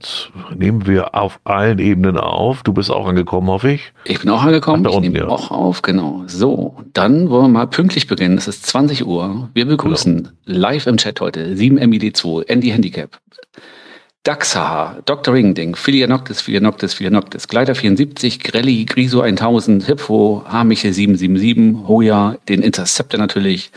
jetzt nehmen wir auf allen Ebenen auf. Du bist auch angekommen, hoffe ich. Ich bin auch angekommen. Ach, da ich unten, nehme ja. auch auf, genau. So, dann wollen wir mal pünktlich beginnen. Es ist 20 Uhr. Wir begrüßen Genau. live im Chat heute 7MID2, Andy Handicap, Daxhaha, Dr. Ringding, Philianoctis, Philianoctis, Philianoctis, Gleiter 74, Grelli, Griso 1000, Hippo, Hamiche 777, Hoya, den Interceptor natürlich,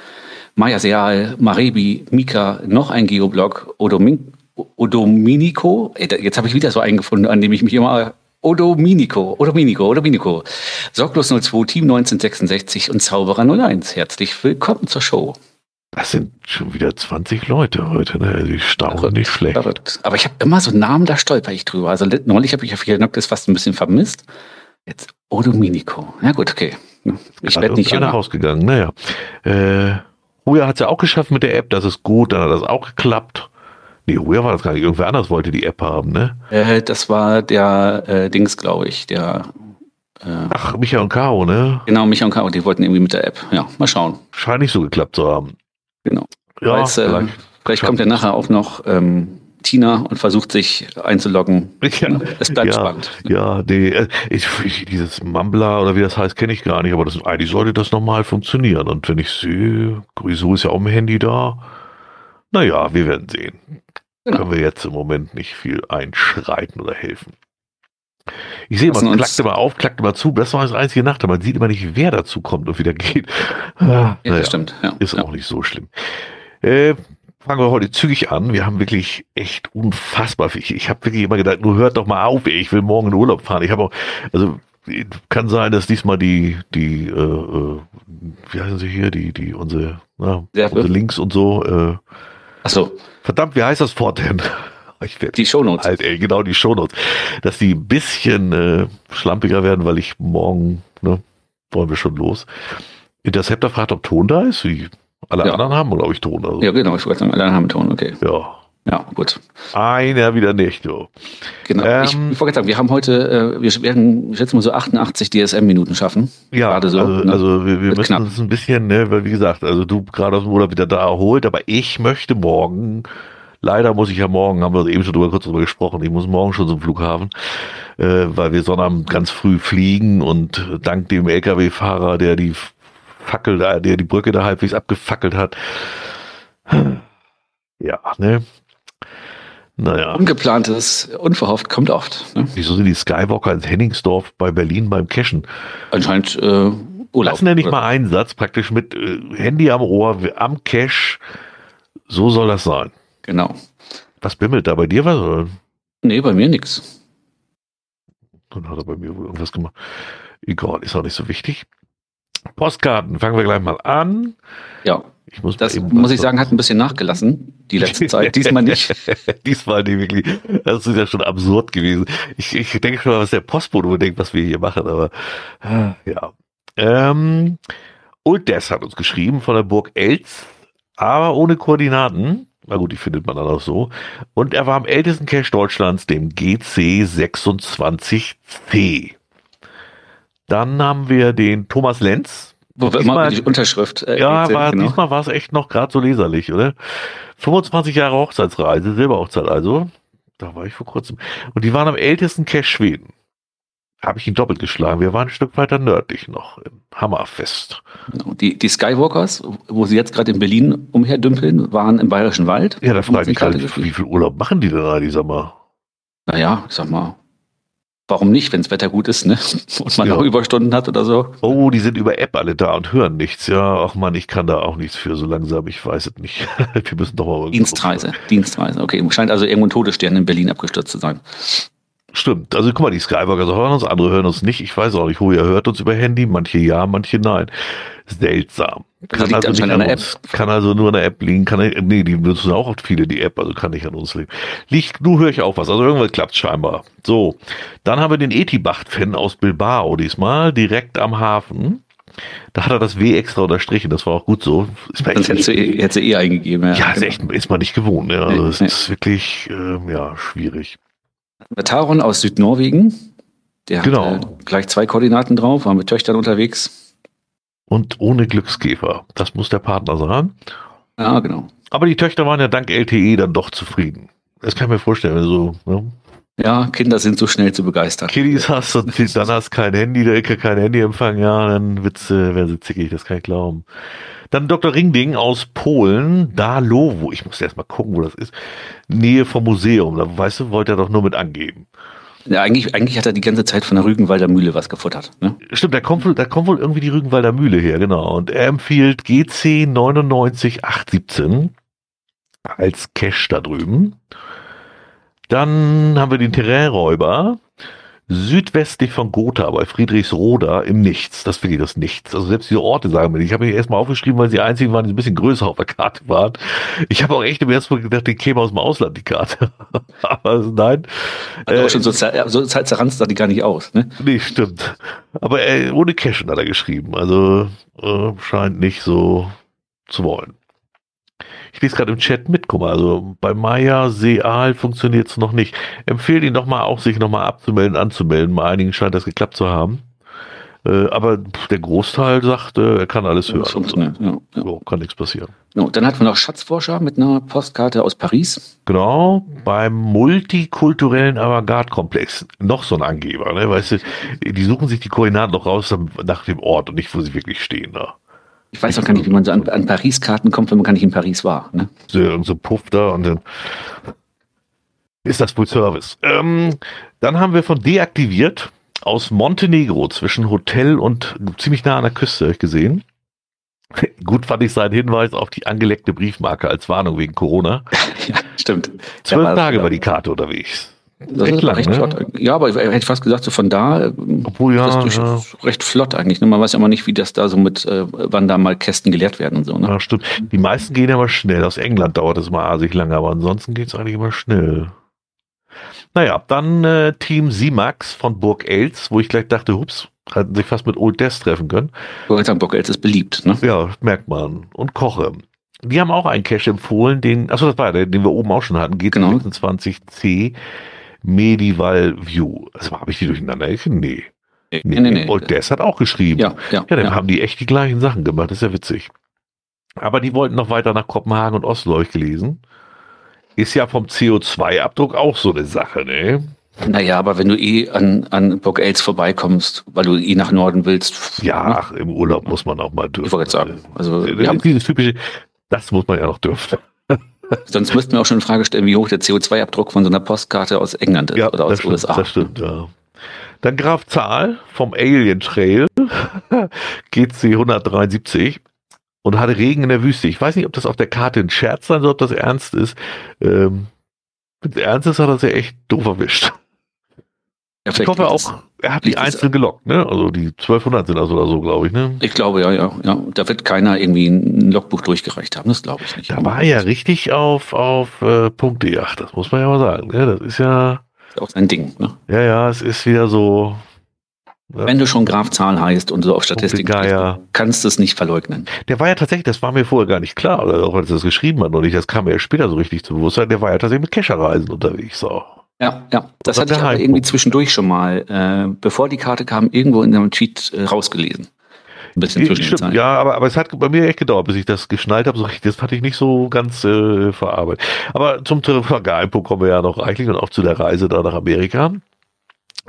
Maya Seal, Marebi, Mika, noch ein Geoblock, Odomin Odominico, da- jetzt habe ich wieder so einen gefunden, an dem ich mich immer Odominico, Odominico, Odominico, Sorglos 02, Team 1966 und Zauberer 01. Herzlich willkommen zur Show. Das sind schon wieder 20 Leute heute, ne? Also ich staune Verrückt, nicht schlecht. Verrückt. Aber ich habe immer so Namen, da stolper ich drüber. Also neulich habe ich auf Noctis fast ein bisschen vermisst. Jetzt Odominico. Ja gut, okay. Ich werde nicht jünger. rausgegangen, naja. Äh, Huja hat es ja auch geschafft mit der App, das ist gut, dann hat das auch geklappt. Nee, Huja war das gar nicht, irgendwer anders wollte die App haben, ne? Äh, das war der äh, Dings, glaube ich. Der äh, Ach, Micha und Caro, ne? genau, Micha und Caro, die wollten irgendwie mit der App. Ja, mal schauen. Scheint nicht so geklappt zu haben. Genau. Ja, Weiß, äh, vielleicht. vielleicht kommt ja nachher auch noch ähm, Tina und versucht sich einzuloggen. Ja, Es bleibt ja, spannend. Ja, nee, äh, ich, ich, dieses Mumbler oder wie das heißt, kenne ich gar nicht, aber das, eigentlich sollte das normal funktionieren. Und wenn ich sehe, Grisou ist ja auch im Handy da. Naja, wir werden sehen. Genau. Können wir jetzt im Moment nicht viel einschreiten oder helfen. Ich sehe, uns- klackt immer auf, klackt immer zu. Das war das einzige Nachteil. Man sieht immer nicht, wer dazu kommt und wieder geht. Ah, Ja, naja. das stimmt. Ja. Ist ja. auch nicht so schlimm. Äh, fangen wir heute zügig an. Wir haben wirklich echt unfassbar viel. Ich, ich habe wirklich immer gedacht, nur hört doch mal auf, ey, ich will morgen in Urlaub fahren. Ich habe auch, also kann sein, dass diesmal die, die, äh, äh, wie heißen sie hier, die, die, unsere, na, unsere. Links und so, äh, Achso, verdammt, wie heißt das Wort denn? Die Shownotes. halt, ey, genau die Shownotes, dass die ein bisschen äh, schlampiger werden, weil ich morgen, ne, wollen wir schon los. Interceptor fragt, ob Ton da ist, wie alle Ja. anderen haben, glaube ich, Ton. Also, Ja, genau, ich wollte sagen, alle haben Ton, okay. ja. Ja, gut. Einer wieder nicht, so. Genau. Ähm, ich, wollte sagen, wir haben heute, äh, wir werden, ich schätze mal so 88 DSM-Minuten schaffen. Ja, Gerade so, also, ne? also wir, wir müssen knapp. uns ein bisschen, ne, weil wie gesagt, also du gerade aus dem Urlaub wieder da erholt, aber ich möchte morgen, leider muss ich ja morgen, haben wir eben schon drüber kurz drüber gesprochen, ich muss morgen schon zum Flughafen, äh, weil wir Sonnabend ganz früh fliegen und dank dem LKW-Fahrer, der die Fackel da, der die Brücke da halbwegs abgefackelt hat, ja, ne, naja. Ungeplantes, unverhofft kommt oft. Ne? Wieso sind die Skywalker ins Henningsdorf bei Berlin beim Cashen? Anscheinend äh, Urlaub. Das nenne ich Oder- mal Einsatz, praktisch mit äh, Handy am Ohr, am Cash. So soll das sein. Genau. Was bimmelt da bei dir was? Oder? Nee, bei mir nix. Dann hat er bei mir wohl irgendwas gemacht. Egal, ist auch nicht so wichtig. Postkarten, fangen wir gleich mal an. Ja, Ich muss, das muss ich sagen, hat ein bisschen nachgelassen, die letzte Zeit. Diesmal nicht. Diesmal nicht wirklich. Das ist ja schon absurd gewesen. Ich, ich denke schon mal, was der Postbote denkt, was wir hier machen, aber ah, ja. Ähm, Uldes hat uns geschrieben von der Burg Elz, aber ohne Koordinaten. Na gut, die findet man dann auch so. Und er war am ältesten Cache Deutschlands, dem GC26C. Dann haben wir den Thomas Lenz, Wo wir immer die Unterschrift. Äh, ja, war, genau. diesmal war es echt noch gerade so leserlich, oder? 25 Jahre Hochzeitsreise, Silberhochzeit also. Da war ich vor kurzem. Und die waren am ältesten Cache Schweden. Habe ich ihn doppelt geschlagen. Wir waren ein Stück weiter nördlich noch, im Hammerfest. Genau. Die, die Skywalkers, wo sie jetzt gerade in Berlin umherdümpeln, waren im Bayerischen Wald. Ja, da frage ich mich halt, wie viel Urlaub machen die denn eigentlich, sag mal? Naja, ich sag mal, warum nicht, wenn das Wetter gut ist, ne? Und man Ja. auch Überstunden hat oder so. Oh, die sind über App alle da und hören nichts. Ja, ach man, ich kann da auch nichts für so langsam. Ich weiß es nicht. Wir müssen doch mal Dienstreise, Dienstreise. Okay, scheint also irgendwo ein Todesstern in Berlin abgestürzt zu sein. Stimmt. Also guck mal, die Skywalker hören uns, andere hören uns nicht. Ich weiß auch nicht, Hoja hört uns über Handy, manche ja, manche nein. Seltsam. Also liegt nicht anscheinend an der uns. Kann also nur an der App liegen. Kann, nee, die benutzen auch oft viele die App, also kann nicht an uns liegen. Liegt, nur höre ich auch was. Also irgendwas klappt scheinbar. So. Dann haben wir den Etibacht-Fan aus Bilbao diesmal, direkt am Hafen. Da hat er das W extra unterstrichen, das war auch gut so. Ist hättest du, eh- hättest du eh eingegeben. ja, ist genau. echt, ist man nicht gewohnt. Ja. Also Nee, es nee. ist wirklich, ähm, ja, schwierig. Taron aus Südnorwegen. Der Genau. hat äh, gleich zwei Koordinaten drauf, war mit Töchtern unterwegs. Und ohne Glückskäfer. Das muss der Partner sein. Ja, genau. Aber die Töchter waren ja dank LTE dann doch zufrieden. Das kann ich mir vorstellen, wenn so ne, Ja, Kinder sind so schnell zu begeistern. Kiddies hast und dann hast kein Handy, der Ecke kein Handyempfang, ja, dann äh, werden sie zickig, das kann ich glauben. Dann Dr. Ringding aus Polen, Dalowo, ich muss erst mal gucken, wo das ist, Nähe vom Museum, da weißt du, wollte er doch nur mit angeben. Ja, eigentlich, eigentlich hat er die ganze Zeit von der Rügenwalder Mühle was gefuttert. Ne? Stimmt, da kommt, wohl- da kommt wohl irgendwie die Rügenwalder Mühle her, genau. Und er empfiehlt GC 99817 als Cache da drüben. Dann haben wir den Terrainräuber südwestlich von Gotha bei Friedrichsroda im Nichts. Das finde ich das Nichts. Also selbst diese Orte sagen mir, nicht. ich habe mich erstmal aufgeschrieben, weil sie die einzigen waren, die ein bisschen größer auf der Karte waren. Ich habe auch echt im ersten Mal gedacht, die käme aus dem Ausland, die Karte. Aber nein. Also Äh, schon so, so Zeit zerranzt sah die gar nicht aus. Ne? Nee, stimmt. Aber äh, ohne Cashen hat er geschrieben. Also äh, scheint nicht so zu wollen. Ich lese gerade im Chat mit, guck mal, also bei Maya Seal funktioniert es noch nicht. Empfehle ihn doch mal auch, sich nochmal abzumelden, anzumelden. Bei einigen scheint das geklappt zu haben. Äh, aber der Großteil sagt, äh, er kann alles hören. Funktioniert, ja, ja. So, kann nichts passieren. No, dann hatten wir noch Schatzforscher mit einer Postkarte aus Paris. Genau, beim multikulturellen Avantgarde-Komplex. Noch so ein Angeber, ne? Weißt du, die suchen sich die Koordinaten noch raus nach dem Ort und nicht, wo sie wirklich stehen. Ne? Ich weiß auch gar nicht, wie man so an, an Paris-Karten kommt, wenn man gar nicht in Paris war. Ne? so, so Puff da und dann ist das wohl Service. Ähm, dann haben wir von deaktiviert aus Montenegro zwischen Hotel und ziemlich nah an der Küste ich gesehen. Gut fand ich seinen Hinweis auf die angeleckte Briefmarke als Warnung wegen Corona. ja, stimmt. Zwölf Ja, Tage war die Karte unterwegs. Das Echt ist lang, recht ne? flott. Ja, aber ich hätte fast gesagt, so von da, Obwohl ja, das ist ja, recht flott eigentlich. Ne? Man weiß ja immer nicht, wie das da so mit, äh, wann da mal Kästen geleert werden und so. Ne? ja, stimmt. Die meisten gehen aber schnell. Aus England dauert es mal asig lange, aber ansonsten geht es eigentlich immer schnell. Naja, dann äh, Team Simax von Burg Els, wo ich gleich dachte, hups, hätten sich fast mit Old Death treffen können. Burg ist beliebt. Ne? Ja, merkt man. Und Koche. Die haben auch einen Cache empfohlen, den, achso, das war der, den wir oben auch schon hatten, Genau. G26C Medieval View. Also habe ich die durcheinander gekriegt? Nee. Nee, nee, nee, nee. Old Death hat auch geschrieben. Ja, ja. Ja, dann ja. haben die echt die gleichen Sachen gemacht, das ist ja witzig. Aber die wollten noch weiter nach Kopenhagen und Oslo, ich gelesen. Ist ja vom CO2-Abdruck auch so eine Sache, ne? Naja, aber wenn du eh an, an Burg Els vorbeikommst, weil du eh nach Norden willst. Ja, ne? ach, im Urlaub muss man auch mal dürfen. Ich wollte gerade sagen. Also, Äh, wir haben, Dieses typische, das muss man ja noch dürfen. Sonst müssten wir auch schon in Frage stellen, wie hoch der CO2-Abdruck von so einer Postkarte aus England ist oder aus das den stimmt, USA. das stimmt, ja. Dann Graf Zahl vom Alien Trail, GC 173 und hatte Regen in der Wüste. Ich weiß nicht, ob das auf der Karte ein Scherz sein soll, ob das ernst ist. Ähm, wenn es ernst ist, hat er ja echt doof erwischt. Ja, Ich hoffe auch, er hat die einzeln gelockt, ne? Also die 1200 sind das oder so, glaube ich, ne? Ich glaube, ja, ja, ja. Da wird keiner irgendwie ein Logbuch durchgereicht haben. Das glaube ich nicht. Da war er ja richtig auf, auf äh, Punktejagd, das muss man ja mal sagen. Ne? Das ist ja, Ist auch sein Ding. Ne? ja, ja, es ist wieder so. Ja. Wenn du schon Graf Zahl heißt und so auf Statistik stehst, kannst du es nicht verleugnen. Der war ja tatsächlich, das war mir vorher gar nicht klar, oder auch als er das geschrieben hat noch nicht, das kam mir ja später so richtig zu Bewusstsein, der war ja tatsächlich mit Kescherreisen unterwegs. So. Ja, ja. Das hatte ich aber irgendwie zwischendurch schon mal, äh, bevor die Karte kam, irgendwo in einem Tweet äh, rausgelesen. Ein bisschen zwischen den Stimmt, ja, aber, aber es hat bei mir echt gedauert, bis ich das geschnallt habe. So das hatte ich nicht so ganz äh, verarbeitet. Aber zum Geheimpunkt kommen wir ja noch eigentlich und auch zu der Reise da nach Amerika.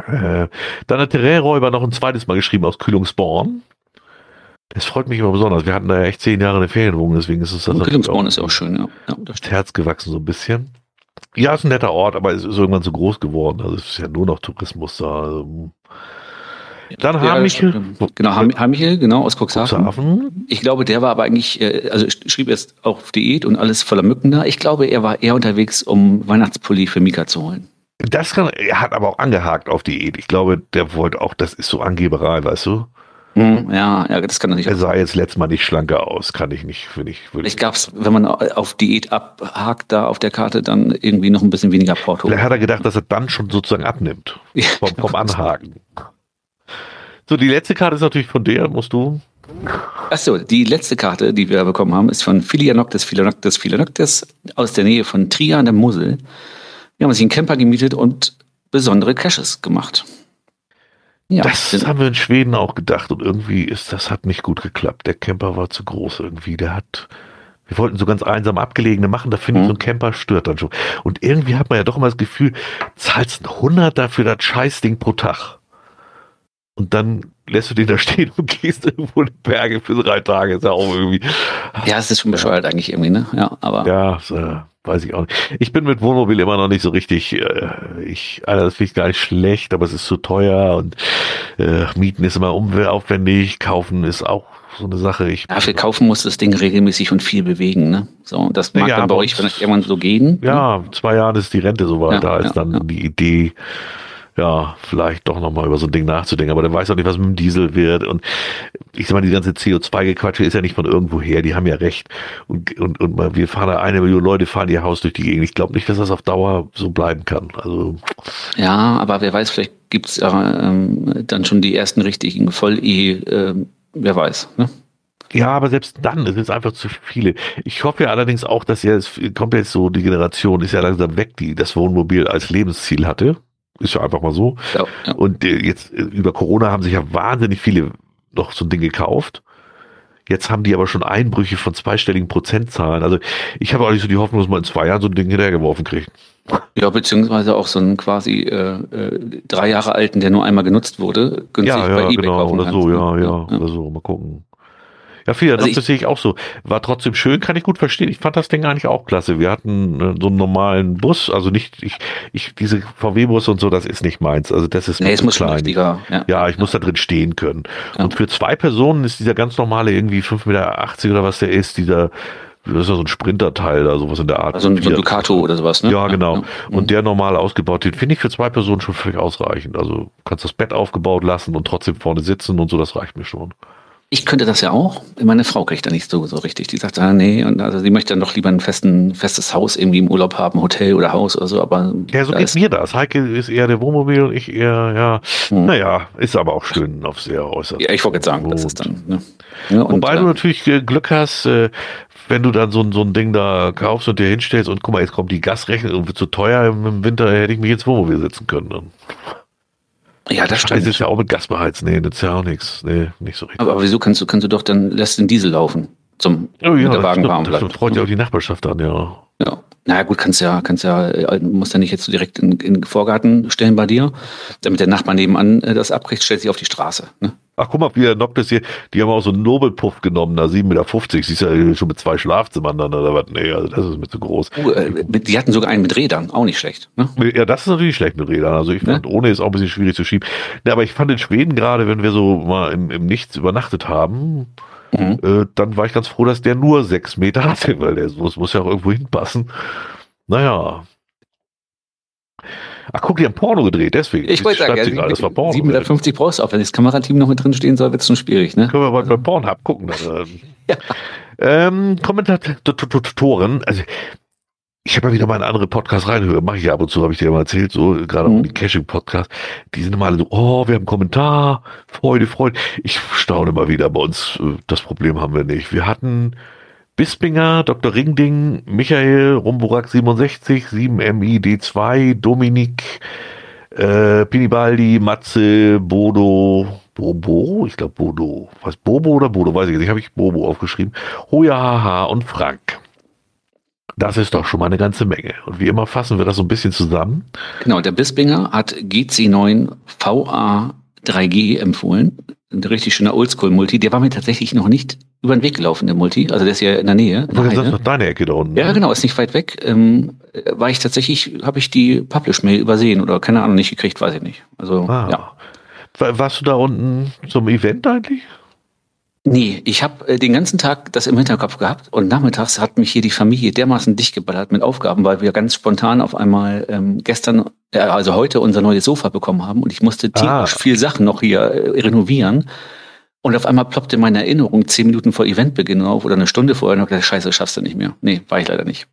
Äh, dann hat Terrainräuber noch ein zweites Mal geschrieben aus Kühlungsborn. Das freut mich immer besonders. Wir hatten da ja echt zehn Jahre eine Ferienwohnung, deswegen ist es das Kühlungsborn auch ist auch schön, ja. ja das. Herz gewachsen so ein bisschen. Ja, ist ein netter Ort, aber es ist irgendwann so groß geworden. Also es ist ja nur noch Tourismus da. Dann Ja, Hamichel. stimmt. Genau, Ham- Hamichel, genau, aus Cuxhaven. Cuxhaven. Ich glaube, der war aber eigentlich, äh, also sch- schrieb erst auf Diät und alles voller Mücken da. Ich glaube, er war eher unterwegs, um Weihnachtspulli für Mika zu holen. Das kann, er hat aber auch angehakt auf Diät. Ich glaube, der wollte auch, das ist so Angeberei, weißt du? Hm, ja, ja, das kann natürlich Er sah jetzt letztes Mal nicht schlanker aus, kann ich nicht, finde ich. Würde Vielleicht gab es, wenn man auf Diät abhakt da auf der Karte, dann irgendwie noch ein bisschen weniger Porto. Vielleicht hat er gedacht, dass er dann schon sozusagen abnimmt. Ja, Vom, vom Anhaken. So, die letzte Karte ist natürlich von der, musst du. Achso, die letzte Karte, die wir bekommen haben, ist von Philianoctis, Philianoctis, Philianoctis aus der Nähe von Trier an der Mosel. Wir haben sich einen Camper gemietet und besondere Caches gemacht. Ja, das haben wir in Schweden auch gedacht und irgendwie ist das hat nicht gut geklappt. Der Camper war zu groß irgendwie. Der hat Wir wollten so ganz einsam abgelegene machen, da finde ich, Mhm. so ein Camper stört dann schon. Und irgendwie hat man ja doch immer das Gefühl, zahlst ein 100 dafür das Scheißding pro Tag. Und dann lässt du den da stehen und gehst irgendwo in die Berge für drei Tage. Ist ja auch irgendwie. Ja, es ist schon bescheuert eigentlich irgendwie, ne? Ja, aber. Ja, so, weiß ich auch nicht. Ich bin mit Wohnmobil immer noch nicht so richtig. Äh, ich, Alter, das finde ich gar nicht schlecht, aber es ist zu teuer und äh, Mieten ist immer umweltaufwendig, kaufen ist auch so eine Sache. Ich, Dafür kaufen muss das Ding regelmäßig und viel bewegen, ne? So, und das mag Ja, dann bei euch vielleicht irgendwann so gehen. ne? Ja, zwei Jahren ist die Rente soweit. Ja, da ist ja, dann die Idee, ja, vielleicht doch nochmal über so ein Ding nachzudenken. Aber der weiß auch nicht, was mit dem Diesel wird. Und ich sag mal, die ganze CO2-Gequatsche ist ja nicht von irgendwo her. Die haben ja recht. Und, und, und wir fahren da eine Million Leute, fahren ihr Haus durch die Gegend. Ich glaube nicht, dass das auf Dauer so bleiben kann. Also, Ja, aber wer weiß, vielleicht gibt's ja ähm, dann schon die ersten richtigen Voll-E, ähm, wer weiß, ne? ja, aber selbst dann, es ist einfach zu viele. Ich hoffe ja allerdings auch, dass ja, es kommt jetzt so, die Generation ist ja langsam weg, die das Wohnmobil als Lebensziel hatte. Ist ja einfach mal so. Ja, ja. Und äh, jetzt äh, über Corona haben sich ja wahnsinnig viele noch so ein Ding gekauft. Jetzt haben die aber schon Einbrüche von zweistelligen Prozentzahlen. Also ich habe auch nicht so die Hoffnung, dass man in zwei Jahren so ein Ding hinterhergeworfen kriegt. ja, beziehungsweise auch so einen quasi äh, äh, drei Jahre alten, der nur einmal genutzt wurde, günstig Ja, bei ja, eBay genau. kaufen Oder kannst, so, ne? ja, ja, oder so. Mal gucken. Ja, viel, Also das, sehe ich auch so. War trotzdem schön, kann ich gut verstehen. Ich fand das Ding eigentlich auch klasse. Wir hatten äh, so einen normalen Bus, also nicht, ich, ich, diese VW-Bus und so, das ist nicht meins. Also das ist Nee, es muss klein. richtiger. Ja. Ja, ich muss da drin stehen können. Ja. Und für zwei Personen ist dieser ganz normale irgendwie 5,80 Meter oder was der ist, dieser, das ist ja so ein Sprinterteil da, sowas in der Art. Also ein, so ein. Ducato oder sowas, ne? Ja, genau. Ja. Und der normal ausgebaut, den finde ich für zwei Personen schon völlig ausreichend. Also du kannst das Bett aufgebaut lassen und trotzdem vorne sitzen und so, das reicht mir schon. Ich könnte das ja auch. Meine Frau kriegt da nicht so, so richtig. Die sagt, ah, nee, und also sie möchte dann doch lieber ein festen, festes Haus irgendwie im Urlaub haben, Hotel oder Haus oder so, aber Ja, so da geht mir das. Heike ist eher der Wohnmobil und ich eher, ja, Hm. naja, ist aber auch schön auf sehr äußerst. ja, ich wollte jetzt sagen, das ist dann, ne? Ja, und, Wobei du äh, natürlich äh, Glück hast, äh, wenn du dann so, ein- so ein Ding da kaufst und dir hinstellst und guck mal, jetzt kommt die Gasrechnung und wird zu teuer im, im Winter, hätte ich mich ins Wohnmobil setzen können. Dann. Ja, das Das stimmt. ist ja auch mit Gas beheizt. Nee, das ist ja auch nichts. Nee, nicht so richtig. Aber, aber wieso kannst du, kannst du doch dann, lässt den Diesel laufen, zum, Oh das Wagen warm das bleibt. stimmt. freut ja auch die Nachbarschaft an, ja. Ja. Na gut, kannst ja, kannst ja, äh, musst ja nicht jetzt so direkt in, in den Vorgarten stellen bei dir, damit der Nachbar nebenan äh, das abkriegt, stellt sich auf die Straße. Ne? Ach, guck mal, wie der Noctis hier, die haben auch so einen Nobelpuff genommen, da 7,50 Meter. Siehst ja schon mit zwei Schlafzimmern dann oder was? Nee, also das ist mir zu groß. Uh, äh, die hatten sogar einen mit Rädern, auch nicht schlecht. Ne? Ja, das ist natürlich schlecht mit Rädern. Also ich fand, ohne ist auch ein bisschen schwierig zu schieben. Ja, aber ich fand in Schweden gerade, wenn wir so mal im, im Nichts übernachtet haben, Mhm. äh, dann war ich ganz froh, dass der nur sechs Meter hatte, weil der muss, muss ja auch irgendwo hinpassen. Naja. Ach, guck, die haben Porno gedreht, deswegen. Ich wollte sagen, ja, das war Porno. 750 brauchst du auch, wenn das Kamerateam noch mit drin stehen soll, wird es schon schwierig. Ne? Können wir mal bei Pornhub gucken. Dann, ähm. Ja. ähm, Kommentatoren, also ich habe ja wieder mal in andere Podcasts reinhören, mache ich ja ab und zu, habe ich dir ja mal erzählt, so gerade Mhm. auch die Caching-Podcast, die sind immer alle so, oh, wir haben einen Kommentar, Freude, Freude. Ich staune mal wieder bei uns, äh, das Problem haben wir nicht. Wir hatten Bispinger, Dr. Ringding, Michael, Rumburak 67, 7MID2, Dominik, äh, Pinibaldi, Matze, Bodo, Bobo, ich glaube Bodo, was Bobo oder Bodo, weiß ich nicht, habe ich Bobo aufgeschrieben, Hoja Haha und Frank. Das ist doch schon mal eine ganze Menge. Und wie immer fassen wir das so ein bisschen zusammen. Genau, der Bispinger hat GC9 VA 3G empfohlen. Ein richtig schöner Oldschool-Multi. Der war mir tatsächlich noch nicht über den Weg gelaufen, der Multi. Also der ist ja in der Nähe. in der Das ist Heide. doch deine Ecke da unten. Ja, genau, ist nicht weit weg. Ähm, äh, war ich tatsächlich, habe ich die Publish-Mail übersehen oder keine Ahnung, nicht gekriegt, weiß ich nicht. Also, Ah. ja. Wa- Warst du da unten zum Event eigentlich? Nee, ich habe äh, den ganzen Tag das im Hinterkopf gehabt und nachmittags hat mich hier die Familie dermaßen dicht geballert mit Aufgaben, weil wir ganz spontan auf einmal ähm, gestern, äh, also heute unser neues Sofa bekommen haben und ich musste tierisch Ah. viel Sachen noch hier äh, renovieren. Und auf einmal ploppte meine Erinnerung zehn Minuten vor Eventbeginn auf oder eine Stunde vorher und hab gesagt, scheiße, schaffst du nicht mehr. Nee, war ich leider nicht.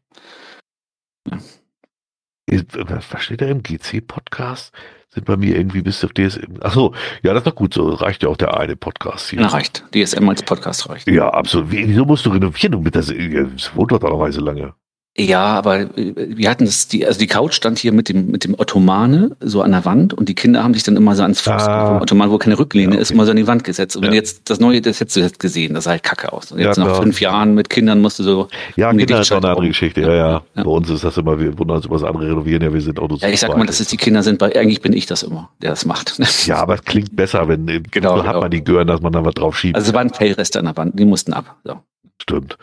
Ist- Was steht da im GC-Podcast? Sind bei mir irgendwie bis auf DSM. Ach so, ja, das ist doch gut so. Reicht ja auch der eine Podcast hier. Na, reicht. DSM als Podcast reicht. Ja, absolut. Wie- Wieso musst du renovieren? Du mit das, das wohnt doch so lange. Ja, aber äh, wir hatten das, die, also die Couch stand hier mit dem, mit dem Ottomane so an der Wand und die Kinder haben sich dann immer so ans Fuß, Ah. vom Ottoman, wo keine Rücklehne Ja, okay. ist, immer so an die Wand gesetzt. Und wenn Ja. jetzt das neue, das hättest du jetzt gesehen, das sah halt kacke aus. Und jetzt Ja, nach klar. fünf Jahren mit Kindern musst du so. Ja, um Kinder ist noch eine andere Geschichte. Ja, ja. Bei uns ist das immer, wir wundern uns über das andere renovieren. Ja, wir sind nur Ja, ich sag mal, dass es die Kinder sind, weil eigentlich bin ich das immer, der das macht. Ja, aber es klingt besser, wenn Genau, so hat genau. man die Gören, dass man da was drauf schiebt. Also es waren Fellreste an der Wand, die mussten ab. So. Stimmt.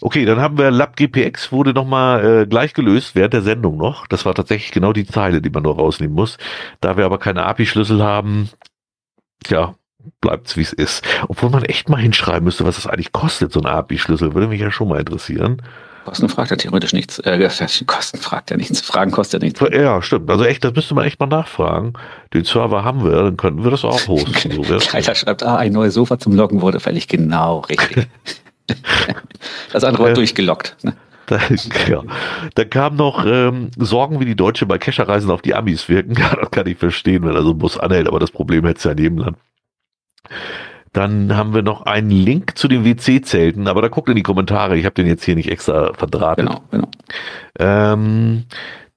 Okay, dann haben wir Lab GPX wurde nochmal äh, gleich gelöst während der Sendung noch. Das war tatsächlich genau die Zeile, die man nur rausnehmen muss. Da wir aber keine API-Schlüssel haben, tja, bleibt's wie es ist. Obwohl man echt mal hinschreiben müsste, was das eigentlich kostet, so ein API-Schlüssel. Würde mich ja schon mal interessieren. Kosten fragt er theoretisch nichts. Äh, Kosten fragt er nichts. Fragen kostet er nichts. Ja, stimmt. Also echt, das müsste man echt mal nachfragen. Den Server haben wir, dann könnten wir das auch hosten. So. Keiner schreibt, ah, ein neues Sofa zum Loggen wurde fällig. Genau, richtig. das andere war Ja. durchgelockt. Ne? Da, ja. Dann kam noch ähm, Sorgen, wie die Deutsche bei Kescherreisen auf die Amis wirken. Ja, das kann ich verstehen, wenn er so ein Bus anhält, aber das Problem hätte es ja in jedem Land. Dann haben wir noch einen Link zu den WC-Zelten, aber da guckt in die Kommentare. Ich habe den jetzt hier nicht extra verdrahtet. Genau, genau. Ähm,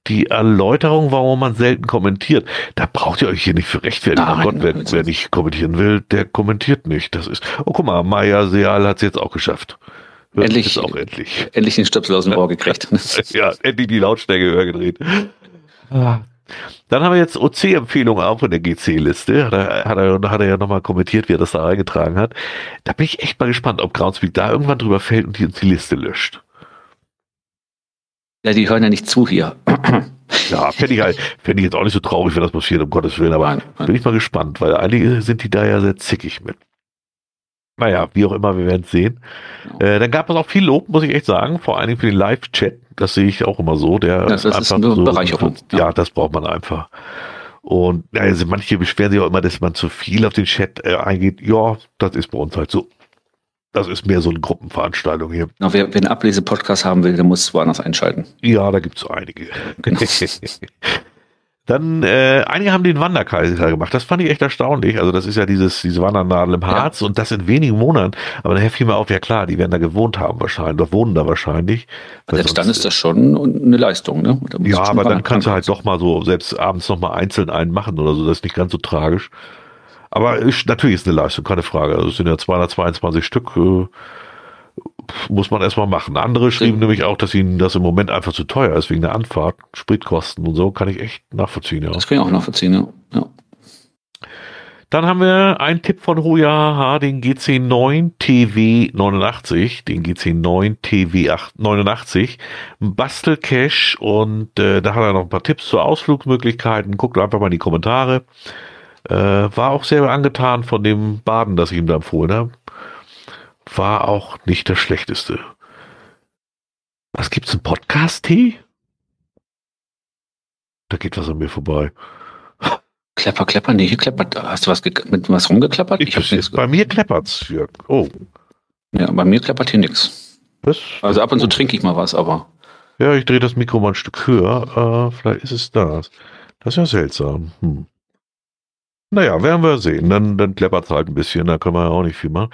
die Erläuterung, warum man selten kommentiert, da braucht ihr euch hier nicht für rechtfertigen. Nein, oh Gott, wer, wer nicht kommentieren will, der kommentiert nicht. Das ist. Oh, guck mal, Maya Seal hat es jetzt auch geschafft. Hört Endlich. Auch endlich. Endlich den Stöpsel aus dem Ohr gekriegt. Ja, endlich die Lautstärke höher gedreht. Dann haben wir jetzt OC-Empfehlungen auch in der GC-Liste. Hat er, hat, er, hat er ja nochmal kommentiert, wie er das da eingetragen hat. Da bin ich echt mal gespannt, ob Groundspeak da irgendwann drüber fällt und die uns die Liste löscht. Ja, die hören ja nicht zu hier. Ja, fände ich, halt, fänd ich jetzt auch nicht so traurig, wenn das passiert, um Gottes Willen, aber Nein, nein. bin ich mal gespannt, weil einige sind die da ja sehr zickig mit. Naja, wie auch immer, wir werden es sehen. Äh, dann gab es auch viel Lob, muss ich echt sagen, vor allen Dingen für den Live-Chat. Das sehe ich auch immer so. Der Das ist eine Bereicherung, Ja. ja. das braucht man einfach. Und also manche beschweren sich auch immer, dass man zu viel auf den Chat äh, eingeht. Ja, das ist bei uns halt so. Das ist mehr so eine Gruppenveranstaltung hier. Genau, wer, wer einen Ablese-Podcast haben will, der muss woanders einschalten. Ja, da gibt's einige. Dann, äh, einige haben den Wanderkaiser gemacht. Das fand ich echt erstaunlich. Also das ist ja dieses, diese Wandernadel im Harz und das in wenigen Monaten. Aber daher fiel mir auf, ja klar, die werden da gewohnt haben wahrscheinlich, oder wohnen da wahrscheinlich. Weil Selbst dann sonst- ist das schon eine Leistung, ne? Ja, aber dann kannst du halt doch mal so, selbst abends noch mal einzeln einen machen oder so. Das ist nicht ganz so tragisch. Aber ist, natürlich ist eine Leistung, keine Frage. Also es sind ja 222 Stück, äh, muss man erstmal machen. Andere schrieben nämlich auch, dass ihnen das im Moment einfach zu teuer ist, wegen der Anfahrt, Spritkosten und so. Kann ich echt nachvollziehen, ja. Das kann ich auch nachvollziehen, ja. ja. Dann haben wir einen Tipp von Hoya den GC9 TW89, den GC9 TW89, ein Bastelcache und äh, da hat er noch ein paar Tipps zu Ausflugsmöglichkeiten. Guckt einfach mal in die Kommentare. Äh, war auch sehr angetan von dem Baden, das ich ihm da empfohlen habe. War auch nicht das Schlechteste. Was gibt's, ein Podcast-Tee? Da geht was an mir vorbei. Klepper, Klepper, nee, hier kleppert. Hast du was mit was rumgeklappert? Ich, hab nichts bei mir kleppert's, Jörg. Oh, Ja, bei mir klappert hier nichts. was? Also ab und zu trinke ich mal was, aber Ja, ich drehe das Mikro mal ein Stück höher. Äh, vielleicht ist es das. Das ist ja seltsam. Hm. Naja, werden wir sehen. Dann, dann kleppert es halt ein bisschen. Da können wir ja auch nicht viel machen.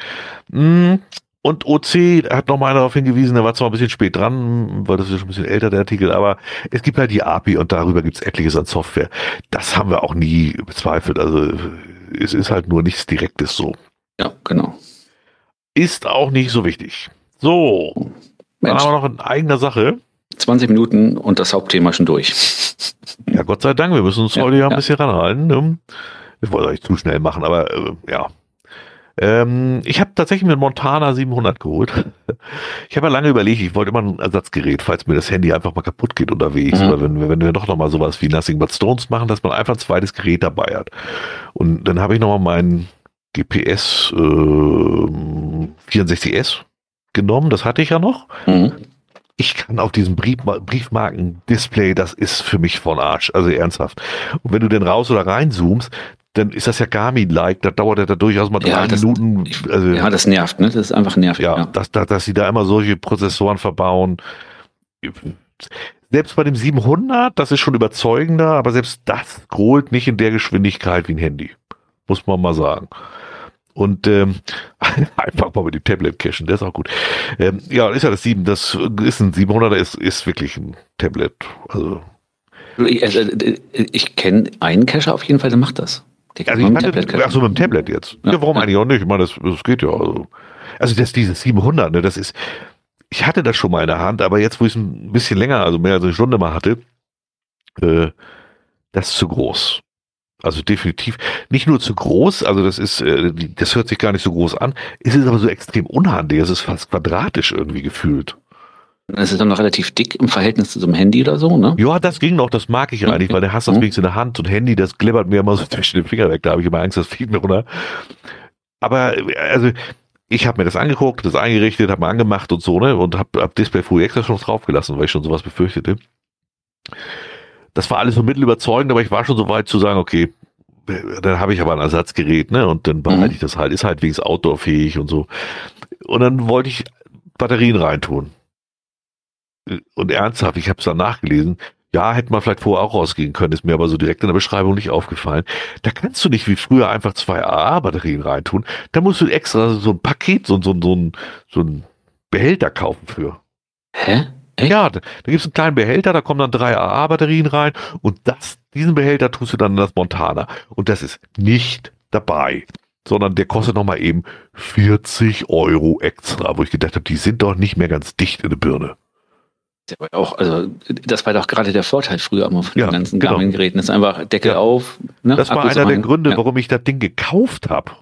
Hm. Und OC hat nochmal einer darauf hingewiesen, der war zwar ein bisschen spät dran, weil das ist schon ein bisschen älter, der Artikel, aber es gibt halt die API und darüber gibt es etliches an Software. Das haben wir auch nie bezweifelt. Also es ist halt nur nichts Direktes so. ja, genau. Ist auch nicht so wichtig. So, dann Mensch, haben wir noch in eigener Sache. 20 Minuten und das Hauptthema schon durch. Ja, Gott sei Dank, wir müssen uns Ja, heute ja ein bisschen ranhalten. Ne? Ich wollte euch zu schnell machen, aber äh, ja. Ähm, ich habe tatsächlich einen Montana 700 geholt. Ich habe ja lange überlegt, ich wollte immer ein Ersatzgerät, falls mir das Handy einfach mal kaputt geht unterwegs Mhm. oder wenn, wir- wenn wir doch noch mal sowas wie Nothing But Stones machen, dass man einfach ein zweites Gerät dabei hat. Und dann habe ich noch mal meinen GPS ähm, 64S genommen, das hatte ich ja noch Mhm. ich kann auf diesem Brief, Briefmarken-Display, das ist für mich von Arsch, also ernsthaft. Und wenn du denn raus oder rein zoomst, dann ist das ja Garmin-like, da dauert er da durchaus mal Ja, drei das- Minuten. Ich, Also, ja, das nervt, ne? Das ist einfach nervig. ja, Ja. Dass, dass, dass sie da immer solche Prozessoren verbauen. Selbst bei dem 700, das ist schon überzeugender, aber selbst das scrollt nicht in der Geschwindigkeit wie ein Handy. Muss man mal sagen. Und ähm, einfach mal mit dem Tablet cashen, der ist auch gut. Ähm, ja, ist ja das 7, das ist ein 700er, ist, ist wirklich ein Tablet. Also, Ich, also, äh, ich kenne einen Cacher auf jeden Fall, der macht das. Der also ich mit hatte, Tablet ach so, mit dem Tablet jetzt. Ja, Ja, warum ja. eigentlich auch nicht? Ich meine, das, das geht ja. Also, also das, dieses 700, ne, das ist, ich hatte das schon mal in der Hand, aber jetzt, wo ich es ein bisschen länger, also mehr als eine Stunde mal hatte, äh, das ist zu groß. Also definitiv nicht nur zu groß, also das ist, äh, das hört sich gar nicht so groß an, es ist aber so extrem unhandlich, es ist fast quadratisch irgendwie gefühlt. Das ist dann noch relativ dick im Verhältnis zu so einem Handy oder so, ne? Ja, das ging noch, das mag ich eigentlich, weil der hast das Mhm. wenigstens in der Hand und Handy, das glibbert mir immer so zwischen den Finger weg, da habe ich immer Angst, das fliegt mir runter. Aber äh, also ich habe mir das angeguckt, das eingerichtet, habe mal angemacht und so, ne, und habe hab Display Full extra schon draufgelassen, weil ich schon sowas befürchtete. Das war alles so mittelüberzeugend, aber ich war schon so weit zu sagen, okay, dann habe ich aber ein Ersatzgerät, ne, und dann behalte Mhm. ich das halt, ist halt wenigstens outdoorfähig und so. Und dann wollte ich Batterien reintun. Und ernsthaft, ich habe es dann nachgelesen, ja, hätte man vielleicht vorher auch rausgehen können, ist mir aber so direkt in der Beschreibung nicht aufgefallen. Da kannst du nicht wie früher einfach zwei AA-Batterien reintun. Da musst du extra so ein Paket, so, so, so, ein, so ein Behälter kaufen für. Hä? Echt? Ja, da, da gibt es einen kleinen Behälter, da kommen dann drei AA-Batterien rein und das, diesen Behälter tust du dann in das Montana. Und das ist nicht dabei, sondern der kostet nochmal eben 40 Euro extra, wo ich gedacht habe, die sind doch nicht mehr ganz dicht in der Birne. Der war auch, also das war doch gerade der Vorteil früher immer von Ja, den ganzen genau. Garmin-Geräten. Das ist einfach Deckel Ja. auf. Ne? Das war Akkus einer der. Gründe, Ja. warum ich das Ding gekauft habe.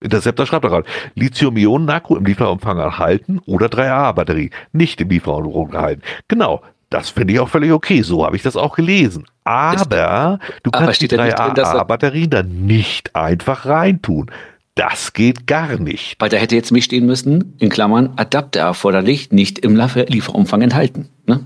Interceptor schreibt gerade, Lithium-Ionen-Akku im Lieferumfang erhalten oder 3A-Batterie, nicht im Lieferumfang erhalten. Genau, das finde ich auch völlig okay, so habe ich das auch gelesen. Aber du Aber kannst die steht da nicht drin, dass er- 3A-Batterien dann nicht einfach reintun. Das geht gar nicht. Weil da hätte jetzt mich stehen müssen, in Klammern, Adapter erforderlich, nicht im Liefer- Lieferumfang enthalten. Ne?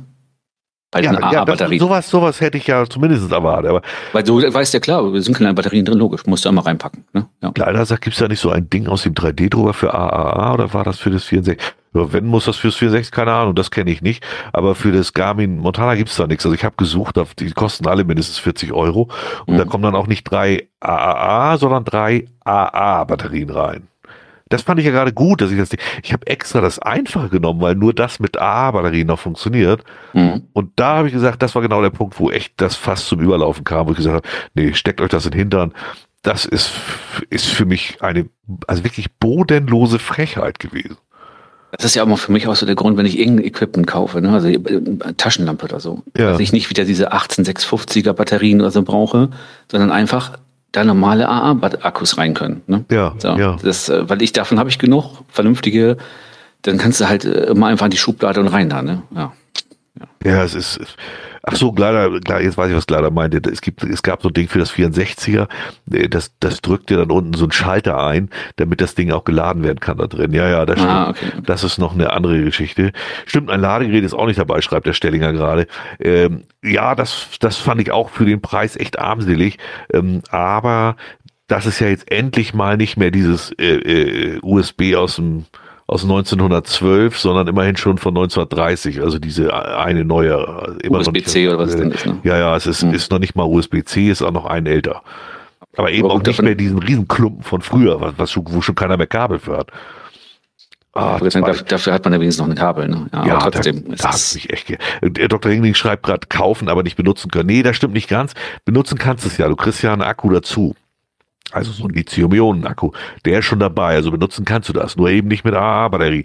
Bei den Ja, ja das, AA-Batterien. sowas, sowas hätte ich ja zumindest erwartet. Aber Weil du weißt ja klar, es sind kleine Batterien drin, logisch, musst du einmal reinpacken. Ne? Ja. Leider sagt, gibt es da nicht so ein Ding aus dem 3D-Drucker für AAA oder war das für das 64? Wenn muss das fürs 64, keine Ahnung, das kenne ich nicht. Aber für das Garmin Montana gibt es da nichts. Also ich habe gesucht, die kosten alle mindestens 40 Euro. Und da Mhm. kommen dann auch nicht drei AAA, sondern drei AA-Batterien rein. Das fand ich ja gerade gut, dass ich das, ich habe extra das Einfache genommen, weil nur das mit AA-Batterien noch funktioniert. Mhm. Und da habe ich gesagt, das war genau der Punkt, wo echt das fast zum Überlaufen kam, wo ich gesagt habe, nee, steckt euch das in den Hintern. Das ist, ist für mich eine, also wirklich bodenlose Frechheit gewesen. Das ist ja auch mal für mich auch so der Grund, wenn ich irgendein Equipment kaufe, ne? also äh, Taschenlampe oder so, Ja. dass ich nicht wieder diese 18650er Batterien oder so brauche, sondern einfach da normale AA-Akkus rein können. Ne? Ja, So, ja. Das, äh, weil ich davon habe ich genug vernünftige, dann kannst du halt äh, immer einfach in die Schublade und rein da. Ne? Ja. Ja, es ist, ach so, Gleider, klar, jetzt weiß ich, was Gleider meinte. Es gibt, es gab so ein Ding für das 64er, äh, das, das drückt dir dann unten so einen Schalter ein, damit das Ding auch geladen werden kann da drin. Ja, ja, das stimmt. Ah, okay. okay. Das ist noch eine andere Geschichte. Stimmt, ein Ladegerät ist auch nicht dabei, schreibt der Stellinger gerade. Ähm, ja, das, das fand ich auch für den Preis echt armselig. Ähm, aber das ist ja jetzt endlich mal nicht mehr dieses äh, äh, USB aus dem aus 1912, sondern immerhin schon von 1930. Also diese eine neue äh, USB-C oder was denn ist. Ne? Ja, ja, es ist, Hm. ist noch nicht mal USB-C, ist auch noch ein älter. Aber eben Aber auch nicht mehr diesen Riesenklumpen von früher, was, was schon, wo schon keiner mehr Kabel für hat. Ah, dafür, dafür hat man ja wenigstens noch ein Kabel. Ne? Ja, ja, trotzdem. da, da hat's mich echt ge Der Dr. Ringling schreibt gerade kaufen, aber nicht benutzen können. Nee, das stimmt nicht ganz. Benutzen kannst du es ja. Du kriegst ja einen Akku dazu. Also so ein Lithium-Ionen-Akku. Der ist schon dabei. Also benutzen kannst du das. Nur eben nicht mit AA-Batterie.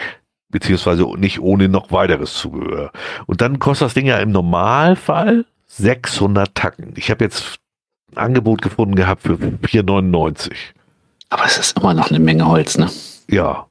Beziehungsweise nicht ohne noch weiteres Zubehör. Und dann kostet das Ding ja im Normalfall 600 Tacken. Ich habe jetzt ein Angebot gefunden gehabt für 4,99. aber es ist immer noch eine Menge Holz. Ne? Ja.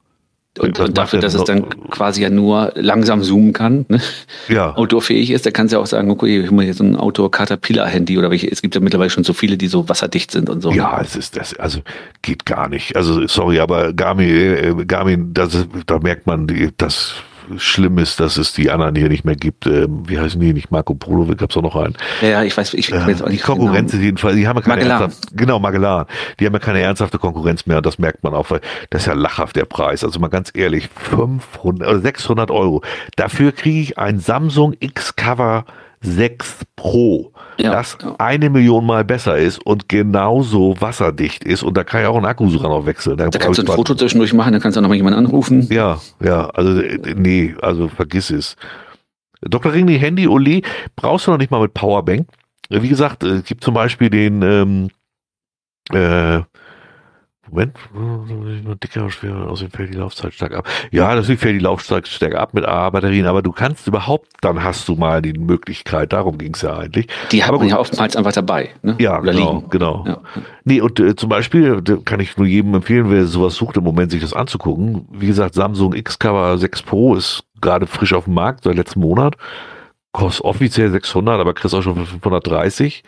Und, und dafür, macht ja dass es dann quasi ja nur langsam zoomen kann, ne? Ja. outdoorfähig ist, da kannst du ja auch sagen, okay, ich mir jetzt so ein Outdoor-Caterpillar-Handy oder welche. Es gibt ja mittlerweile schon so viele, die so wasserdicht sind und so. Ja, es ist das, also geht gar nicht. Also sorry, aber Garmin, äh, Garmin, das da merkt man, die- das schlimm ist, dass es die anderen hier nicht mehr gibt. Ähm, wie heißen die? Nicht Marco Polo, gab's auch noch einen. ja, ja, ich weiß, ich Ja, weiß auch die nicht. Konkurrenz genau. ist jedenfalls, die haben ja keine Magellan. ernsthafte, genau, Magellan. Die haben ja keine ernsthafte Konkurrenz mehr und das merkt man auch, weil das ist ja lachhaft der Preis. Also mal ganz ehrlich, 500 oder 600 Euro. Dafür kriege ich ein Samsung X-Cover 6 Pro, Ja, das ja. eine Million Mal besser ist und genauso wasserdicht ist. Und da kann ich auch einen Akku sogar noch wechseln. Da kannst du ein Foto zwischendurch machen, dann kannst du auch noch mal jemanden anrufen. ja, ja, also nee, also vergiss es. Dr. Ring, die Handy Ole brauchst du noch nicht mal mit Powerbank. Wie gesagt, es gibt zum Beispiel den ähm, äh, Moment, nur dicker, schwerer, außerdem fällt die Laufzeit stark ab. Ja, natürlich fällt die Laufzeit stark ab mit AA-Batterien, aber du kannst überhaupt, dann hast du mal die Möglichkeit, darum ging es ja eigentlich. Die gut. ja oftmals einfach dabei. Ne? Ja, Oder genau, liegen. genau. Ja. Nee, und äh, zum Beispiel kann ich nur jedem empfehlen, wer sowas sucht, im Moment sich das anzugucken. Wie gesagt, Samsung X-Cover 6 Pro ist gerade frisch auf dem Markt seit letztem Monat. Kostet offiziell 600, aber kriegst auch schon für 530.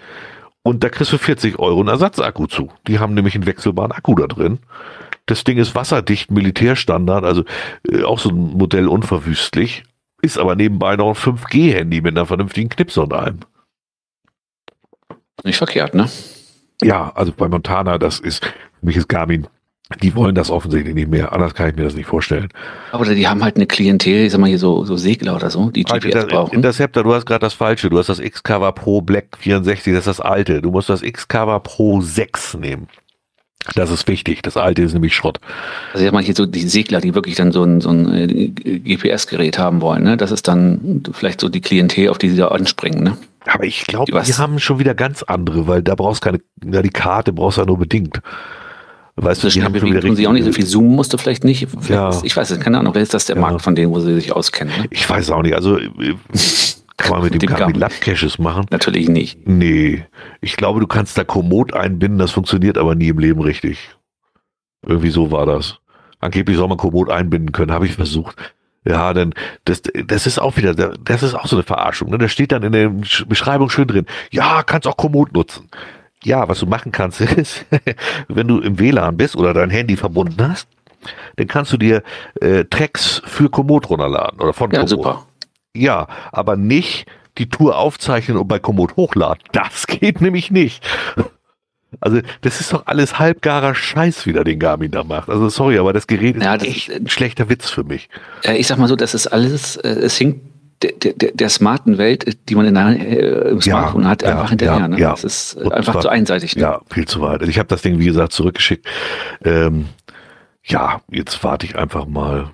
Und da kriegst du 40 Euro einen Ersatzakku zu. Die haben nämlich einen wechselbaren Akku da drin. Das Ding ist wasserdicht, Militärstandard, also äh, auch so ein Modell unverwüstlich. Ist aber nebenbei noch ein 5G-Handy mit einer vernünftigen Knipse und allem. Nicht verkehrt, ne? Ja, also bei Montana, das ist, für mich ist Garmin, die wollen das offensichtlich nicht mehr. Anders kann ich mir das nicht vorstellen. Aber die haben halt eine Klientel, ich sag mal hier so, so Segler oder so, die Halt, GPS Inter brauchen. Interceptor, du hast gerade das Falsche. Du hast das X-Cover Pro Black 64, das ist das alte. Du musst das X-Cover Pro 6 nehmen. Das ist wichtig. Das alte ist nämlich Schrott. Also ich sag mal hier so die Segler, die wirklich dann so ein, so ein äh, GPS-Gerät haben wollen, ne? Das ist dann vielleicht so die Klientel, auf die sie da anspringen, ne? Aber ich glaube, Was? die haben schon wieder ganz andere, weil da brauchst keine, ja, die Karte brauchst du ja nur bedingt. Weißt du, die haben wieder tun sie auch nicht so viel zoomen musste vielleicht nicht. Vielleicht Ja. ist, ich weiß es, keine Ahnung, vielleicht ist das der Ja. Markt von denen, wo sie sich auskennen. Ne? Ich weiß auch nicht. Also, äh, kann man mit dem Dem Garmin. Lab-Caches machen? Natürlich nicht. Nee, ich glaube, du kannst da Komoot einbinden, das funktioniert aber nie im Leben richtig. Irgendwie so war das. Angeblich soll man Komoot einbinden können, habe ich versucht. Ja, denn das, das ist auch wieder, das ist auch so eine Verarschung. Ne? Da steht dann in der Beschreibung schön drin, ja, kannst auch Komoot nutzen. Ja, was du machen kannst, ist, wenn du im WLAN bist oder dein Handy verbunden hast, dann kannst du dir äh, Tracks für Komoot runterladen oder von Ja, Komoot. super. Ja, aber nicht die Tour aufzeichnen und bei Komoot hochladen. Das geht nämlich nicht. Also, das ist doch alles halbgarer Scheiß, wie der den Garmin da macht. Also, sorry, aber das Gerät ist Ja, das echt ist- ein schlechter Witz für mich. Äh, ich sag mal so, das ist alles, äh, es hinkt der, der, der smarten Welt, die man in der, äh, im Ja, Smartphone hat, ja, einfach hinterher. ja, ne? ja. Das ist äh, Und einfach zwar- zu einseitig. Ne? Ja, viel zu weit. Also, ich habe das Ding, wie gesagt, zurückgeschickt. Ähm, ja, jetzt warte ich einfach mal,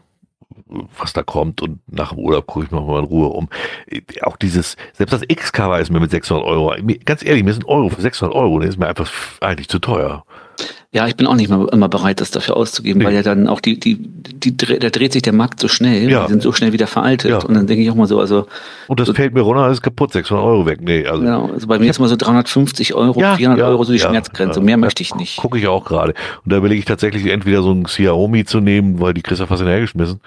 was da kommt und nach dem Urlaub gucke ich noch mal in Ruhe um. Äh, Auch dieses, selbst das X-Cover ist mir mit 600 Euro, ganz ehrlich, mir ist ein Euro für 600 Euro, das ist mir einfach eigentlich zu teuer. Ja, ich bin auch nicht mehr immer bereit, das dafür auszugeben, Nee. weil ja dann auch die, die, die, dre- da dreht sich der Markt so schnell, Ja. die sind so schnell wieder veraltet. Ja. Und dann denke ich auch mal so, also, Und das So- fällt mir runter, ist kaputt, 600 Euro weg. Nee, also genau, also bei mir ist mal so 350 Euro, Ja, 400 ja, Euro so die Schmerzgrenze. Mehr möchte ich nicht. gucke ich auch gerade. Und da überlege ich tatsächlich entweder so ein Xiaomi zu nehmen, weil die kriegst du fast hergeschmissen.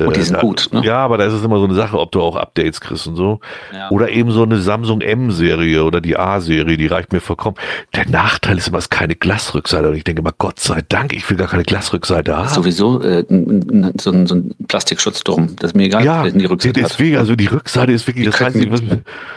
Und die sind da, gut, ne? Ja, aber da ist es immer so eine Sache, ob du auch Updates kriegst und so. Ja. Oder eben so eine Samsung M-Serie oder die A-Serie, die reicht mir vollkommen. Der Nachteil ist immer, es ist keine Glasrückseite. Und ich denke immer, Gott sei Dank, ich will gar keine Glasrückseite haben. Sowieso äh, so, ein, so ein Plastikschutz drum. Das ist mir egal, ja, die Rückseite hat. deswegen, also die Rückseite ist wirklich Die das Einzige, was,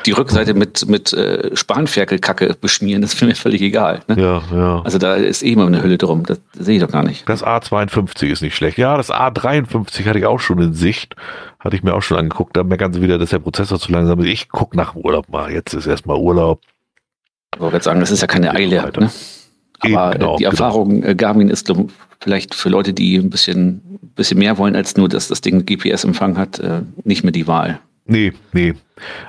Die Rückseite mit, mit äh, Spanferkelkacke beschmieren, das ist mir völlig egal. Ne? ja, ja. Also da ist eh immer eine Hülle drum. Das sehe ich doch gar nicht. Das A52 ist nicht schlecht. Ja, das A53 hatte ich auch schon in Sicht. Hatte ich mir auch schon angeguckt. Da merken sie wieder, dass der Prozessor zu langsam ist. Ich gucke nach dem Urlaub mal. Jetzt ist erstmal Urlaub. Ich würde sagen, das ist ja keine Eile. weiter. Ne? Aber genau, äh, die genau. Erfahrung äh, Garmin ist vielleicht für Leute, die ein bisschen, bisschen mehr wollen, als nur, dass das Ding GPS-Empfang hat, äh, nicht mehr die Wahl. Nee, nee.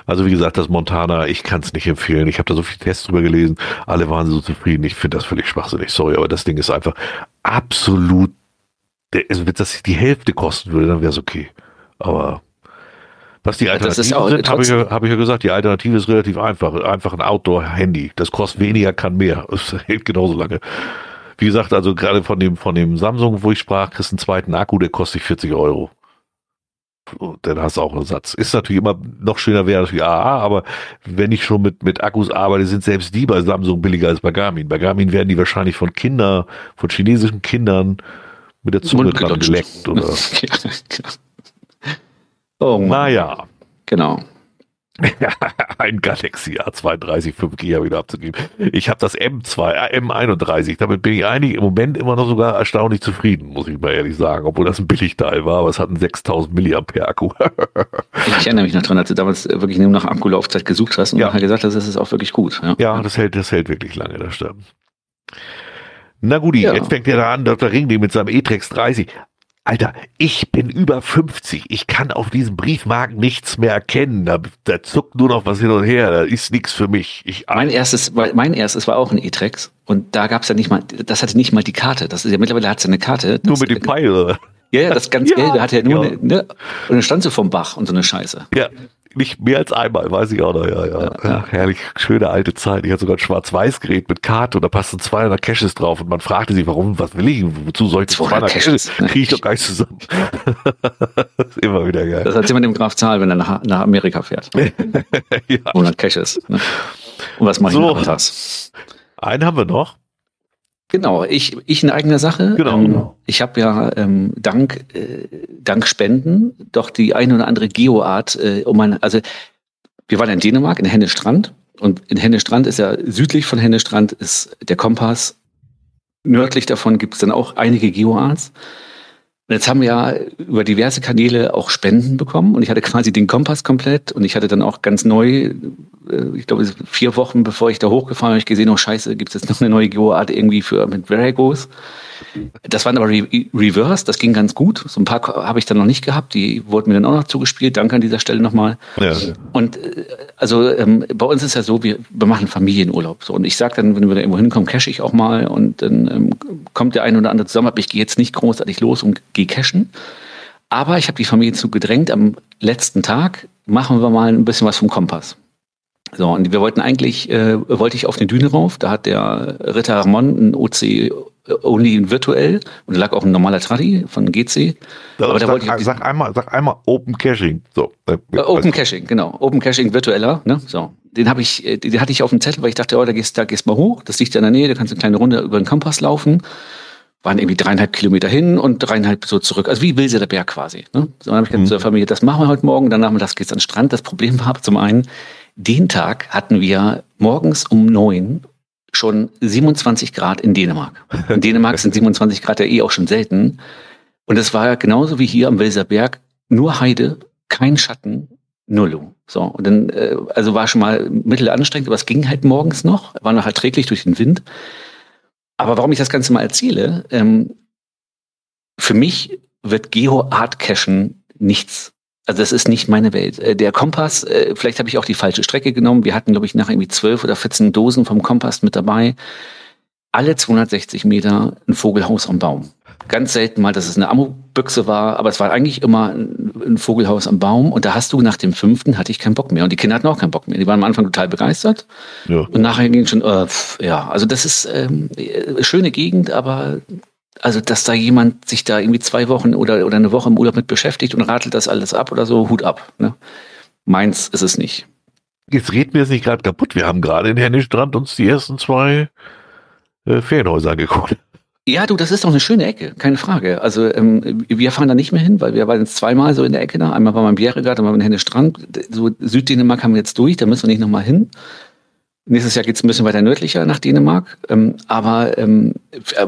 Also wie gesagt, das Montana, ich kann es nicht empfehlen. Ich habe da so viele Tests drüber gelesen. Alle waren so zufrieden. Ich finde das völlig schwachsinnig. Sorry, aber das Ding ist einfach absolut. Also wenn das die Hälfte kosten würde, dann wäre es okay. Aber was die Alternativen ist auch sind, habe ich, ja- hab ich ja gesagt, die Alternative ist relativ einfach. Einfach ein Outdoor-Handy. Das kostet weniger, kann mehr. Es hält genauso lange. Wie gesagt, also gerade von dem, von dem Samsung, wo ich sprach, kriegst du einen zweiten Akku, der kostet dich 40 Euro. Und dann hast du auch einen Satz. Ist natürlich immer noch schöner wäre natürlich AA, aber wenn ich schon mit, mit Akkus arbeite, sind selbst die bei Samsung billiger als bei Garmin. Bei Garmin werden die wahrscheinlich von Kindern, von chinesischen Kindern mit der Zunge dran geleckt oder. oh Mann. Naja. Genau. ein Galaxy A32 5G habe ich da abzugeben. Ich habe das M2, äh, M31. Damit bin ich eigentlich im Moment immer noch sogar erstaunlich zufrieden, muss ich mal ehrlich sagen. Obwohl das ein Billigteil war, aber es hat einen 6000 Milliampere Akku. ich erinnere mich noch dran, als du damals wirklich nur nach Akkulaufzeit gesucht hast und ja. gesagt hast, das ist auch wirklich gut. Ja, ja das hält, das hält wirklich lange, das stimmt. Na gut, ja. jetzt fängt er da an, Dr. Ringling mit seinem E-Trex 30. Alter, ich bin über 50. Ich kann auf diesem Briefmarken nichts mehr erkennen. Da, da zuckt nur noch was hin und her. Da ist nichts für mich. Ich, mein erstes, mein erstes war auch ein E-Trex. Und da gab es ja nicht mal, das hatte nicht mal die Karte. Das ist ja mittlerweile hat es ja eine Karte. Nur mit dem Pfeil. Ja, ja, das ganz ja, gelbe hatte ja nur ja. eine, ne? Und dann stand so vom Bach und so eine Scheiße. Ja, nicht mehr als einmal, weiß ich auch noch, ja, ja. Ach, herrlich, schöne alte Zeit. Ich hatte sogar ein Schwarz-Weiß-Gerät mit Karte und da passten 200 Caches drauf und man fragte sich, warum, was will ich, wozu soll ich 200 Caches? Kriege ich doch gar nicht zusammen. das ist immer wieder geil. Das hat jemand im Graf Zahl, wenn er nach, nach Amerika fährt. ja. 100 Caches. Ne? Und was mache ich so, mit das? Einen haben wir noch. Genau, ich, ich in eigener Sache. Genau. Ähm, ich habe ja ähm, dank, äh, dank Spenden doch die eine oder andere Geoart äh, um ein, also wir waren in Dänemark, in Hennestrand. Und in Hennestrand ist ja südlich von Hennestrand ist der Kompass. Nördlich davon gibt es dann auch einige Geoarts. Und jetzt haben wir ja über diverse Kanäle auch Spenden bekommen und ich hatte quasi den Kompass komplett und ich hatte dann auch ganz neu, ich glaube vier Wochen bevor ich da hochgefahren habe, ich gesehen, oh scheiße, gibt es jetzt noch eine neue Geoart irgendwie für mit Varigos. Das waren aber Re Reverse, das ging ganz gut. So ein paar habe ich dann noch nicht gehabt, die wurden mir dann auch noch zugespielt. Danke an dieser Stelle nochmal. Ja. Und äh, also ähm, bei uns ist ja so, wir, wir machen Familienurlaub. So. Und ich sage dann, wenn wir da irgendwo hinkommen, cache ich auch mal und dann ähm, kommt der eine oder andere zusammen, aber ich gehe jetzt nicht großartig los und gehe cashen. Aber ich habe die Familie zu gedrängt, am letzten Tag machen wir mal ein bisschen was vom Kompass. So, und wir wollten eigentlich, äh, wollte ich auf eine Düne rauf, da hat der Ritter Ramon ein OC Only virtuell und lag auch ein normaler Tradi von GC. Ja, aber da wollte ich sag einmal, sag einmal Open Caching. So, äh, Open Caching, genau. Open Caching virtueller, ne? So. Den habe ich, äh, den hatte ich auf dem Zettel, weil ich dachte, oh, da gehst, da gehst mal hoch, das liegt ja in der Nähe, da kannst du eine kleine Runde über den Kompass laufen. Waren irgendwie dreieinhalb Kilometer hin und dreieinhalb so zurück. Also wie Wilse der Berg quasi. Ne? So, dann habe ich gesagt mhm. zur Familie, das machen wir heute Morgen, dann nachmittags geht's an den Strand. Das Problem war zum einen, den Tag hatten wir morgens um neun schon 27 Grad in Dänemark. In Dänemark sind 27 Grad ja eh auch schon selten. Und es war genauso wie hier am Welser Berg, nur Heide, kein Schatten, Nullo. So, und dann, äh, also war schon mal mittel anstrengend, aber es ging halt morgens noch, war noch erträglich durch den Wind. Aber warum ich das Ganze mal erzähle, ähm, für mich wird Geo-Art-Cachen nichts also das ist nicht meine Welt. Äh, der Kompass, äh, vielleicht habe ich auch die falsche Strecke genommen. Wir hatten, glaube ich, nachher irgendwie zwölf oder 14 Dosen vom Kompass mit dabei. Alle 260 Meter ein Vogelhaus am Baum. Ganz selten mal, dass es eine Ammobüchse war, aber es war eigentlich immer ein Vogelhaus am Baum. Und da hast du nach dem fünften hatte ich keinen Bock mehr. Und die Kinder hatten auch keinen Bock mehr. Die waren am Anfang total begeistert. Ja. Und nachher ging schon, äh, pff, ja, also das ist ähm, schöne Gegend, aber also, dass da jemand sich da irgendwie zwei Wochen oder, oder eine Woche im Urlaub mit beschäftigt und ratelt das alles ab oder so, Hut ab. Ne? Meins ist es nicht. Jetzt reden wir es nicht gerade kaputt. Wir haben gerade in Hennistrand uns die ersten zwei äh, Ferienhäuser angeguckt. Ja, du, das ist doch eine schöne Ecke, keine Frage. Also ähm, wir fahren da nicht mehr hin, weil wir waren jetzt zweimal so in der Ecke da. Einmal waren wir im Bjerregaard, einmal in Hennestrand. So Süddänemark haben wir jetzt durch, da müssen wir nicht nochmal hin. Nächstes Jahr geht es ein bisschen weiter nördlicher nach Dänemark. Ähm, aber ähm,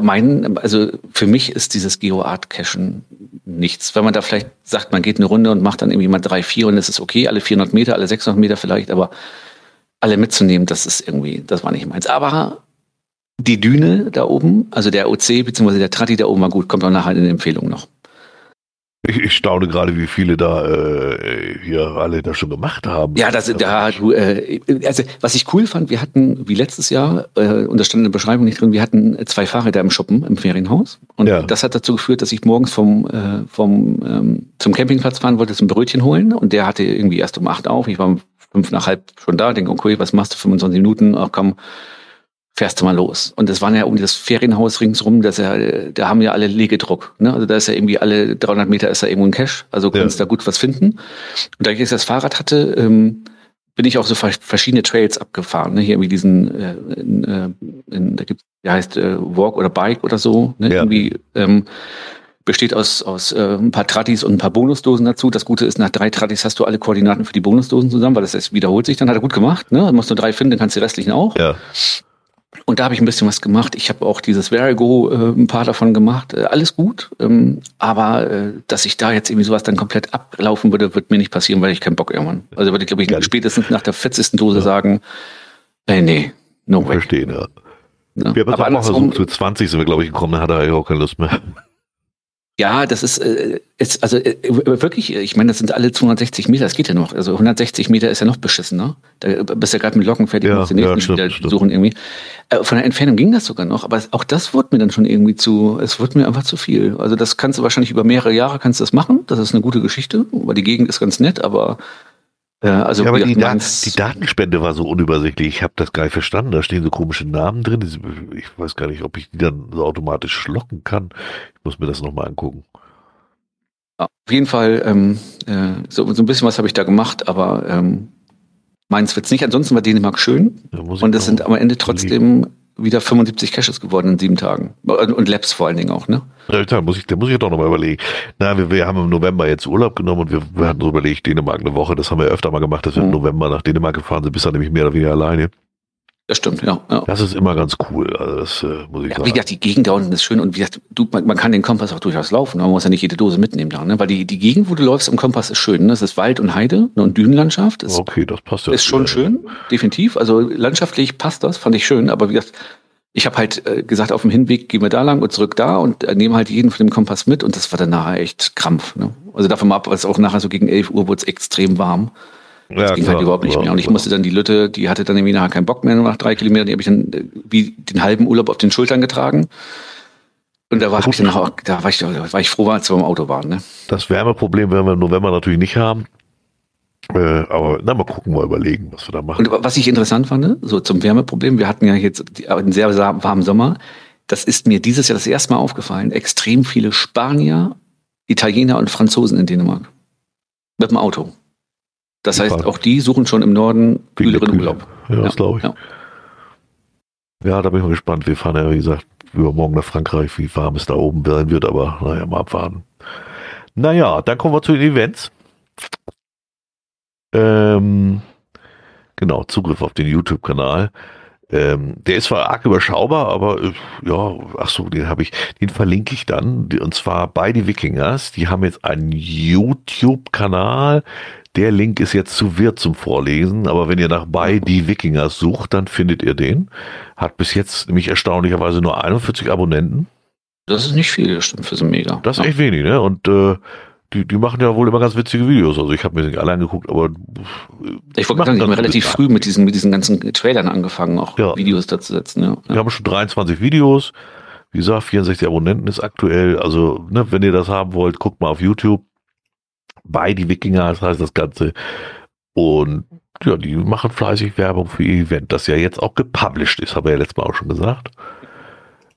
mein, also für mich ist dieses Geo-Art-Cachen nichts. Wenn man da vielleicht sagt, man geht eine Runde und macht dann irgendwie mal drei, vier und es ist okay, alle 400 Meter, alle 600 Meter vielleicht, aber alle mitzunehmen, das ist irgendwie, das war nicht meins. Aber die Düne da oben, also der OC bzw. der Tratti da oben war gut, kommt auch nachher in der Empfehlung noch. Ich, ich staune gerade, wie viele da äh, hier alle das schon gemacht haben. Ja, das, da, du, äh, also was ich cool fand, wir hatten wie letztes Jahr, äh, und da stand in der Beschreibung nicht drin, wir hatten zwei Fahrräder im Schuppen im Ferienhaus. Und ja. das hat dazu geführt, dass ich morgens vom, äh, vom ähm, zum Campingplatz fahren wollte, zum Brötchen holen. Und der hatte irgendwie erst um acht auf. Ich war um fünf nach halb schon da, denke, okay, was machst du, 25 Minuten? Ach komm, fährst du mal los. Und das waren ja um das Ferienhaus ringsrum, das ja, da haben ja alle Legedruck. Ne? Also da ist ja irgendwie alle 300 Meter ist da irgendwo ein Cache, also kannst ja. da gut was finden. Und da ich jetzt das Fahrrad hatte, ähm, bin ich auch so verschiedene Trails abgefahren. Ne? Hier irgendwie diesen, äh, in, äh, in, da gibt, der heißt äh, Walk oder Bike oder so. Ne? Ja. Irgendwie, ähm, besteht aus, aus äh, ein paar Trattis und ein paar Bonusdosen dazu. Das Gute ist, nach drei Trattis hast du alle Koordinaten für die Bonusdosen zusammen, weil das jetzt wiederholt sich dann. Hat er gut gemacht. Ne? Du musst nur drei finden, dann kannst du die restlichen auch. Ja. Und da habe ich ein bisschen was gemacht. Ich habe auch dieses Verigo äh, ein paar davon gemacht. Äh, alles gut. Ähm, aber äh, dass ich da jetzt irgendwie sowas dann komplett ablaufen würde, wird mir nicht passieren, weil ich keinen Bock irgendwann. Also würde ich, glaube ich, Ja. spätestens nach der 40. Dose Ja. sagen, äh, nee, no way. Verstehen, ja. Ne? Wir haben es aber auch mal versucht, mit 20 sind wir, glaube ich, gekommen, dann hat er ja auch keine Lust mehr. Ja, das ist, äh, ist also äh, wirklich, ich meine, das sind alle 260 Meter, das geht ja noch. Also 160 Meter ist ja noch beschissen, ne? Da bist du ja gerade mit Locken fertig, Ja, musst den nächsten ja, stimmt, wieder stimmt. suchen irgendwie. Äh, von der Entfernung ging das sogar noch, aber auch das wurde mir dann schon irgendwie zu, es wurde mir einfach zu viel. Also das kannst du wahrscheinlich über mehrere Jahre kannst du das machen. Das ist eine gute Geschichte, weil die Gegend ist ganz nett, aber äh, also ja, aber die, Da die Datenspende war so unübersichtlich. Ich habe das gar nicht verstanden. Da stehen so komische Namen drin. Ich weiß gar nicht, ob ich die dann so automatisch schlocken kann. Ich muss mir das nochmal angucken. Auf jeden Fall, ähm, äh, so, so ein bisschen was habe ich da gemacht, aber ähm, meins wird's nicht. Ansonsten war Dänemark schön und es sind am Ende trotzdem wieder 75 Caches geworden in sieben Tagen. Und, Labs vor allen Dingen auch, ne? Ja, da muss ich, da muss ich doch nochmal überlegen. Na, wir, wir haben im November jetzt Urlaub genommen und wir, wir hatten so überlegt, Dänemark eine Woche. Das haben wir öfter mal gemacht, dass wir im Mhm. November nach Dänemark gefahren sind, bis dann nämlich mehr oder weniger alleine. Das stimmt, ja. ja. Das ist immer ganz cool. Also das äh, muss ich Ja, sagen. wie gesagt, die Gegend da unten ist schön und wie gesagt, du, man, man kann den Kompass auch durchaus laufen. Man muss ja nicht jede Dose mitnehmen da, ne? Weil die, die Gegend, wo du läufst am Kompass, ist schön. Ne? Das ist Wald und Heide ne? und Dünenlandschaft. Ist, okay, das passt ja. ist schon wieder. schön, definitiv. Also landschaftlich passt das, fand ich schön. Aber wie gesagt, ich habe halt äh, gesagt, auf dem Hinweg gehen wir da lang und zurück da und äh, nehme halt jeden von dem Kompass mit und das war dann nachher echt Krampf. Ne? Also davon ab, weil es auch nachher so gegen 11 Uhr wurde es extrem warm. Das Ja, ging klar, halt überhaupt nicht klar, mehr. Und ich klar. musste dann die Lütte, die hatte dann irgendwie nachher keinen Bock mehr nach drei Kilometern, die habe ich dann äh, wie den halben Urlaub auf den Schultern getragen. Und da war, ich dann auch, da war ich, da war ich froh, als wir im Auto waren. Ne? Das Wärmeproblem werden wir im November natürlich nicht haben. Äh, aber na, mal gucken, mal überlegen, was wir da machen. Und was ich interessant fand, so zum Wärmeproblem, wir hatten ja jetzt die- einen sehr warmen Sommer. Das ist mir dieses Jahr das erste Mal aufgefallen. Extrem viele Spanier, Italiener und Franzosen in Dänemark. Mit dem Auto. Das heißt, Super. auch die suchen schon im Norden kühleren Kühle. Urlaub. Ja, das glaube ich. ja. Ja, da bin ich mal gespannt. Wir fahren ja, wie gesagt, übermorgen nach Frankreich, wie warm es da oben werden wird, aber naja, mal abwarten. Naja, dann kommen wir zu den Events. Ähm, genau, Zugriff auf den YouTube-Kanal. Ähm, der ist zwar arg überschaubar, aber äh, ja, ach so, den habe ich, den verlinke ich dann. Und zwar bei die Wikingers. Die haben jetzt einen YouTube-Kanal. Der Link ist jetzt zu wirr zum Vorlesen, aber wenn ihr nach bei die Wikingers sucht, dann findet ihr den. Hat bis jetzt nämlich erstaunlicherweise nur 41 Abonnenten. Das ist nicht viel, das stimmt, für so Mega. Das ist echt wenig, ne? Und äh, die, die machen ja wohl immer ganz witzige Videos. Also ich habe mir nicht alle angeguckt, aber Ich wollte sagen, die haben relativ früh mit diesen, mit diesen ganzen Trailern angefangen, auch Ja. Videos dazu setzen. Ja. Wir haben schon 23 Videos. Wie gesagt, 64 Abonnenten ist aktuell. Also, ne, wenn ihr das haben wollt, guckt mal auf YouTube. Bei die Wikinger, das heißt das Ganze. Und ja, die machen fleißig Werbung für ihr Event, das ja jetzt auch gepublished ist, habe ich ja letztes Mal auch schon gesagt.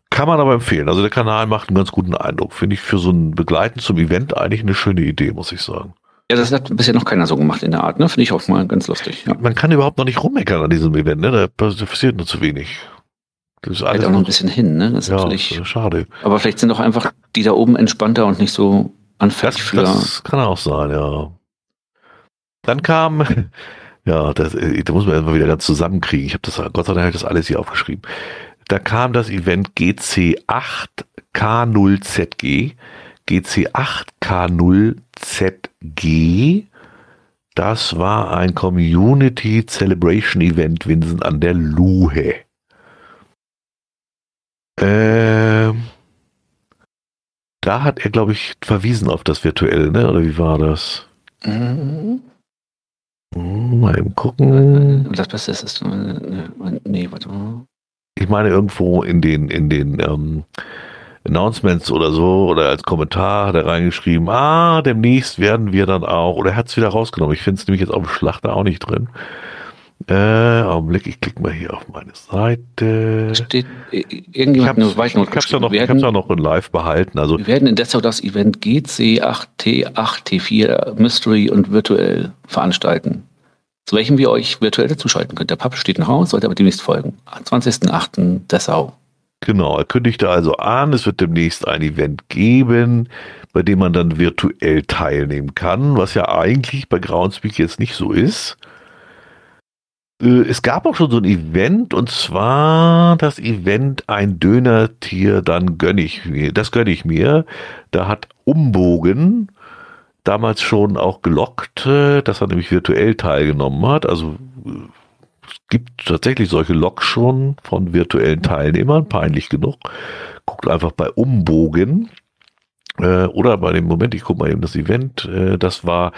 Kann man aber empfehlen. Also der Kanal macht einen ganz guten Eindruck. Finde ich für so ein Begleiten zum Event eigentlich eine schöne Idee, muss ich sagen. ja, das hat bisher noch keiner so gemacht in der Art, ne? Finde ich auch mal ganz lustig. Ja. Man kann überhaupt noch nicht rummeckern an diesem Event, ne? Da passiert nur zu wenig. Das ist alles auch noch ein bisschen hin, ne? Das ist ja, natürlich, das ist schade. aber vielleicht sind auch einfach die da oben entspannter und nicht so anfällig Das, das kann auch sein, ja. Dann kam, ja, das, äh, da muss man erstmal wieder ganz zusammenkriegen. Ich habe das, Gott sei Dank, habe ich das alles hier aufgeschrieben. Da kam das Event GC8K0ZG. GC8K0ZG. Das war ein Community Celebration Event Winsen an der Luhe. Ähm, da hat er, glaube ich, verwiesen auf das Virtuelle, ne? Oder wie war das? Mhm. Hm, Mal eben gucken. Das Beste ist, ist äh, nee, warte mal. Ich meine, irgendwo in den, in den ähm, Announcements oder so oder als Kommentar hat er reingeschrieben, ah, demnächst werden wir dann auch, oder er hat es wieder rausgenommen. Ich finde es nämlich jetzt auf dem Schlachter auch nicht drin. Äh, Augenblick, ich klicke mal hier auf meine Seite. Steht, äh, Ich irgendjemand hat habe es ja noch, geschrieben. ich noch in live behalten. Also Wir werden in Dessau das Event GC8T8T4 Mystery und virtuell veranstalten, zu welchem wir euch virtuell dazuschalten könnt. Der Pub steht noch aus, sollte aber demnächst folgen. Am 20.08. Dessau. Genau, er kündigte also an, es wird demnächst ein Event geben, bei dem man dann virtuell teilnehmen kann, was ja eigentlich bei Groundspeak jetzt nicht so ist. Äh, es gab auch schon so ein Event und zwar das Event ein Dönertier, dann gönne ich mir, das gönne ich mir. Da hat Umbogen damals schon auch gelockt, äh, dass er nämlich virtuell teilgenommen hat. Also äh, es gibt tatsächlich solche Logs schon von virtuellen Teilnehmern, peinlich genug. Guckt einfach bei Umbogen. Äh, oder bei dem Moment, ich gucke mal eben das Event, äh, das war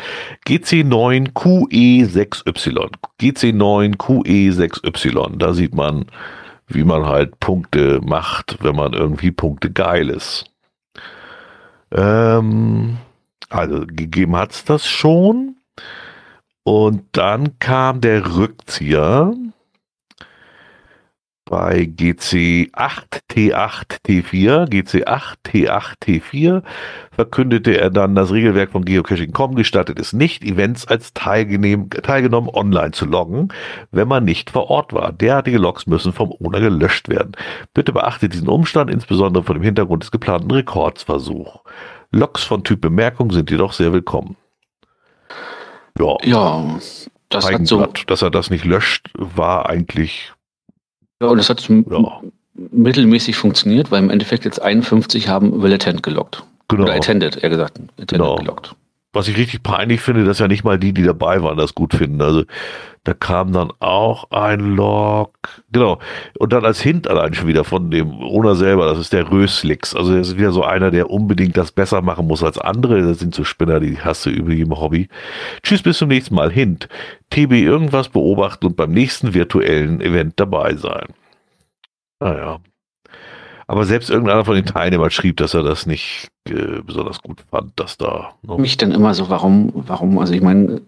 GC9QE6Y. GC9QE6Y. Da sieht man, wie man halt Punkte macht, wenn man irgendwie Punkte geil ist. Ähm, also gegeben hat es das schon. Und dann kam der Rückzieher bei GC8T8T4, GC8T8T4 verkündete er dann, das Regelwerk von Geocaching.com gestattet es nicht, Events als teilgenommen online zu loggen, wenn man nicht vor Ort war. Derartige Logs müssen vom Owner gelöscht werden. Bitte beachtet diesen Umstand, insbesondere vor dem Hintergrund des geplanten Rekordsversuchs. Logs von Typ Bemerkung sind jedoch sehr willkommen. Ja, ja das hat so. Dass er das nicht löscht, war eigentlich ja, und das hat ja. mittelmäßig funktioniert, weil im Endeffekt jetzt 51 haben Will Attend gelockt. Genau. Oder Attended, eher gesagt. Attended genau. gelockt. Was ich richtig peinlich finde, dass ja nicht mal die, die dabei waren, das gut finden. Also da kam dann auch ein Log. Genau. Und dann als Hint allein schon wieder von dem Owner selber, das ist der Röslix. Also das ist wieder so einer, der unbedingt das besser machen muss als andere. Das sind so Spinner, die hast du über jedem Hobby. Tschüss, bis zum nächsten Mal. Hint. TB irgendwas beobachten und beim nächsten virtuellen Event dabei sein. Naja. Aber selbst irgendeiner von den Teilnehmern schrieb, dass er das nicht äh, besonders gut fand, dass da. Ne? Mich dann immer so, warum, warum, also ich meine,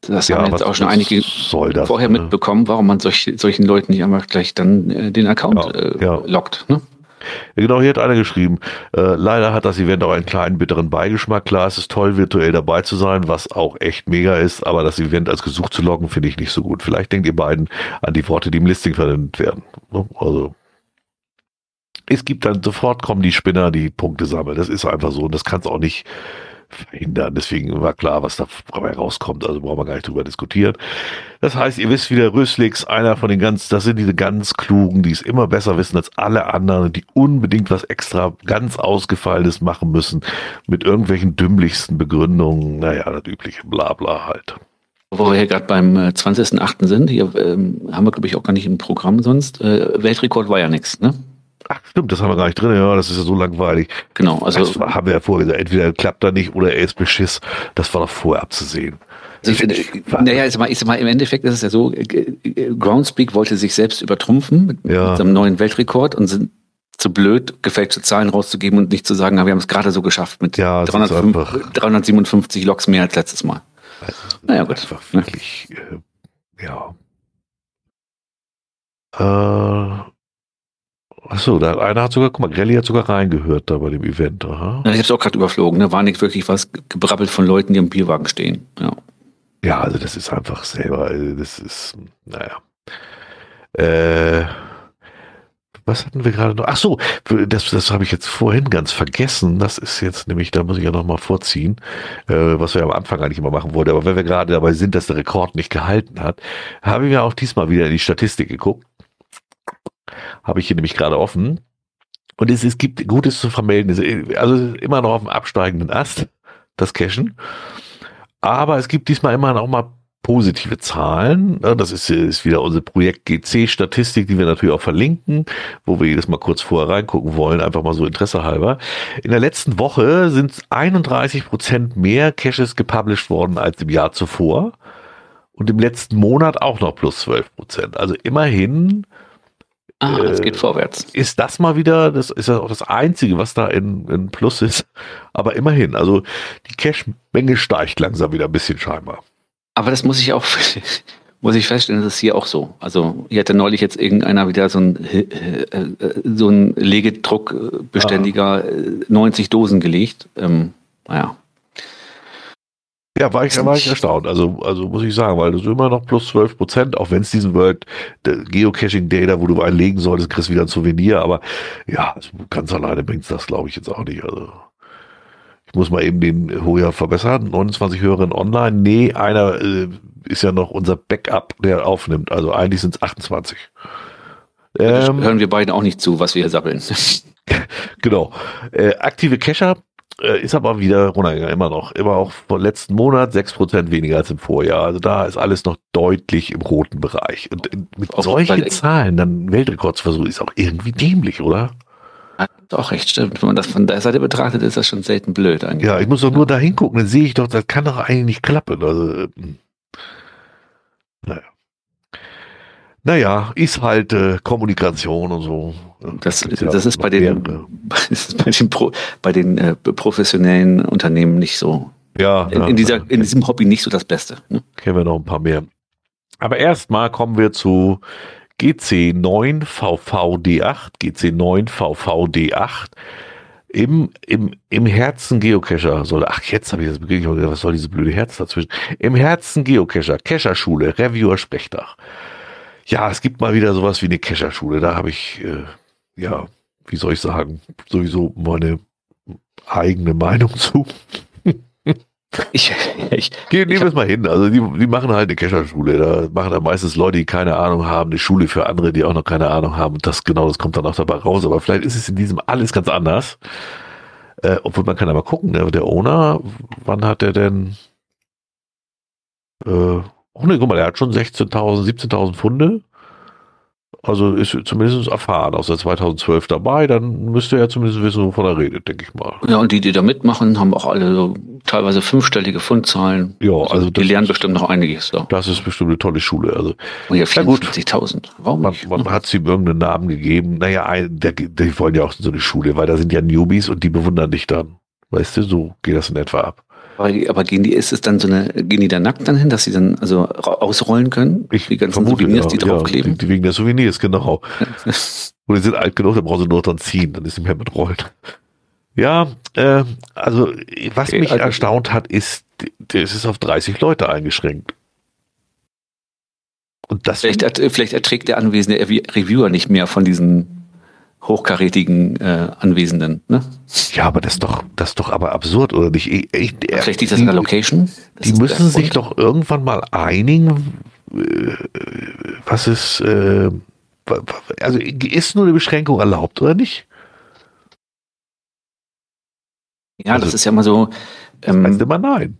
das ja, haben jetzt auch schon einige das, vorher ne? mitbekommen, warum man solch, solchen Leuten nicht einfach gleich dann äh, den Account ja, äh, ja. lockt. Ne? Genau, hier hat einer geschrieben, äh, leider hat das Event auch einen kleinen bitteren Beigeschmack. Klar, es ist toll, virtuell dabei zu sein, was auch echt mega ist, aber das Event als gesucht zu loggen, finde ich nicht so gut. Vielleicht denkt ihr beiden an die Worte, die im Listing verwendet werden. Ne? Also es gibt dann sofort kommen die Spinner, die Punkte sammeln. Das ist einfach so und das kann es auch nicht verhindern. Deswegen war klar, was dabei rauskommt. Also brauchen wir gar nicht drüber diskutieren. Das heißt, ihr wisst wieder, Röslix, einer von den ganz, das sind diese ganz klugen, die es immer besser wissen als alle anderen, die unbedingt was extra ganz Ausgefallenes machen müssen mit irgendwelchen dümmlichsten Begründungen. Naja, das übliche Blabla halt. Wo wir hier gerade beim 20.8. Äh, sind, hier ähm, haben wir, glaube ich, auch gar nicht im Programm sonst. Äh, Weltrekord war ja nichts, ne? Ach stimmt, das haben wir gar nicht drin. Ja, das ist ja so langweilig. Genau, also das haben wir ja vorher gesagt. Entweder klappt er nicht oder er ist beschiss. Das war doch vorher abzusehen. Also ich naja, ich sag, mal, ich sag mal, im Endeffekt ist es ja so, äh, äh, Groundspeak wollte sich selbst übertrumpfen mit, ja. mit seinem neuen Weltrekord und sind zu blöd, gefälschte Zahlen rauszugeben und nicht zu sagen, wir haben es gerade so geschafft mit ja, 305, 357 Loks mehr als letztes Mal. Also, naja, gut. Einfach wirklich, äh, ja. Äh, Achso, da einer hat sogar, guck mal, Grelli hat sogar reingehört da bei dem Event. Aha. Ja, ich habe es auch gerade überflogen, ne? War nicht wirklich was gebrabbelt von Leuten, die am Bierwagen stehen. Ja. Ja, also das ist einfach selber, also das ist, naja. Äh, was hatten wir gerade noch? Ach so, das, das habe ich jetzt vorhin ganz vergessen. Das ist jetzt nämlich, da muss ich ja nochmal vorziehen, äh, was wir am Anfang eigentlich immer machen wollten. Aber wenn wir gerade dabei sind, dass der Rekord nicht gehalten hat, habe ich mir auch diesmal wieder in die Statistik geguckt. Habe ich hier nämlich gerade offen. Und es, es gibt Gutes zu vermelden. Also immer noch auf dem absteigenden Ast, das Cashen. Aber es gibt diesmal immer noch mal positive Zahlen. Das ist, ist wieder unser Projekt GC-Statistik, die wir natürlich auch verlinken, wo wir jedes Mal kurz vorher reingucken wollen, einfach mal so Interesse halber. In der letzten Woche sind 31 Prozent mehr Caches gepublished worden als im Jahr zuvor. Und im letzten Monat auch noch plus 12 Prozent. Also immerhin Ah, es geht vorwärts. Ist das mal wieder, das ist ja auch das Einzige, was da in, in Plus ist. Aber immerhin, also die Cash-Menge steigt langsam wieder ein bisschen scheinbar. Aber das muss ich auch, muss ich feststellen, das ist hier auch so. Also hier hatte neulich jetzt irgendeiner wieder so ein, äh, äh, so ein Legedruckbeständiger ah. 90 Dosen gelegt. Ähm, naja. Ja, war ich, war ich erstaunt. Also, also muss ich sagen, weil das ist immer noch plus 12 Prozent, auch wenn es diesen World Geocaching Data, wo du einlegen solltest, kriegst wieder ein Souvenir. Aber ja, also ganz alleine bringt das, glaube ich, jetzt auch nicht. Also ich muss mal eben den Hoja verbessern. 29 Hörerinnen online. Nee, einer äh, ist ja noch unser Backup, der aufnimmt. Also eigentlich sind es 28. Ähm, hören wir beiden auch nicht zu, was wir hier sabbeln. genau. Äh, aktive Cacher ist aber wieder runtergegangen, immer noch. Immer auch vor letzten Monat 6% weniger als im Vorjahr. Also da ist alles noch deutlich im roten Bereich. Und mit auch solchen Zahlen dann Weltrekordsversuch ist auch irgendwie dämlich, oder? Ja, doch, recht stimmt. Wenn man das von der Seite betrachtet, ist das schon selten blöd eigentlich. Ja, ich muss doch nur da hingucken, dann sehe ich doch, das kann doch eigentlich nicht klappen. Also, hm. naja. Naja, ist halt äh, Kommunikation und so. Das, das, ja das ist bei den, ist bei den, Pro, bei den äh, professionellen Unternehmen nicht so. Ja. In, in, dieser, in diesem Hobby nicht so das Beste. Ne? Kennen wir noch ein paar mehr. Aber erstmal kommen wir zu GC9VVD8, GC9VVD8 im, im, im Herzen Geocacher soll, ach jetzt habe ich das begriffen, was soll diese blöde Herz dazwischen? Im Herzen Geocacher, Cacherschule, Reviewer Sprechtag. Ja, es gibt mal wieder sowas wie eine Cacherschule. Da habe ich, äh, ja, wie soll ich sagen, sowieso meine eigene Meinung zu. Ich, ich, Gehen nehmen wir es mal hin. Also die, die machen halt eine Kescherschule. Da machen da meistens Leute, die keine Ahnung haben, eine Schule für andere, die auch noch keine Ahnung haben. Und das genau, das kommt dann auch dabei raus. Aber vielleicht ist es in diesem alles ganz anders. Äh, obwohl man kann aber gucken, ne? der Owner, wann hat er denn? Äh, oh ne, guck mal, der hat schon 16.000, 17.000 Pfunde. Also ist zumindest erfahren, aus der 2012 dabei, dann müsste er zumindest wissen, wovon er redet, denke ich mal. Ja, und die, die da mitmachen, haben auch alle so teilweise fünfstellige Fundzahlen. Ja, also, also die lernen bestimmt noch einiges. Ja. Das ist bestimmt eine tolle Schule. Also, und ja, 54.000. Warum man, nicht? Man hat sie irgendeinen Namen gegeben. Naja, ein, der, die wollen ja auch so eine Schule, weil da sind ja Newbies und die bewundern dich dann. Weißt du, so geht das in etwa ab. Aber, gehen die, ist es dann so eine, gehen die da nackt dann hin, dass sie dann also ausrollen können? Ich die ganzen vermute, Souvenirs, die ja, draufkleben? Die, wegen der Souvenirs, genau. Und die sind alt genug, dann brauchen sie nur dran ziehen, dann ist nicht mehr mit Rollen. Ja, äh, also was okay, mich also, erstaunt hat, ist, es ist auf 30 Leute eingeschränkt. Und das vielleicht, vielleicht erträgt der anwesende Reviewer nicht mehr von diesen hochkarätigen äh, Anwesenden. Ne? Ja, aber das ist doch, das ist doch aber absurd, oder nicht? Ich, ich, Vielleicht liegt das in der Location? Das die müssen sich doch irgendwann mal einigen, äh, was ist, äh, also ist nur eine Beschränkung erlaubt, oder nicht? Ja, also, das ist ja mal so. Ähm, das heißt immer nein.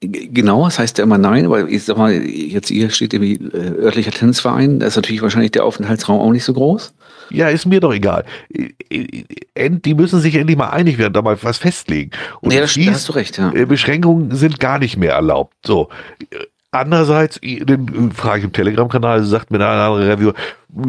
Genau, das heißt ja immer nein, weil ich sag mal, jetzt hier steht irgendwie äh, örtlicher Tennisverein, da ist natürlich wahrscheinlich der Aufenthaltsraum auch nicht so groß. Ja, ist mir doch egal. Die müssen sich endlich mal einig werden, da mal was festlegen. Und ja, da hast du recht, ja. Beschränkungen sind gar nicht mehr erlaubt. So. Andererseits, den frage ich im Telegram-Kanal, sagt mir der andere Reviewer,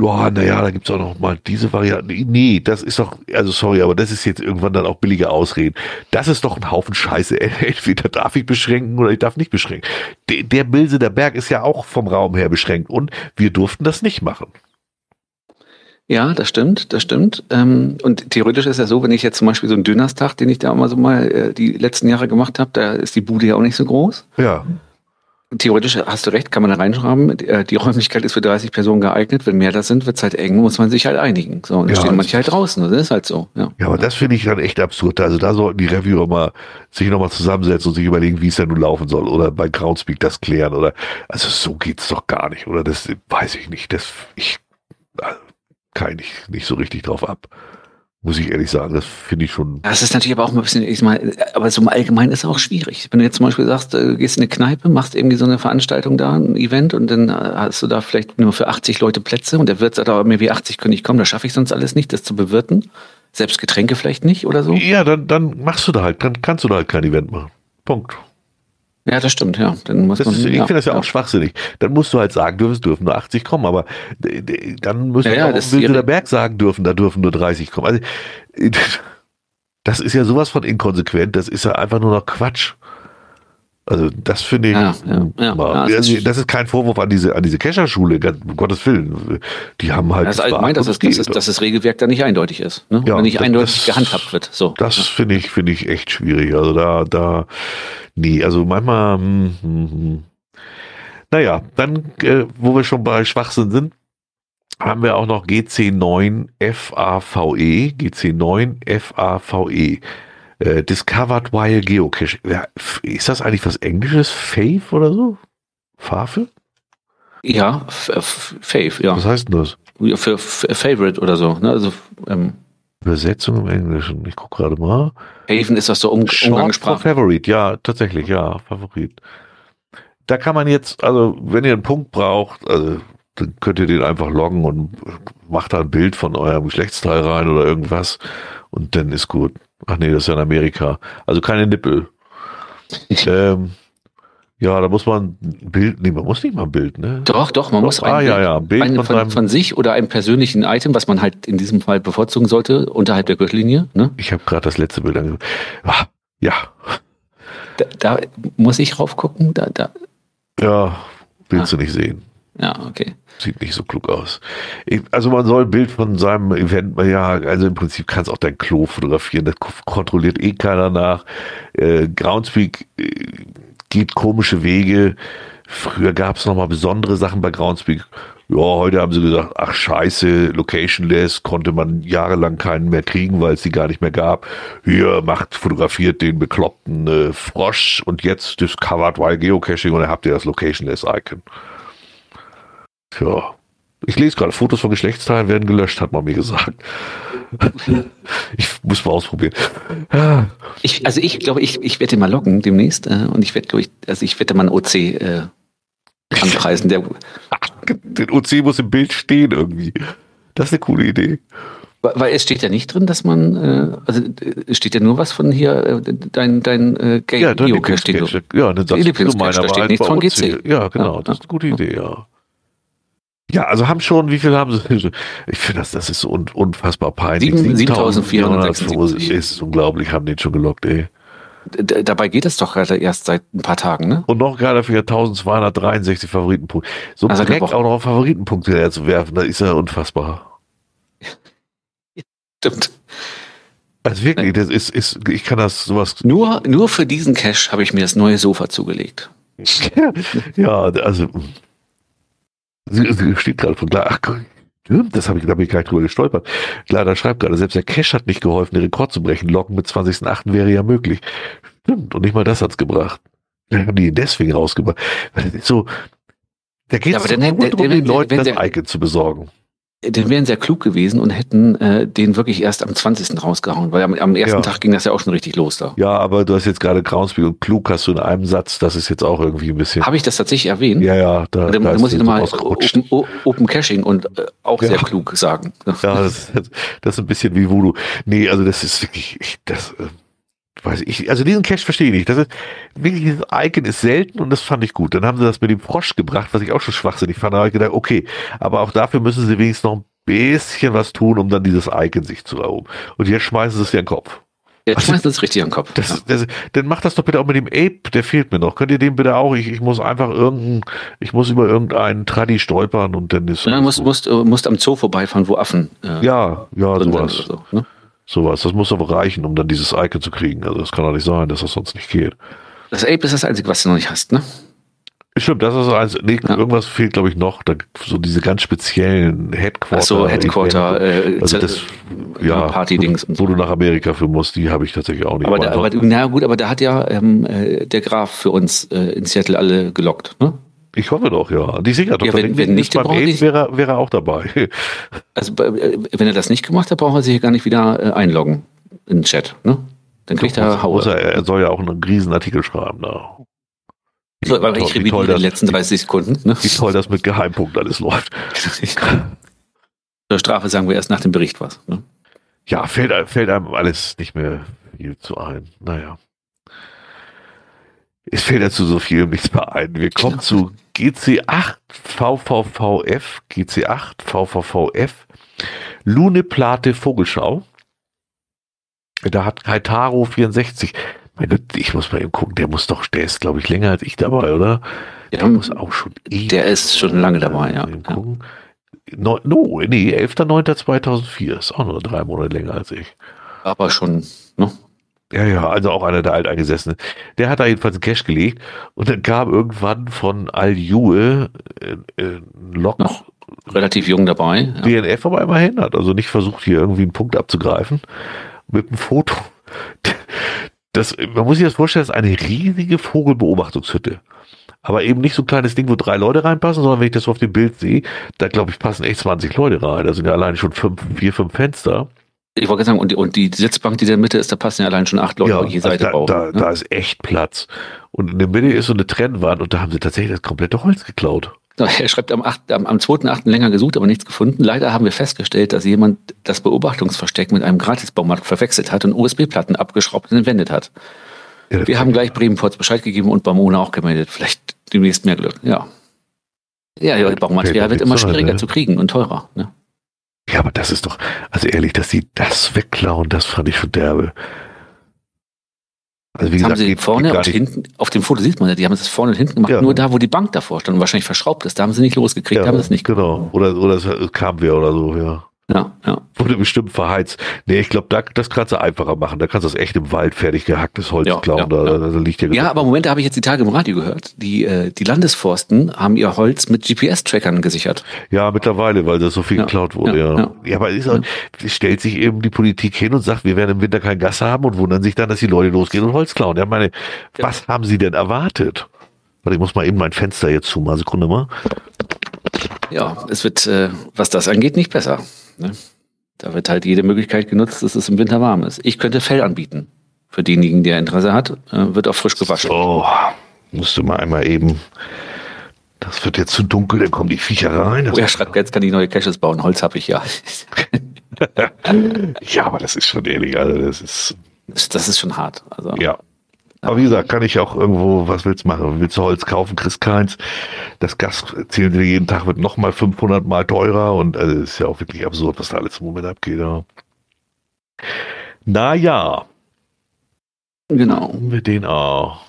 ja, naja, da gibt's auch noch mal diese Variante. Nee, das ist doch, also sorry, aber das ist jetzt irgendwann dann auch billige Ausreden. Das ist doch ein Haufen Scheiße. Entweder darf ich beschränken oder ich darf nicht beschränken. Der, der Bilse der Berg ist ja auch vom Raum her beschränkt und wir durften das nicht machen. Ja, das stimmt, das stimmt. Ähm, und theoretisch ist ja so, wenn ich jetzt zum Beispiel so einen Dönerstag, den ich da immer so mal äh, die letzten Jahre gemacht habe, da ist die Bude ja auch nicht so groß. Ja. Theoretisch hast du recht, kann man da reinschreiben, äh, die Räumlichkeit ist für 30 Personen geeignet. Wenn mehr das sind, wird es halt eng, muss man sich halt einigen. So, und ja, stehen manche halt draußen, das ist halt so. Ja, ja aber das finde ich dann echt absurd. Also da sollten die Reviewer mal sich nochmal zusammensetzen und sich überlegen, wie es denn nun laufen soll. Oder bei Groundspeak das klären. Oder also so geht's doch gar nicht. Oder das weiß ich nicht. Das ich also, kann ich nicht so richtig drauf ab. Muss ich ehrlich sagen, das finde ich schon. Das ist natürlich aber auch ein bisschen, ich meine, aber so im Allgemeinen ist es auch schwierig. Wenn du jetzt zum Beispiel sagst, du gehst in eine Kneipe, machst irgendwie so eine Veranstaltung da, ein Event und dann hast du da vielleicht nur für 80 Leute Plätze und der Wirt sagt aber, mir wie 80 können nicht kommen, da schaffe ich sonst alles nicht, das zu bewirten. Selbst Getränke vielleicht nicht oder so. Ja, dann, dann machst du da halt, dann kannst du da halt kein Event machen. Punkt. Ja, das stimmt, ja. Dann muss das man, ist, ich ja, finde das ja, ja, auch schwachsinnig. Dann musst du halt sagen dürfen, dürfen nur 80 kommen, aber dann müssen ja, auch Wilder Berg sagen dürfen, da dürfen nur 30 kommen. Also, das ist ja sowas von inkonsequent, das ist ja einfach nur noch Quatsch. Also das finde ich, Ja, ja, ja. also, ist- das ist kein Vorwurf an diese, an diese Kescherschule, um Gottes Willen. Die haben halt. Das ist gefragt allgemein, dass, es dass, dass das Regelwerk da nicht eindeutig ist. Ne? Ja, Oder nicht das- eindeutig das- gehandhabt wird. So. Das finde ich, finde ich echt schwierig. Also da, da, nee, also manchmal, hm, hm, hm. naja, dann, äh, wo wir schon bei Schwachsinn sind, haben wir auch noch GC9 FAVE, GC9 FAVE, äh, Discovered While Geocaching. Ja, ist das eigentlich was Englisches? Fave oder so? Fafe? Ja, Fave, ja. Was heißt denn das? Für Favorite oder so. Ne? Also ähm, Übersetzung im Englischen. Ich gucke gerade mal. Haven ist das so um, Umgangssprache. Favorit, ja, tatsächlich, ja, Favorit. Da kann man jetzt, also wenn ihr einen Punkt braucht, also dann könnt ihr den einfach loggen und macht da ein Bild von eurem Geschlechtsteil rein oder irgendwas und dann ist gut. Ach nee, das ist ja in Amerika. Also keine Nippel. ähm, ja, da muss man ein Bild, nee, man muss nicht mal ein Bild, ne? Doch, doch, man muss ah, ein ja, Bild- ja, ein Bild ein, von, von, von sich oder einem persönlichen Item, was man halt in diesem Fall bevorzugen sollte, unterhalb der Gürtellinie. Ne? ich habe gerade das letzte Bild angeguckt. Ah, ja, Da, da muss ich raufgucken. Da, da. ja, willst Ah. du nicht sehen. Ja, okay. Sieht nicht so klug aus. Ich, also man soll ein Bild von seinem Event, ja, also im Prinzip kannst auch dein Klo fotografieren, das kontrolliert eh keiner nach. Äh, Groundspeak äh, geht komische Wege. Früher gab es nochmal besondere Sachen bei Groundspeak. Ja, heute haben sie gesagt, ach scheiße, Locationless, konnte man jahrelang keinen mehr kriegen, weil es die gar nicht mehr gab. Hier, macht, fotografiert den bekloppten äh, Frosch und jetzt Discovered While Geocaching und dann habt ihr das Locationless-Icon. Tja. Ich lese gerade, Fotos von Geschlechtsteilen werden gelöscht, hat man mir gesagt. ich muss mal ausprobieren. Ich, also ich glaube, ich, ich werde den mal loggen demnächst äh, und ich werde, glaube ich, also ich werde mal einen OC äh, anpreisen. Der, Den OC muss im Bild stehen irgendwie. Das ist eine coole Idee. weil es steht ja nicht drin, dass man, äh, also äh, es steht ja nur was von hier, äh, dein, dein äh, Ja, Geocache steht. Ja, dann sagst du meiner steht nichts bei von. GC. Ja, genau, Ja, das ist eine gute Idee, ja. Ja, also haben schon, wie viel haben sie? Ich finde, das, das ist so un, unfassbar peinlich. Sieben- 7475 ist unglaublich, haben den schon gelockt, ey. D dabei geht es doch gerade erst seit ein paar Tagen, ne? Und noch gerade für 1263 Favoritenpunkte. So Also direkt auch noch auf Favoritenpunkte zu werfen, das ist ja unfassbar. Stimmt. Also wirklich, das ist, ist, ich kann das sowas, Nur, nur für diesen Cache habe ich mir das neue Sofa zugelegt. ja, also, sie, sie steht gerade von klar, ach, das habe ich, da bin ich gar nicht drüber gestolpert. Da schreibt gerade, selbst der Cash hat nicht geholfen, den Rekord zu brechen. Locken mit 20.8. wäre ja möglich. Stimmt, und nicht mal das hat's gebracht. Ja, haben die ihn deswegen rausgebracht. Weil das ist so, da geht Ja, es dann nur hätte- darum, wenn- den Leuten das Icon zu besorgen. Den wären sehr klug gewesen und hätten äh, den wirklich erst am 20. rausgehauen, weil am, am ersten Ja. Tag ging das ja auch schon richtig los da. Ja, aber du hast jetzt gerade Groundspeak und klug hast du in einem Satz, das ist jetzt auch irgendwie ein bisschen. Habe ich das tatsächlich erwähnt? Ja, ja, da, Dann, da dann muss ich nochmal. Open, Open Caching und äh, auch Ja. sehr klug sagen. Ja, das, das, ist ein bisschen wie Voodoo. Nee, also das ist wirklich, ich, das, äh, weiß ich, also diesen Cache verstehe ich nicht. Das ist, wirklich, dieses Icon ist selten und das fand ich gut. Dann haben sie das mit dem Frosch gebracht, was ich auch schon schwachsinnig fand. Da habe ich gedacht, okay, aber auch dafür müssen sie wenigstens noch ein bisschen was tun, um dann dieses Icon sich zu erhoben. Und jetzt schmeißen sie es dir in den Kopf. Jetzt schmeißt das richtig an den Kopf. Das, das, dann macht das doch bitte auch mit dem Ape, der fehlt mir noch. Könnt ihr den bitte auch? Ich, ich muss einfach irgendein, ich muss über irgendeinen Tradi stolpern und dann ist. ja. Ja, musst, musst, äh, musst am Zoo vorbeifahren, wo Affen äh, ja, ja, sowas. so, ne? Sowas. Das muss aber reichen, um dann dieses Icon zu kriegen. Also das kann doch nicht sein, dass das sonst nicht geht. Das Ape ist das Einzige, was du noch nicht hast, ne? Stimmt, das ist eins. Nee, Ja. irgendwas fehlt, glaube ich, noch. Da, so diese ganz speziellen Headquarter. Ach so, Headquarter, äh, Also das, ja, Party-Dings wo du nach Amerika für musst, die habe ich tatsächlich auch nicht. Aber, da, aber na gut, aber da hat ja ähm, äh, der Graf für uns äh, in Seattle alle gelockt, ne? Ich hoffe doch, ja. Die Singer doch. Ja, wenn- wenn nicht, beim die- wäre, wäre er auch dabei. Also äh, wenn er das nicht gemacht hat, braucht er sich hier gar nicht wieder äh, einloggen in den Chat, ne? Dann kriegt er muss, Haue. er, er soll ja auch einen Riesenartikel schreiben. Da. So, aber ich toll, revidiere die das- letzten 30 Sekunden. Ne? Wie toll das mit Geheimpunkt alles läuft. Zur Strafe sagen wir erst nach dem Bericht was. Ne? Ja, fällt, einem- fällt einem alles nicht mehr viel zu ein. Naja. Es fällt dazu so viel um nichts mehr ein. Wir kommen Genau. zu GC8 VVVF, GC8 VVVF, Lune Plate Vogelschau. Da hat Kaitaro 64. Mein Gott, ich muss mal eben gucken, der muss doch, der ist, glaube ich, länger als ich dabei, oder? Ja, Der muss auch schon der ist schon lange dabei, ja. Ja. gucken. No, no, nee, 11.09.2004 ist auch nur drei Monate länger als ich. Aber schon, ne? Ja, ja, also auch einer der Alteingesessenen. Der hat da jedenfalls einen Cash gelegt und dann kam irgendwann von Al-Jue äh, äh, ein Lok Noch relativ jung dabei. Ja. DNF aber immerhin, hat also nicht versucht, hier irgendwie einen Punkt abzugreifen. Mit einem Foto. Das, man muss sich das vorstellen, das ist eine riesige Vogelbeobachtungshütte. Aber eben nicht so ein kleines Ding, wo drei Leute reinpassen, sondern wenn ich das so auf dem Bild sehe, da glaube ich, passen echt 20 Leute rein. Da sind ja alleine schon fünf, vier, fünf Fenster. Ich wollte gerade sagen, und die, und die Sitzbank, die da in der Mitte ist, da passen ja allein schon acht Leute auf je also Seite da, drauf. da, ne? da ist echt Platz. Und in der Mitte ist so eine Trennwand und da haben sie tatsächlich das komplette Holz geklaut. Er schreibt am, 8., am, am 2.8. länger gesucht, aber nichts gefunden. Leider haben wir festgestellt, dass jemand das Beobachtungsversteck mit einem Gratisbaumarkt verwechselt hat und USB-Platten abgeschraubt und entwendet hat. Ja, Wir haben gleich Bremen-Ports Bescheid gegeben und Bamona auch gemeldet. Vielleicht demnächst mehr Glück. Ja. Ja, ja Baumaterial wird immer schwieriger eine. zu kriegen und teurer. Ne? Ja, aber das ist doch, also ehrlich, dass sie das wegklauen, das fand ich schon derbe. Also wie Das haben gesagt, sie geht- vorne geht und hinten, auf dem Foto sieht man ja, die haben es vorne und hinten gemacht, Ja. nur da, wo die Bank davor stand und wahrscheinlich verschraubt ist. Da haben sie nicht losgekriegt, ja, haben sie es nicht Genau. Oder, oder es kam wer oder so, ja. Ja, ja. Wurde bestimmt verheizt. Nee, ich glaube, da, das kannst du einfacher machen. Da kannst du das echt im Wald fertig gehacktes Holz Ja, klauen. ja, da, ja. da, da liegt ja, Ja, aber Moment, da habe ich jetzt die Tage im Radio gehört. Die, äh, die Landesforsten haben ihr Holz mit GPS-Trackern gesichert. Ja, mittlerweile, weil das so viel geklaut wurde, ja, ja. aber es auch, es stellt sich eben die Politik hin und sagt, wir werden im Winter kein Gas haben und wundern sich dann, dass die Leute losgehen und Holz klauen. Ja, meine, was haben sie denn erwartet? Warte, ich muss mal eben mein Fenster jetzt zumachen. Sekunde mal. Ja, es wird, äh, was das angeht, nicht besser. Ne? Da wird halt jede Möglichkeit genutzt, dass es im Winter warm ist. Ich könnte Fell anbieten. Für denjenigen, der Interesse hat, äh, wird auch frisch gewaschen. So, musste mal einmal eben. Das wird jetzt zu dunkel, dann kommen die Viecher rein. Das Oh, er schreibt, jetzt kann ich neue Caches bauen. Holz habe ich ja. ja, aber das ist schon ehrlich, also das ist, Das, das ist schon hart. Also, ja. Aber wie gesagt, kann ich auch irgendwo, was willst du machen? Willst du Holz kaufen, kriegst keins. Das Gas zählen sie jeden Tag, wird nochmal 500 mal teurer und also das ist ja auch wirklich absurd, was da alles im Moment abgeht. Ja. Naja, Genau. haben wir den auch.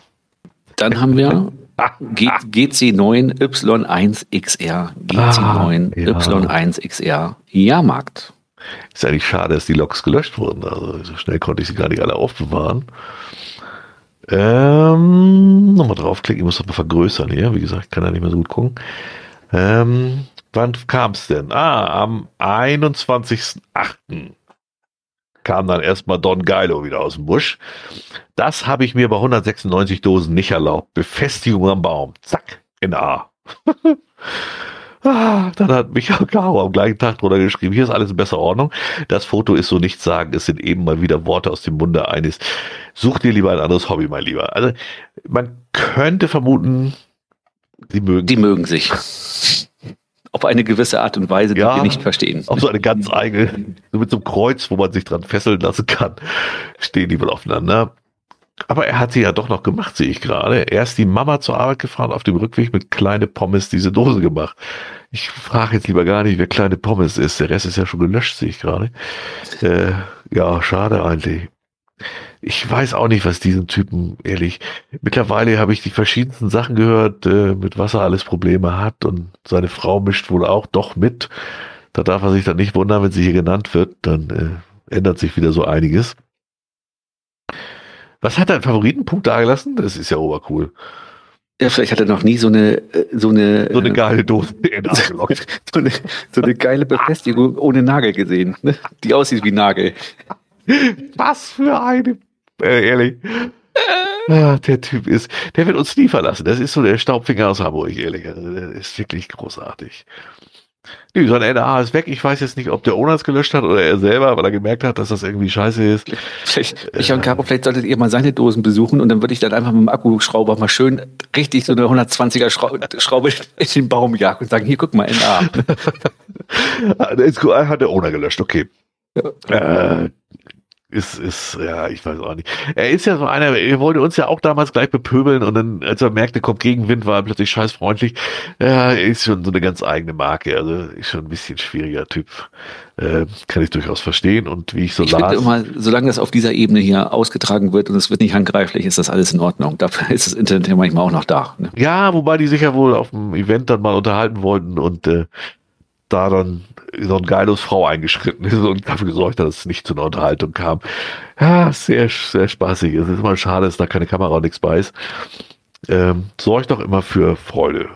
Dann haben wir Ah, G GC9 Y1XR. GC9 Ah, ja. Y1XR Jahrmarkt. Ist eigentlich schade, dass die Loks gelöscht wurden. Also so schnell konnte ich sie gar nicht alle aufbewahren. Ähm, nochmal draufklicken, ich muss das mal vergrößern hier. Wie gesagt, kann da nicht mehr so gut gucken. Ähm, wann kam es denn? Ah, am 21.08. kam dann erstmal Don Geilo wieder aus dem Busch. Das habe ich mir bei 196 Dosen nicht erlaubt. Befestigung am Baum. Zack, in A. Ah, dann hat Michael Caro am gleichen Tag drunter geschrieben, hier ist alles in besser Ordnung. Das Foto ist so nichts sagen, es sind eben mal wieder Worte aus dem Munde eines. Such dir lieber ein anderes Hobby, mein Lieber. Also man könnte vermuten, sie mögen Die mögen sich. Auf eine gewisse Art und Weise, die Ja. wir nicht verstehen. auf so eine ganz eigene, so mit so einem Kreuz, wo man sich dran fesseln lassen kann, stehen die wohl aufeinander. Aber er hat sie ja doch noch gemacht, sehe ich gerade. Er ist die Mama zur Arbeit gefahren, auf dem Rückweg mit kleine Pommes diese Dose gemacht. Ich frage jetzt lieber gar nicht, wer kleine Pommes ist. Der Rest ist ja schon gelöscht, sehe ich gerade. Äh, ja, schade eigentlich. Ich weiß auch nicht, was diesen Typen, ehrlich. Mittlerweile habe ich die verschiedensten Sachen gehört, äh, mit was er alles Probleme hat und seine Frau mischt wohl auch doch mit. Da darf er sich dann nicht wundern, wenn sie hier genannt wird, dann äh, ändert sich wieder so einiges. Was hat einen Favoritenpunkt dagelassen? Das ist ja obercool. Ja, vielleicht hat er noch nie so eine, äh, so eine, So eine äh, geile Dose gelockt. so eine, so eine geile Befestigung ohne Nagel gesehen, ne? die aussieht wie Nagel. Was für eine, äh, ehrlich. Ja, der Typ ist, der wird uns nie verlassen. Das ist so der Staubfinger aus Hamburg, ehrlich. Also, der ist wirklich großartig. Nö, sein NA ist weg. Ich weiß jetzt nicht, ob der Owner es gelöscht hat oder er selber, weil er gemerkt hat, dass das irgendwie scheiße ist. Vielleicht, ich und Caro, vielleicht solltet ihr mal seine Dosen besuchen und dann würde ich dann einfach mit dem Akkuschrauber mal schön richtig so eine 120er Schrau Schraube in den Baum jagen und sagen, hier, guck mal, NA. Ah. Ah, Hat der Owner gelöscht, okay. Äh, ist, ist, ja, ich weiß auch nicht. Er ist ja so einer, er wollte uns ja auch damals gleich bepöbeln und dann, als er merkte, kommt Gegenwind, war er plötzlich scheißfreundlich. Ja, er ist schon so eine ganz eigene Marke, also ist schon ein bisschen schwieriger Typ. Äh, kann ich durchaus verstehen und wie ich so ich las. immer, solange das auf dieser Ebene hier ausgetragen wird und es wird nicht handgreiflich, ist das alles in Ordnung. Dafür ist das Internet ja manchmal auch noch da. Ne? Ja, wobei die sich ja wohl auf dem Event dann mal unterhalten wollten und äh, da dann so ein geiles Frau eingeschritten ist und dafür gesorgt hat, dass es nicht zu einer Unterhaltung kam. Ja, sehr, sehr spaßig. Es ist immer schade, dass da keine Kamera und nichts bei ist. Ähm, sorgt doch immer für Freude.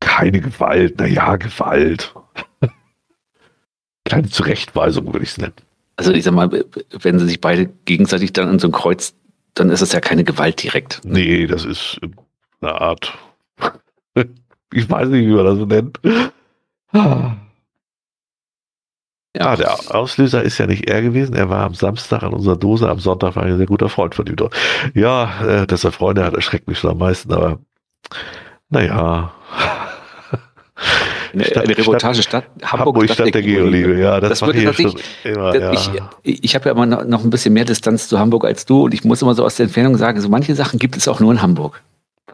Keine Gewalt, naja, Gewalt. Kleine Zurechtweisung würde ich es nennen. Also ich sag mal, wenn sie sich beide gegenseitig dann an so ein Kreuz, dann ist es ja keine Gewalt direkt. Nee, das ist eine Art. ich weiß nicht, wie man das so nennt. Ah. Ja, der Auslöser ist ja nicht er gewesen. Er war am Samstag an unserer Dose, am Sonntag war er ein sehr guter Freund von ihm dort. Ja, äh, dass er Freunde hat, erschreckt mich schon am meisten, aber naja. Eine, Stadt, eine Reportage Stadt, Stadt Hamburg, Hamburg Stadt, Stadt der, der Geoliebe. Ja, das, das mache ich schon immer. Ja. Ich, ich habe ja immer noch ein bisschen mehr Distanz zu Hamburg als du und ich muss immer so aus der Entfernung sagen, so manche Sachen gibt es auch nur in Hamburg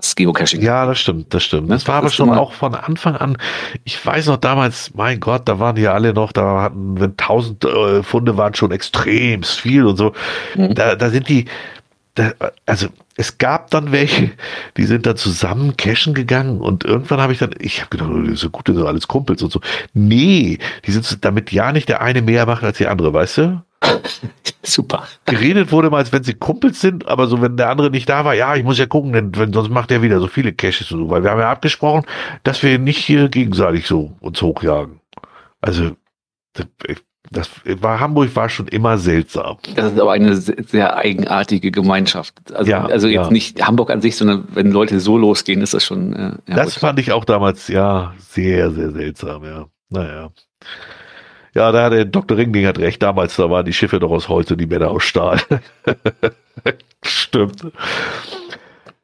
was Geocaching. Ja, das stimmt, das stimmt. Das, das war aber schon auch von Anfang an. Ich weiß noch damals, mein Gott, da waren die alle noch, da hatten, wenn tausend äh, Funde waren schon extrem viel und so. Mhm. Da, da sind die, da, also es gab dann welche, die sind dann zusammen cashen gegangen und irgendwann habe ich dann, ich habe gedacht, oh, das so gut, das sind alles Kumpels und so. Nee, die sind damit ja nicht der eine mehr macht als die andere, weißt du? Super. Geredet wurde mal, als wenn sie Kumpels sind, aber so, wenn der andere nicht da war, ja, ich muss ja gucken, denn wenn, sonst macht er wieder so viele Caches und so, weil wir haben ja abgesprochen, dass wir nicht hier gegenseitig so uns hochjagen. Also, das, das war Hamburg war schon immer seltsam. Das ist aber eine sehr eigenartige Gemeinschaft. Also, ja, also jetzt ja. nicht Hamburg an sich, sondern wenn Leute so losgehen, ist das schon. Äh, das fand ich auch damals ja sehr, sehr seltsam, ja. Naja. Ja, da hat der Dr. Ringling hat recht. Damals, da waren die Schiffe doch aus Holz und die Männer aus Stahl. Stimmt.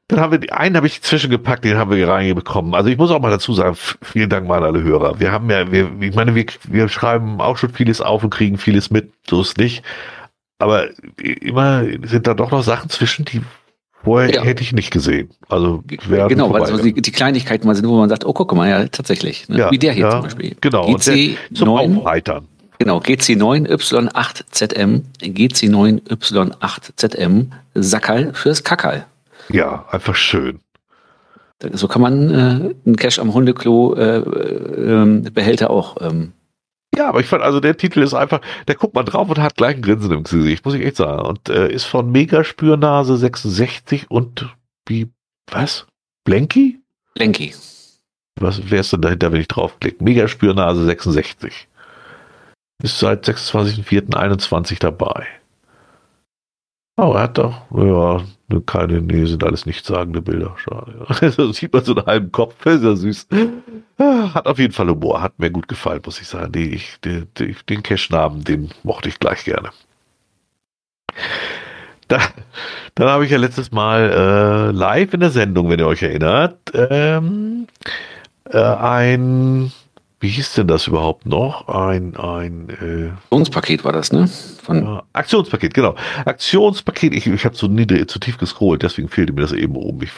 Dann haben wir, die, einen habe ich zwischengepackt, den haben wir reingekommen. Also ich muss auch mal dazu sagen, vielen Dank mal an alle Hörer. Wir haben ja, wir, ich meine, wir, wir schreiben auch schon vieles auf und kriegen vieles mit, so ist nicht. Aber immer sind da doch noch Sachen zwischen, die vorher ja. hätte ich nicht gesehen. Also genau, weil so die, die, Kleinigkeiten mal sind, wo man sagt, oh guck mal, ja, tatsächlich. Ne? Ja, Wie der hier ja, zum Beispiel. Genau, GC zum 9, Aufheitern. Genau, GC9Y8ZM, GC9Y8ZM, Sackerl fürs Kackerl. Ja, einfach schön. So kann man äh, einen Cash am Hundeklo äh, äh, Behälter auch. Ähm. Ja, aber ich fand, also der Titel ist einfach, der guckt mal drauf und hat gleich ein Grinsen im Gesicht, muss ich echt sagen. Und äh, ist von Megaspürnase 66 und wie, was? Blenky? Blenky. Was wäre es denn dahinter, wenn ich draufklicke? Megaspürnase 66. Ist seit 26.04.21 dabei. Oh, er hat doch, ja, keine, nee, sind alles nichtssagende Bilder. Schade. Ja. Da sieht man so einen halben Kopf, ist ja süß. Ah, hat auf jeden Fall Humor, hat mir gut gefallen, muss ich sagen. Die, ich, die, den Cash-Namen, den mochte ich gleich gerne. Da, dann habe ich ja letztes Mal äh, live in der Sendung, wenn ihr euch erinnert, ähm, äh, ein wie hieß denn das überhaupt noch? Ein, ein äh, Aktionspaket war das, ne? Von äh, Aktionspaket, genau. Aktionspaket, ich, ich habe zu niedrig, zu tief gescrollt, deswegen fehlte mir das eben oben. Ich,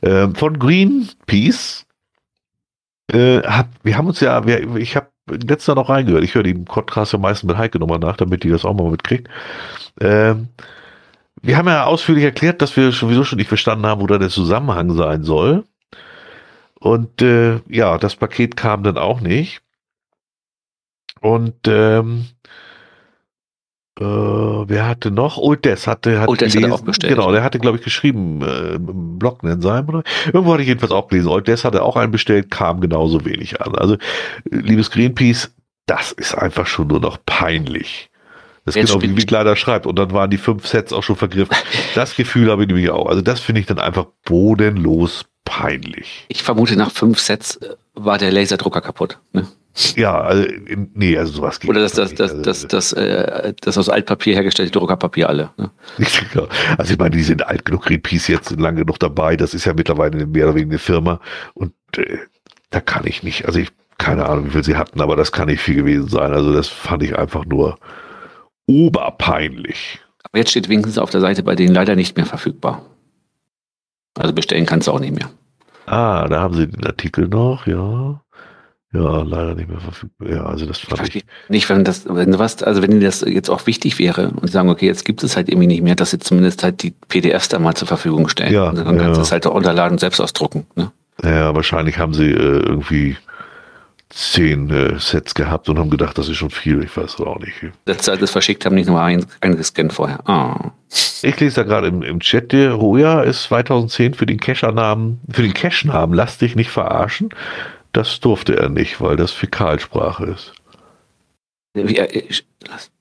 äh, von Greenpeace äh, hat, wir haben uns ja, wir, ich habe letzter noch reingehört, ich höre den Podcast ja meistens mit Heike nochmal nach, damit die das auch mal mitkriegt. Ähm, wir haben ja ausführlich erklärt, dass wir sowieso schon nicht verstanden haben, wo da der Zusammenhang sein soll. Und äh, ja, das Paket kam dann auch nicht. Und ähm, äh, wer hatte noch? Old Des hatte, hatte, Old Des gelesen, hatte auch bestellt. Genau, der hatte, glaube ich, geschrieben, äh, im Blog nennen sein, oder? Irgendwo hatte ich jedenfalls auch gelesen. Old Des hatte auch einen bestellt, kam genauso wenig an. Also, liebes Greenpeace, das ist einfach schon nur noch peinlich. Das ist genau wie Wick leider schreibt. Und dann waren die fünf Sets auch schon vergriffen. Das Gefühl habe ich nämlich auch. Also das finde ich dann einfach bodenlos peinlich. Ich vermute, nach fünf Sets äh, war der Laserdrucker kaputt. Ne? Ja, also, nee, also sowas geht Oder das, das, das, das, also, das, äh, das aus Altpapier hergestellte Druckerpapier alle. Ne? Also ich meine, die sind alt genug, Greenpeace jetzt lange genug dabei. Das ist ja mittlerweile mehr oder weniger eine Firma. Und äh, da kann ich nicht, also ich keine Ahnung, wie viel sie hatten, aber das kann nicht viel gewesen sein. Also das fand ich einfach nur oberpeinlich. Aber jetzt steht wenigstens auf der Seite bei denen leider nicht mehr verfügbar. Also bestellen kannst du auch nicht mehr. Ah, da haben sie den Artikel noch, ja. Ja, leider nicht mehr verfügbar. Ja, also das fand ich. Nicht, wenn das, wenn was, also wenn das jetzt auch wichtig wäre und sagen, okay, jetzt gibt es halt irgendwie nicht mehr, dass sie zumindest halt die PDFs da mal zur Verfügung stellen. Ja, und dann ja. kannst du es halt auch unterladen und selbst ausdrucken. Ne? Ja, wahrscheinlich haben sie äh, irgendwie zehn äh, Sets gehabt und haben gedacht, das ist schon viel. Ich weiß auch nicht. Letzte Zeit das verschickt haben, nicht nur ein, eingescannt vorher. Ah. Ich lese da gerade im, im Chat, der Hoja ist 2010 für den Cacher-Namen, für den Cache-Namen Lass dich nicht verarschen. Das durfte er nicht, weil das Fäkalsprache ist. Wie, äh, ich-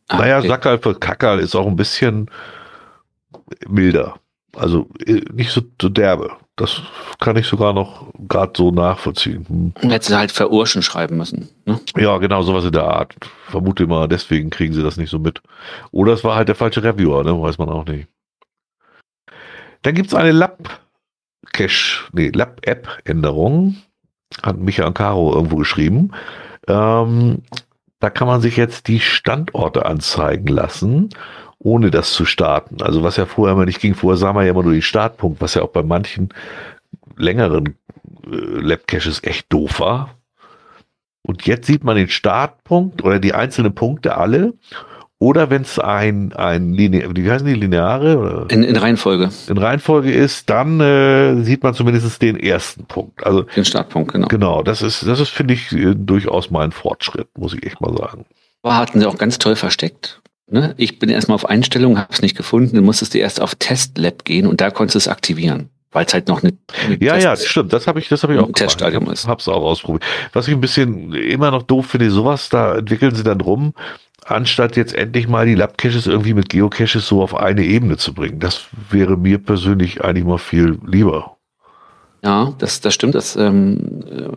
ah, naja, okay. Sackerl für Kackerl ist auch ein bisschen milder. Also äh, nicht so derbe. Das kann ich sogar noch gerade so nachvollziehen. Hm. Hätte sie halt verurschen schreiben müssen. Ne? Ja, genau, sowas in der Art. Vermute mal, deswegen kriegen sie das nicht so mit. Oder es war halt der falsche Reviewer, ne? Weiß man auch nicht. Dann gibt es eine Lab-Cache, nee, Lab-App-Änderung. Hat Micha Ancaro irgendwo geschrieben. Ähm, da kann man sich jetzt die Standorte anzeigen lassen, ohne das zu starten. Also was ja vorher immer nicht ging, vorher sah man ja immer nur den Startpunkt, was ja auch bei manchen längeren äh, Lab-Caches echt doof war. Und jetzt sieht man den Startpunkt oder die einzelnen Punkte alle. Oder wenn es ein, ein Linear, wie heißen die, lineare In, in Reihenfolge, in Reihenfolge ist, dann äh, sieht man zumindest den ersten Punkt. Also den Startpunkt, genau. genau, das ist, das ist, finde ich, äh, durchaus mal ein Fortschritt, muss ich echt mal sagen. Aber hatten sie auch ganz toll versteckt. Ne? Ich bin erstmal auf Einstellungen, habe es nicht gefunden, dann musstest du erst auf Test Lab gehen und da konntest du es aktivieren, weil es halt noch eine, eine Ja, ja, Test- stimmt. Das habe ich, das habe ich auch Teststadium ist. Hab's auch ausprobiert. Was ich ein bisschen immer noch doof finde, sowas, da entwickeln sie dann rum, anstatt jetzt endlich mal die Lab-Caches irgendwie mit Geocaches so auf eine Ebene zu bringen. Das wäre mir persönlich eigentlich mal viel lieber. Ja, das, das stimmt. Das, ähm, äh,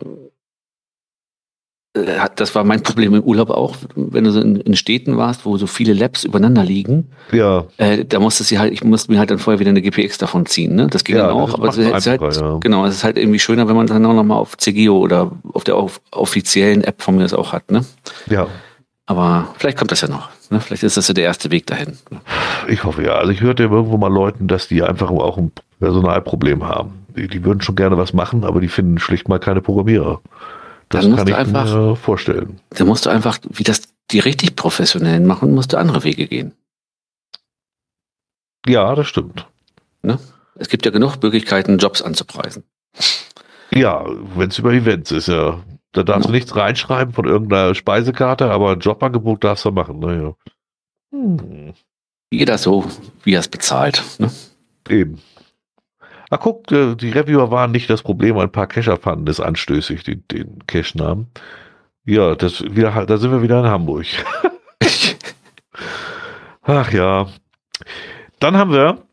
das war mein Problem im Urlaub auch, wenn du so in, in Städten warst, wo so viele Labs übereinander liegen. Ja, Äh, da musstest du halt, ich musste mir halt dann vorher wieder eine GPX davon ziehen. Ne? Das ging Ja, dann auch, aber es ist halt, ja. genau, es ist halt irgendwie schöner, wenn man dann auch nochmal auf CGO oder auf der auf, offiziellen App von mir das auch hat. Ne? ja. Aber vielleicht kommt das ja noch. Ne? Vielleicht ist das ja der erste Weg dahin. Ne? Ich hoffe ja. Also ich hörte irgendwo mal Leuten, dass die einfach auch ein Personalproblem haben. Die, die würden schon gerne was machen, aber die finden schlicht mal keine Programmierer. Das Dann musst kann du ich einfach- mir vorstellen. Da musst du einfach, wie das die richtig professionellen machen, musst du andere Wege gehen. Ja, das stimmt. Es gibt ja genug Möglichkeiten, Jobs anzupreisen. Ja, wenn es über Events ist, ja. Da darfst Genau. du nichts reinschreiben von irgendeiner Speisekarte, aber ein Jobangebot darfst du machen. Naja. Hm, Jeder so, wie er es bezahlt. Ne? eben. Ah, guck, äh, die Reviewer waren nicht das Problem, ein paar Cacher fanden es anstößig, den, den Cache-Namen. Ja, das wieder, da sind wir wieder in Hamburg. Ach ja. Dann haben wir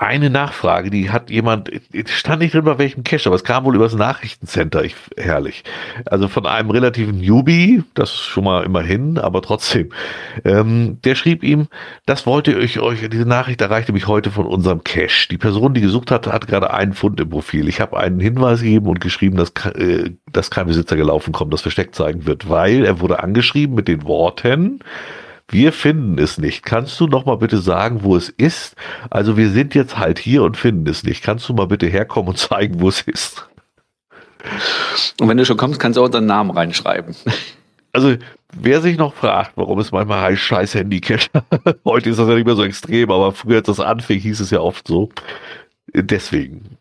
eine Nachfrage, die hat jemand, stand nicht drin bei welchem Cache, aber es kam wohl übers Nachrichtencenter, ich, herrlich. Also von einem relativen Newbie, das schon mal immerhin, aber trotzdem. Ähm, der schrieb ihm, das wollte ich euch, diese Nachricht erreichte mich heute von unserem Cache. Die Person, die gesucht hat, hat gerade einen Fund im Profil. Ich habe einen Hinweis gegeben und geschrieben, dass, äh, dass kein Besitzer gelaufen kommt, das versteckt zeigen wird, weil er wurde angeschrieben mit den Worten, wir finden es nicht. Kannst du noch mal bitte sagen, wo es ist? Also wir sind jetzt halt hier und finden es nicht. Kannst du mal bitte herkommen und zeigen, wo es ist? Und wenn du schon kommst, kannst du auch unseren Namen reinschreiben. Also wer sich noch fragt, warum es manchmal heißt scheiß Handycache, heute ist das ja nicht mehr so extrem, aber früher als das anfing, hieß es ja oft so. Deswegen.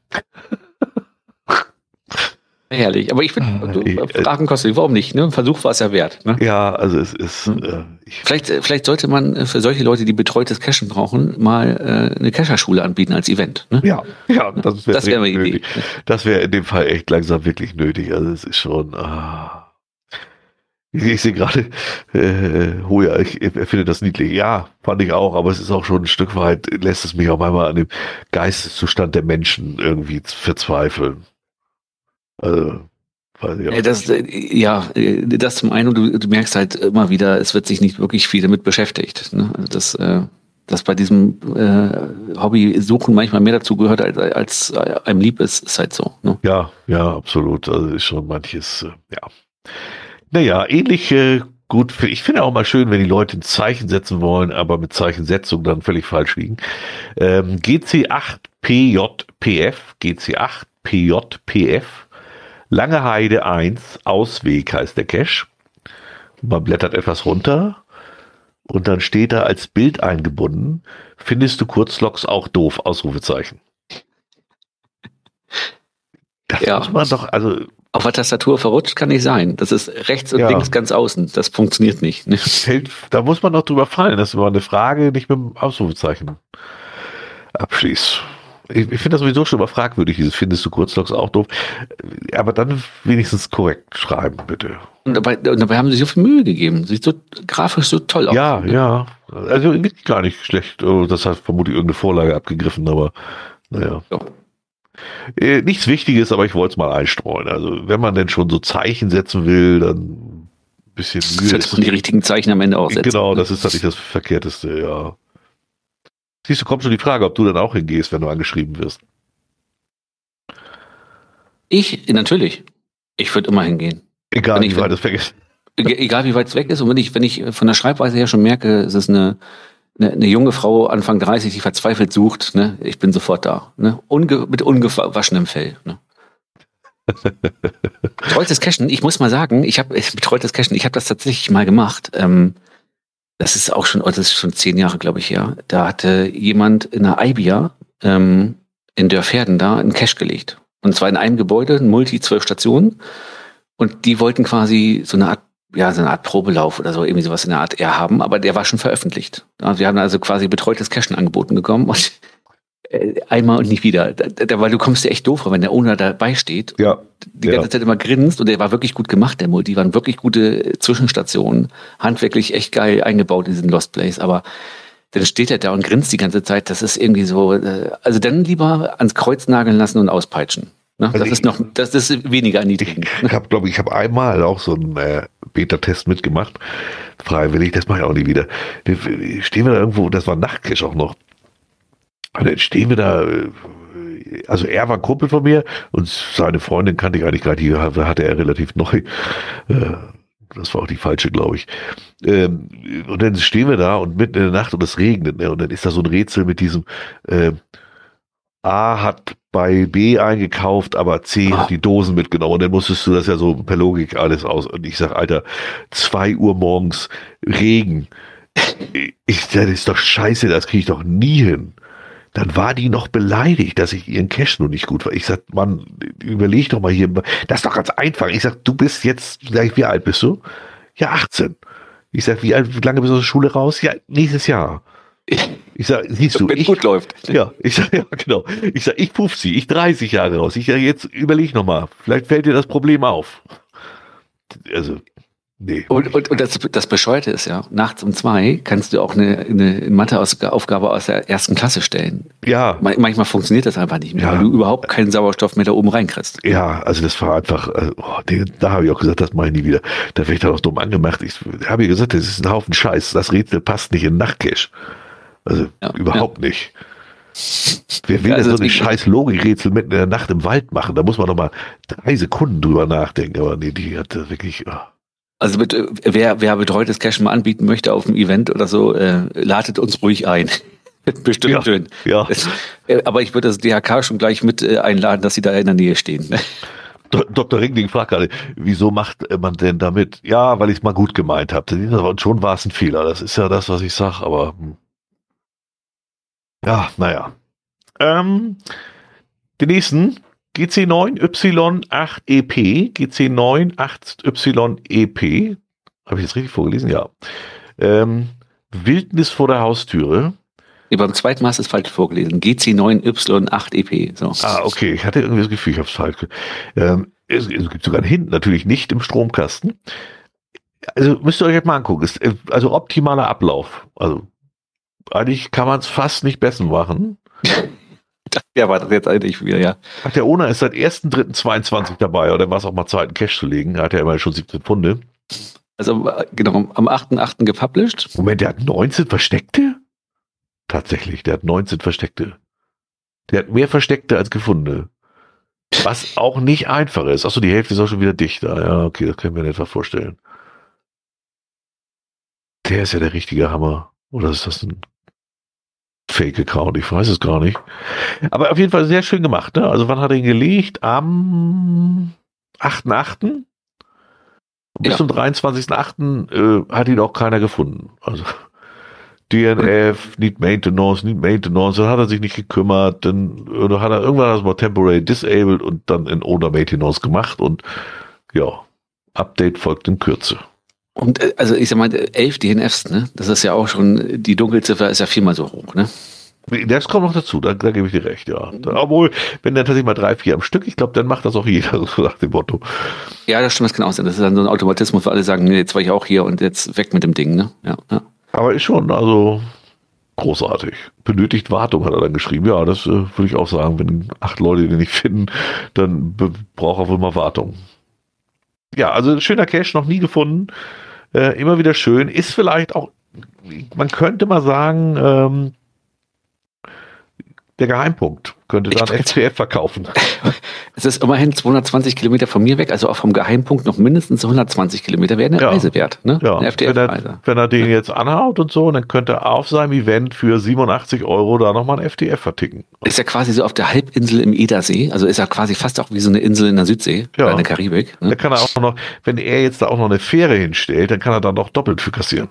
Herrlich. Aber ich finde, Ah, du- äh, Fragen kostet, warum nicht? Ne? Ein Versuch war es ja wert. Ne? Ja, also es ist, Hm. äh, ich, Vielleicht, äh, vielleicht sollte man äh, für solche Leute, die betreutes Cachen brauchen, mal äh, eine Cacherschule anbieten als Event. Ne? ja, ja, das wäre wäre eine Idee. nötig. Das wäre in dem Fall echt langsam wirklich nötig. Also es ist schon. Ah. Ich, ich sehe gerade, äh, Hoja, ich, er findet das niedlich. Ja, fand ich auch, aber es ist auch schon ein Stück weit, lässt es mich auch manchmal an dem Geisteszustand der Menschen irgendwie verzweifeln. Also, weiß ich auch Äh, Das, äh, ja, äh, das zum einen, du, du merkst halt immer wieder, es wird sich nicht wirklich viel damit beschäftigt. Ne? Also das, äh, das bei diesem äh, Hobby Suchen manchmal mehr dazu gehört, als, als einem lieb ist, ist halt so. Ne? Ja, ja, absolut. Also ist schon manches, äh, ja. Naja, ähnlich äh, gut, ich finde auch mal schön, wenn die Leute ein Zeichen setzen wollen, aber mit Zeichensetzung dann völlig falsch liegen. Ähm, GC8PJPF, GC8PJPF, Lange Heide 1, Ausweg heißt der Cache. Man blättert etwas runter und dann steht da als Bild eingebunden, findest du Kurzloks auch doof, Ausrufezeichen. Das ja. muss man doch, also. Auf der Tastatur verrutscht kann nicht sein. Das ist rechts und ja. links ganz außen. Das funktioniert nicht. Ne? Da muss man doch drüber fallen, dass man eine Frage nicht mit dem Ausrufezeichen abschließt. Ich, ich finde das sowieso schon mal fragwürdig, dieses findest du Kurzlogs auch doof. Aber dann wenigstens korrekt schreiben, bitte. Und dabei, und dabei haben sie sich so viel Mühe gegeben. Sieht so grafisch so toll aus. Ja, ja. Also gar nicht schlecht. Oh, das hat vermutlich irgendeine Vorlage abgegriffen, aber naja. Ja. Äh, nichts Wichtiges, aber ich wollte es mal einstreuen. Also wenn man denn schon so Zeichen setzen will, dann ein bisschen Mühe. Sollte man die richtigen Zeichen am Ende auch setzen. Genau, das ist natürlich das Verkehrteste, ja. Siehst du, kommt schon die Frage, ob du dann auch hingehst, wenn du angeschrieben wirst. Ich, natürlich. Ich würde immer hingehen. Egal, ich, wie weit es weg ist. Egal, wie weit es weg ist. Und wenn ich, wenn ich von der Schreibweise her schon merke, es ist eine, eine, eine junge Frau Anfang 30, die verzweifelt sucht, ne, ich bin sofort da. Ne? Unge mit ungewaschenem Fell. Ne? betreutes Cashen, ich muss mal sagen, ich habe betreutes Cashen, ich habe das tatsächlich mal gemacht. Ähm, das ist auch schon, oh, das ist schon zehn Jahre, glaube ich, her. Da hatte jemand in der Ibia ähm, in Dörferden da einen Cache gelegt. Und zwar in einem Gebäude, ein Multi, zwölf Stationen. Und die wollten quasi so eine Art, ja, so eine Art Probelauf oder so, irgendwie sowas in der Art eher haben, aber der war schon veröffentlicht. Also wir haben also quasi betreutes Cachen angeboten bekommen und einmal und nicht wieder. Da, weil du kommst dir echt doof vor, wenn der Owner dabei steht. Ja. Die ganze ja. Zeit immer grinst und der war wirklich gut gemacht, der Multi. waren wirklich gute Zwischenstationen. Handwerklich echt geil eingebaut, diesen Lost Place. Aber dann steht er da und grinst die ganze Zeit. Das ist irgendwie so, äh, also dann lieber ans Kreuz nageln lassen und auspeitschen. Ne? Also das ist noch, das ist weniger erniedrigend. Ich habe, glaube ich, habe einmal auch so einen äh, Beta-Test mitgemacht. Freiwillig, das mache ich auch nie wieder. Stehen wir da irgendwo, das war Nachtcash auch noch. Und dann stehen wir da, äh, also er war ein Kumpel von mir und seine Freundin kannte ich eigentlich gar nicht, hatte er relativ neu. Äh, das war auch die falsche, glaube ich. Ähm, und dann stehen wir da und mitten in der Nacht und es regnet, ne? Und dann ist da so ein Rätsel mit diesem äh, A hat bei B eingekauft, aber C hat die Dosen mitgenommen. Und dann musstest du das ja so per Logik alles aus. Und ich sag, Alter, zwei Uhr morgens Regen. Ich, das ist doch scheiße, das kriege ich doch nie hin dann war die noch beleidigt, dass ich ihren Cash nur nicht gut war. Ich sag, Mann, überleg doch mal hier. Das ist doch ganz einfach. Ich sag, du bist jetzt, sag wie alt bist du? Ja, 18. Ich sag, wie, alt, wie lange bist du aus der Schule raus? Ja, nächstes Jahr. Ich sag, siehst du, wenn ich, gut läuft. Ja, ich sag, ja, genau. Ich sag, ich 50, ich 30 Jahre raus. Ich sag, jetzt überleg noch mal. Vielleicht fällt dir das Problem auf. Also, Nee. Und, und, und das, das Bescheuerte ist ja, nachts um zwei kannst du auch eine, eine Matheaufgabe aus der ersten Klasse stellen. Ja. manchmal funktioniert das einfach nicht mehr, ja. weil du überhaupt keinen Sauerstoff mehr da oben reinkriegst. Ja, also das war einfach, also, oh, da habe ich auch gesagt, das mache ich nie wieder. Da werde ich dann auch dumm angemacht. Ich habe ja gesagt, das ist ein Haufen Scheiß. Das Rätsel passt nicht in Nachtcash. Also ja, überhaupt ja. nicht. Wer will ja, also so eine scheiß Logikrätsel mitten in der Nacht im Wald machen? Da muss man doch mal drei Sekunden drüber nachdenken. Aber nee, die hat wirklich... Oh. Also mit, wer, wer betreutes Cash mal anbieten möchte auf dem Event oder so, äh, ladet uns ruhig ein. Bestimmt ja, schön. Ja. Äh, aber ich würde das DHK schon gleich mit äh, einladen, dass sie da in der Nähe stehen. Dr. Ringling fragt gerade, wieso macht man denn damit? Ja, weil ich es mal gut gemeint habe. Und schon war es ein Fehler. Das ist ja das, was ich sage, aber hm. ja, naja. Ähm, den nächsten GC9Y8EP, GC9-8YEP, habe ich das richtig vorgelesen? Ja. Ähm, Wildnis vor der Haustüre. Nee, beim zweiten Mal ist es falsch vorgelesen. GC9Y8EP. So. Ah, okay. Ich hatte irgendwie das Gefühl, ich habe es falsch. Ähm, es, es, gibt sogar einen Hint, natürlich nicht im Stromkasten. Also müsst ihr euch jetzt mal angucken. Ist, äh, also optimaler Ablauf. Also eigentlich kann man es fast nicht besser machen. Ja, war das jetzt eigentlich wieder, ja. Ach, der Ona ist seit 1.3.22 dabei, oder war es auch mal Zeit, einen Cash zu legen? Hat er immer schon 17 Pfunde. Also, genau, am 8.8. gepublished. Moment, der hat 19 Versteckte? Tatsächlich, der hat 19 Versteckte. Der hat mehr Versteckte als gefundene. Was auch nicht einfach ist. Achso, die Hälfte ist auch schon wieder dichter. Ja, okay, das können wir mir etwa vorstellen. Der ist ja der richtige Hammer. Oder ist das ein Fake-Account? Ich weiß es gar nicht. Aber auf jeden Fall sehr schön gemacht. Ne? Also wann hat er ihn gelegt? Am 8.8. Bis ja. zum 23.8. Äh, hat ihn auch keiner gefunden. Also DNF, Need Maintenance, Need Maintenance, dann hat er sich nicht gekümmert, dann oder hat er irgendwann das mal temporary disabled und dann in Owner Maintenance gemacht und ja, Update folgt in Kürze. Und äh, also ich sag mal, elf DNFs, ne? Das ist ja auch schon, die Dunkelziffer ist ja viermal so hoch, ne? Das kommt noch dazu, da, da gebe ich dir recht, ja. Obwohl, wenn dann tatsächlich mal drei, vier am Stück, ich glaube, dann macht das auch jeder, so nach dem Motto. Ja, das stimmt, das kann auch sein. Das ist dann so ein Automatismus, wo alle sagen, nee, jetzt war ich auch hier und jetzt weg mit dem Ding, ne? Ja, ja. Aber ist schon, also großartig. Benötigt Wartung, hat er dann geschrieben. Ja, das äh, würde ich auch sagen. Wenn acht Leute den nicht finden, dann braucht er wohl mal Wartung. Ja, also schöner Cache, noch nie gefunden. Äh, immer wieder schön. Ist vielleicht auch, man könnte mal sagen, ähm, der Geheimpunkt. Könnte dann FCF verkaufen. Es ist immerhin 220 Kilometer von mir weg, also auch vom Geheimpunkt noch mindestens 120 Kilometer wäre eine ja. Reise wert. Ne? Ja. Eine wenn, er, wenn er den jetzt anhaut und so, dann könnte er auf seinem Event für 87 Euro da nochmal ein FTF verticken. Ist ja quasi so auf der Halbinsel im Edersee, also ist ja quasi fast auch wie so eine Insel in der Südsee, ja. in der Karibik. Ne? Da kann er auch noch, wenn er jetzt da auch noch eine Fähre hinstellt, dann kann er da noch doppelt für kassieren.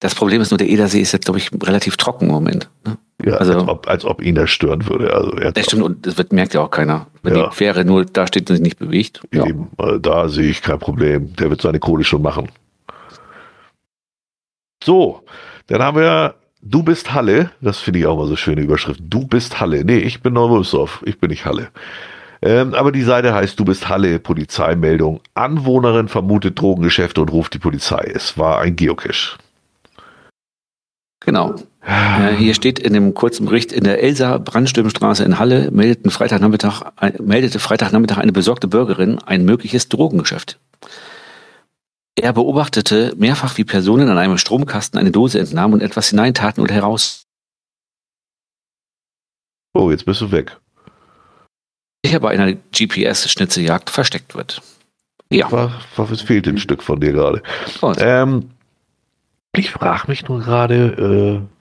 Das Problem ist nur, der Edersee ist jetzt, glaube ich, relativ trocken im Moment. Ne? Ja, also, als ob, als ob ihn das stören würde. Also das stimmt, und das wird, merkt ja auch keiner. Wenn ja. die Fähre nur da steht und sich nicht bewegt. Ja. Eben, da sehe ich kein Problem. Der wird seine Kohle schon machen. So, dann haben wir Du bist Halle. Das finde ich auch mal so schöne Überschrift. Du bist Halle. Nee, ich bin Neumülsdorf. Ich bin nicht Halle. Ähm, aber die Seite heißt Du bist Halle, Polizeimeldung. Anwohnerin vermutet Drogengeschäfte und ruft die Polizei. Es war ein Geocache. Genau. Äh, hier steht in dem kurzen Bericht, in der Elsa Brandstürmstraße in Halle meldeten Freitagnachmittag, meldete Freitagnachmittag eine besorgte Bürgerin ein mögliches Drogengeschäft. Er beobachtete mehrfach, wie Personen an einem Stromkasten eine Dose entnahmen und etwas hineintaten oder heraus. Oh, jetzt bist du weg. Sicher bei einer GPS-Schnitzeljagd versteckt wird. Ja. War, war, es fehlt ein Stück von dir gerade. Ähm, ich frage mich nur gerade, äh,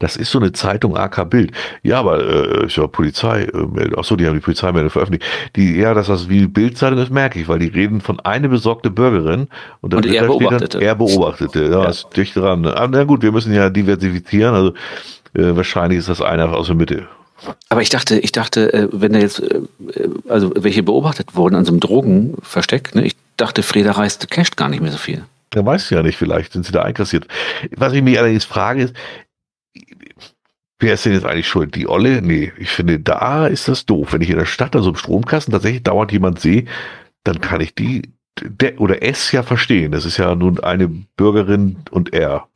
das ist so eine Zeitung AK Bild. Ja, aber äh, ist ja Polizeimeldung. Achso, die haben die Polizeimeldung veröffentlicht. Die, ja, dass das wie Bildzeitung ist, merke ich, weil die reden von eine besorgte Bürgerin und, dann und er beobachtete. Dann, er beobachtete. Ja, ja. ist dicht dran. Ah, na gut, wir müssen ja diversifizieren. Also äh, wahrscheinlich ist das einer aus der Mitte. Aber ich dachte, ich dachte, äh, wenn da jetzt, äh, also welche beobachtet wurden an so einem Drogenversteck, ne? ich dachte, Freda reist casht gar nicht mehr so viel. Er weiß ja nicht, vielleicht sind sie da einkassiert. Was ich mich allerdings frage ist, wer ist denn jetzt eigentlich schuld? Die Olle? Nee, ich finde, da ist das doof. Wenn ich in der Stadt, also im Stromkasten, tatsächlich dauernd jemand sehe, dann kann ich die der, oder es ja verstehen. Das ist ja nun eine Bürgerin und er.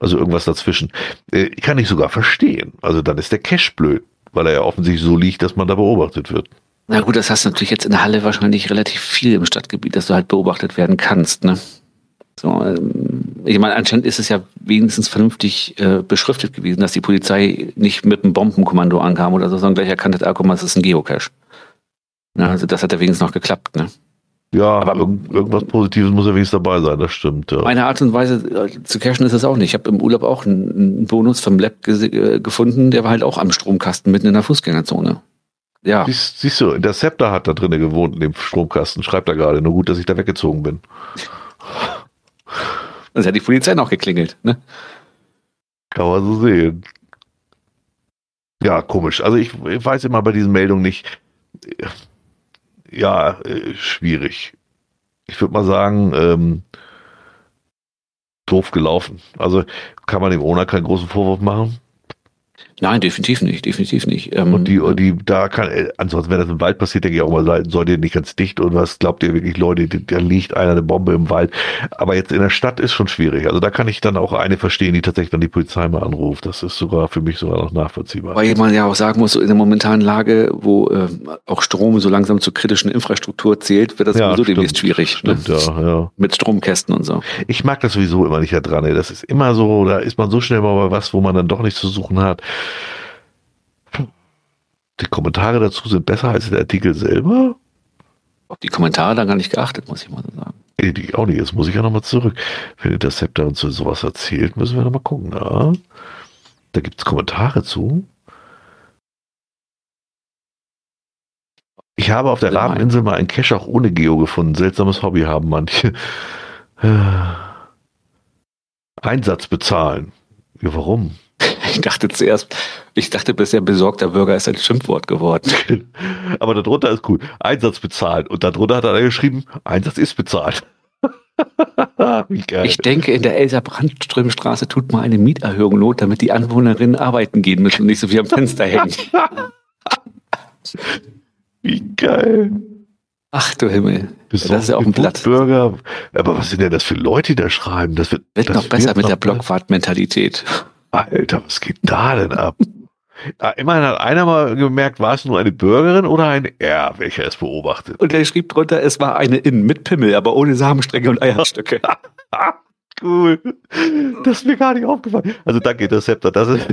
Also irgendwas dazwischen. Äh, kann ich sogar verstehen. Also dann ist der Cash blöd, weil er ja offensichtlich so liegt, dass man da beobachtet wird. Na gut, das hast du natürlich jetzt in der Halle wahrscheinlich relativ viel im Stadtgebiet, dass du halt beobachtet werden kannst, ne? So, ähm, ich meine, anscheinend ist es ja wenigstens vernünftig äh, beschriftet gewesen, dass die Polizei nicht mit einem Bombenkommando ankam oder so, sondern gleich erkannt hat, ah, guck mal, es ist ein Geocache. Na, also das hat ja wenigstens noch geklappt, ne? Ja, aber irgend, irgendwas Positives muss ja wenigstens dabei sein, das stimmt. Ja. Meine Art und Weise äh, zu cashen ist es auch nicht. Ich habe im Urlaub auch einen Bonus vom Lab äh, gefunden, der war halt auch am Stromkasten mitten in der Fußgängerzone. Ja. Siehst, siehst du, der Scepter hat da drinnen gewohnt in dem Stromkasten, schreibt er gerade. Nur gut, dass ich da weggezogen bin. Das hat die Polizei noch geklingelt, ne? Kann man so sehen. Ja, komisch. Also ich, ich weiß immer bei diesen Meldungen nicht. Ja, äh, schwierig. Ich würde mal sagen, ähm, doof gelaufen. Also kann man dem Owner keinen großen Vorwurf machen. Nein, definitiv nicht, definitiv nicht. Ähm, und die, die, da kann, ansonsten, wenn das im Wald passiert, denke ich auch mal, seid ihr nicht ganz dicht und was glaubt ihr wirklich, Leute, da liegt einer eine Bombe im Wald. Aber jetzt in der Stadt ist schon schwierig. Also da kann ich dann auch eine verstehen, die tatsächlich dann die Polizei mal anruft. Das ist sogar für mich sogar noch nachvollziehbar. Weil man ja auch sagen muss, so in der momentanen Lage, wo äh, auch Strom so langsam zur kritischen Infrastruktur zählt, wird das ja, sowieso demnächst schwierig. Ne? Stimmt, ne? ja, ja. Mit Stromkästen und so. Ich mag das sowieso immer nicht da dran. Ey. Das ist immer so, da ist man so schnell mal bei was, wo man dann doch nichts zu suchen hat. Die Kommentare dazu sind besser als der Artikel selber. Auf die Kommentare da gar nicht geachtet, muss ich mal so sagen. Nee, die auch nicht. Jetzt muss ich ja nochmal zurück. Wenn Interceptor uns so sowas erzählt, müssen wir nochmal gucken. Na? Da gibt es Kommentare zu. Ich habe auf der. Rabeninsel mal einen Cache auch ohne Geo gefunden. Seltsames Hobby haben manche. Einsatz bezahlen. Ja, warum? Ich dachte zuerst, ich dachte bisher besorgter Bürger ist ein Schimpfwort geworden. Aber darunter ist cool. Einsatz bezahlen. Und darunter hat er geschrieben, Einsatz ist bezahlt. Wie geil. Ich denke, in der Elsa Brandströmstraße tut mal eine Mieterhöhung Not, damit die Anwohnerinnen arbeiten gehen müssen und nicht so viel am Fenster hängen. Wie geil. Ach du Himmel. Das ist ja auch ein Blatt. Bürger. Aber was sind denn das für Leute, die da schreiben? Das wird, Wird das noch besser wird mit noch der besser. Alter, was geht da denn ab? Ah, immerhin hat einer mal gemerkt, war es nur eine Bürgerin oder ein R, welcher es beobachtet. Und er schrieb drunter, es war eine In mit Pimmel, aber ohne Samenstränge und Eierstöcke. Cool. Das ist mir gar nicht aufgefallen. Also danke, Interceptor. Das ist,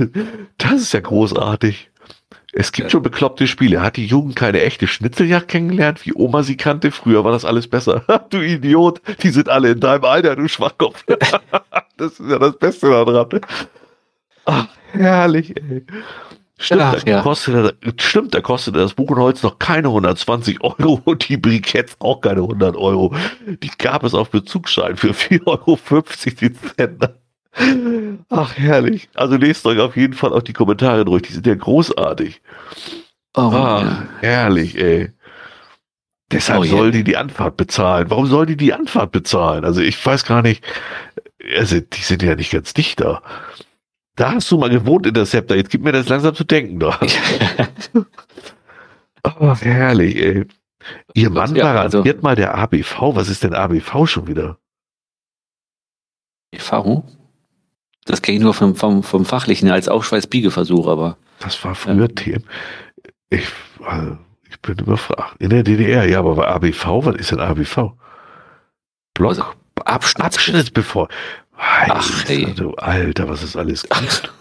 das ist ja großartig. Es gibt Ja. schon bekloppte Spiele. Hat die Jugend keine echte Schnitzeljagd kennengelernt, wie Oma sie kannte? Früher war das alles besser. du Idiot. Die sind alle in deinem Alter, du Schwachkopf. das ist ja das Beste daran. Ach, herrlich, ey. Stimmt, Ach, da ja. kostet, stimmt, da kostet das Buchenholz noch keine 120 Euro und die Briketts auch keine 100 Euro. Die gab es auf Bezugsschein für 4,50 Euro die Zentner. Ach, herrlich. Also lest euch auf jeden Fall auch die Kommentare durch. Die sind ja großartig. Oh, ja. herrlich, ey. Deshalb Oh je. soll die die Anfahrt bezahlen. Warum soll die die Anfahrt bezahlen? Also ich weiß gar nicht. Also die sind ja nicht ganz dicht da. Da hast du mal gewohnt, Interceptor. Jetzt gibt mir das langsam zu denken. Da. Oh, herrlich, ey. Ihr Mann Ja, war also- mal der ABV. Was ist denn ABV schon wieder? EV? Das kenne ich nur vom, vom, vom Fachlichen als Aufschweiß-Biegeversuch, aber Das war früher Themen. Ich, also, ich bin überfragt. In der DDR, ja, aber bei ABV, was ist denn ABV? Block, Also, Abschnitt. Abschnittsbevor. Ach, Alter, hey. du Alter, was es alles gibt.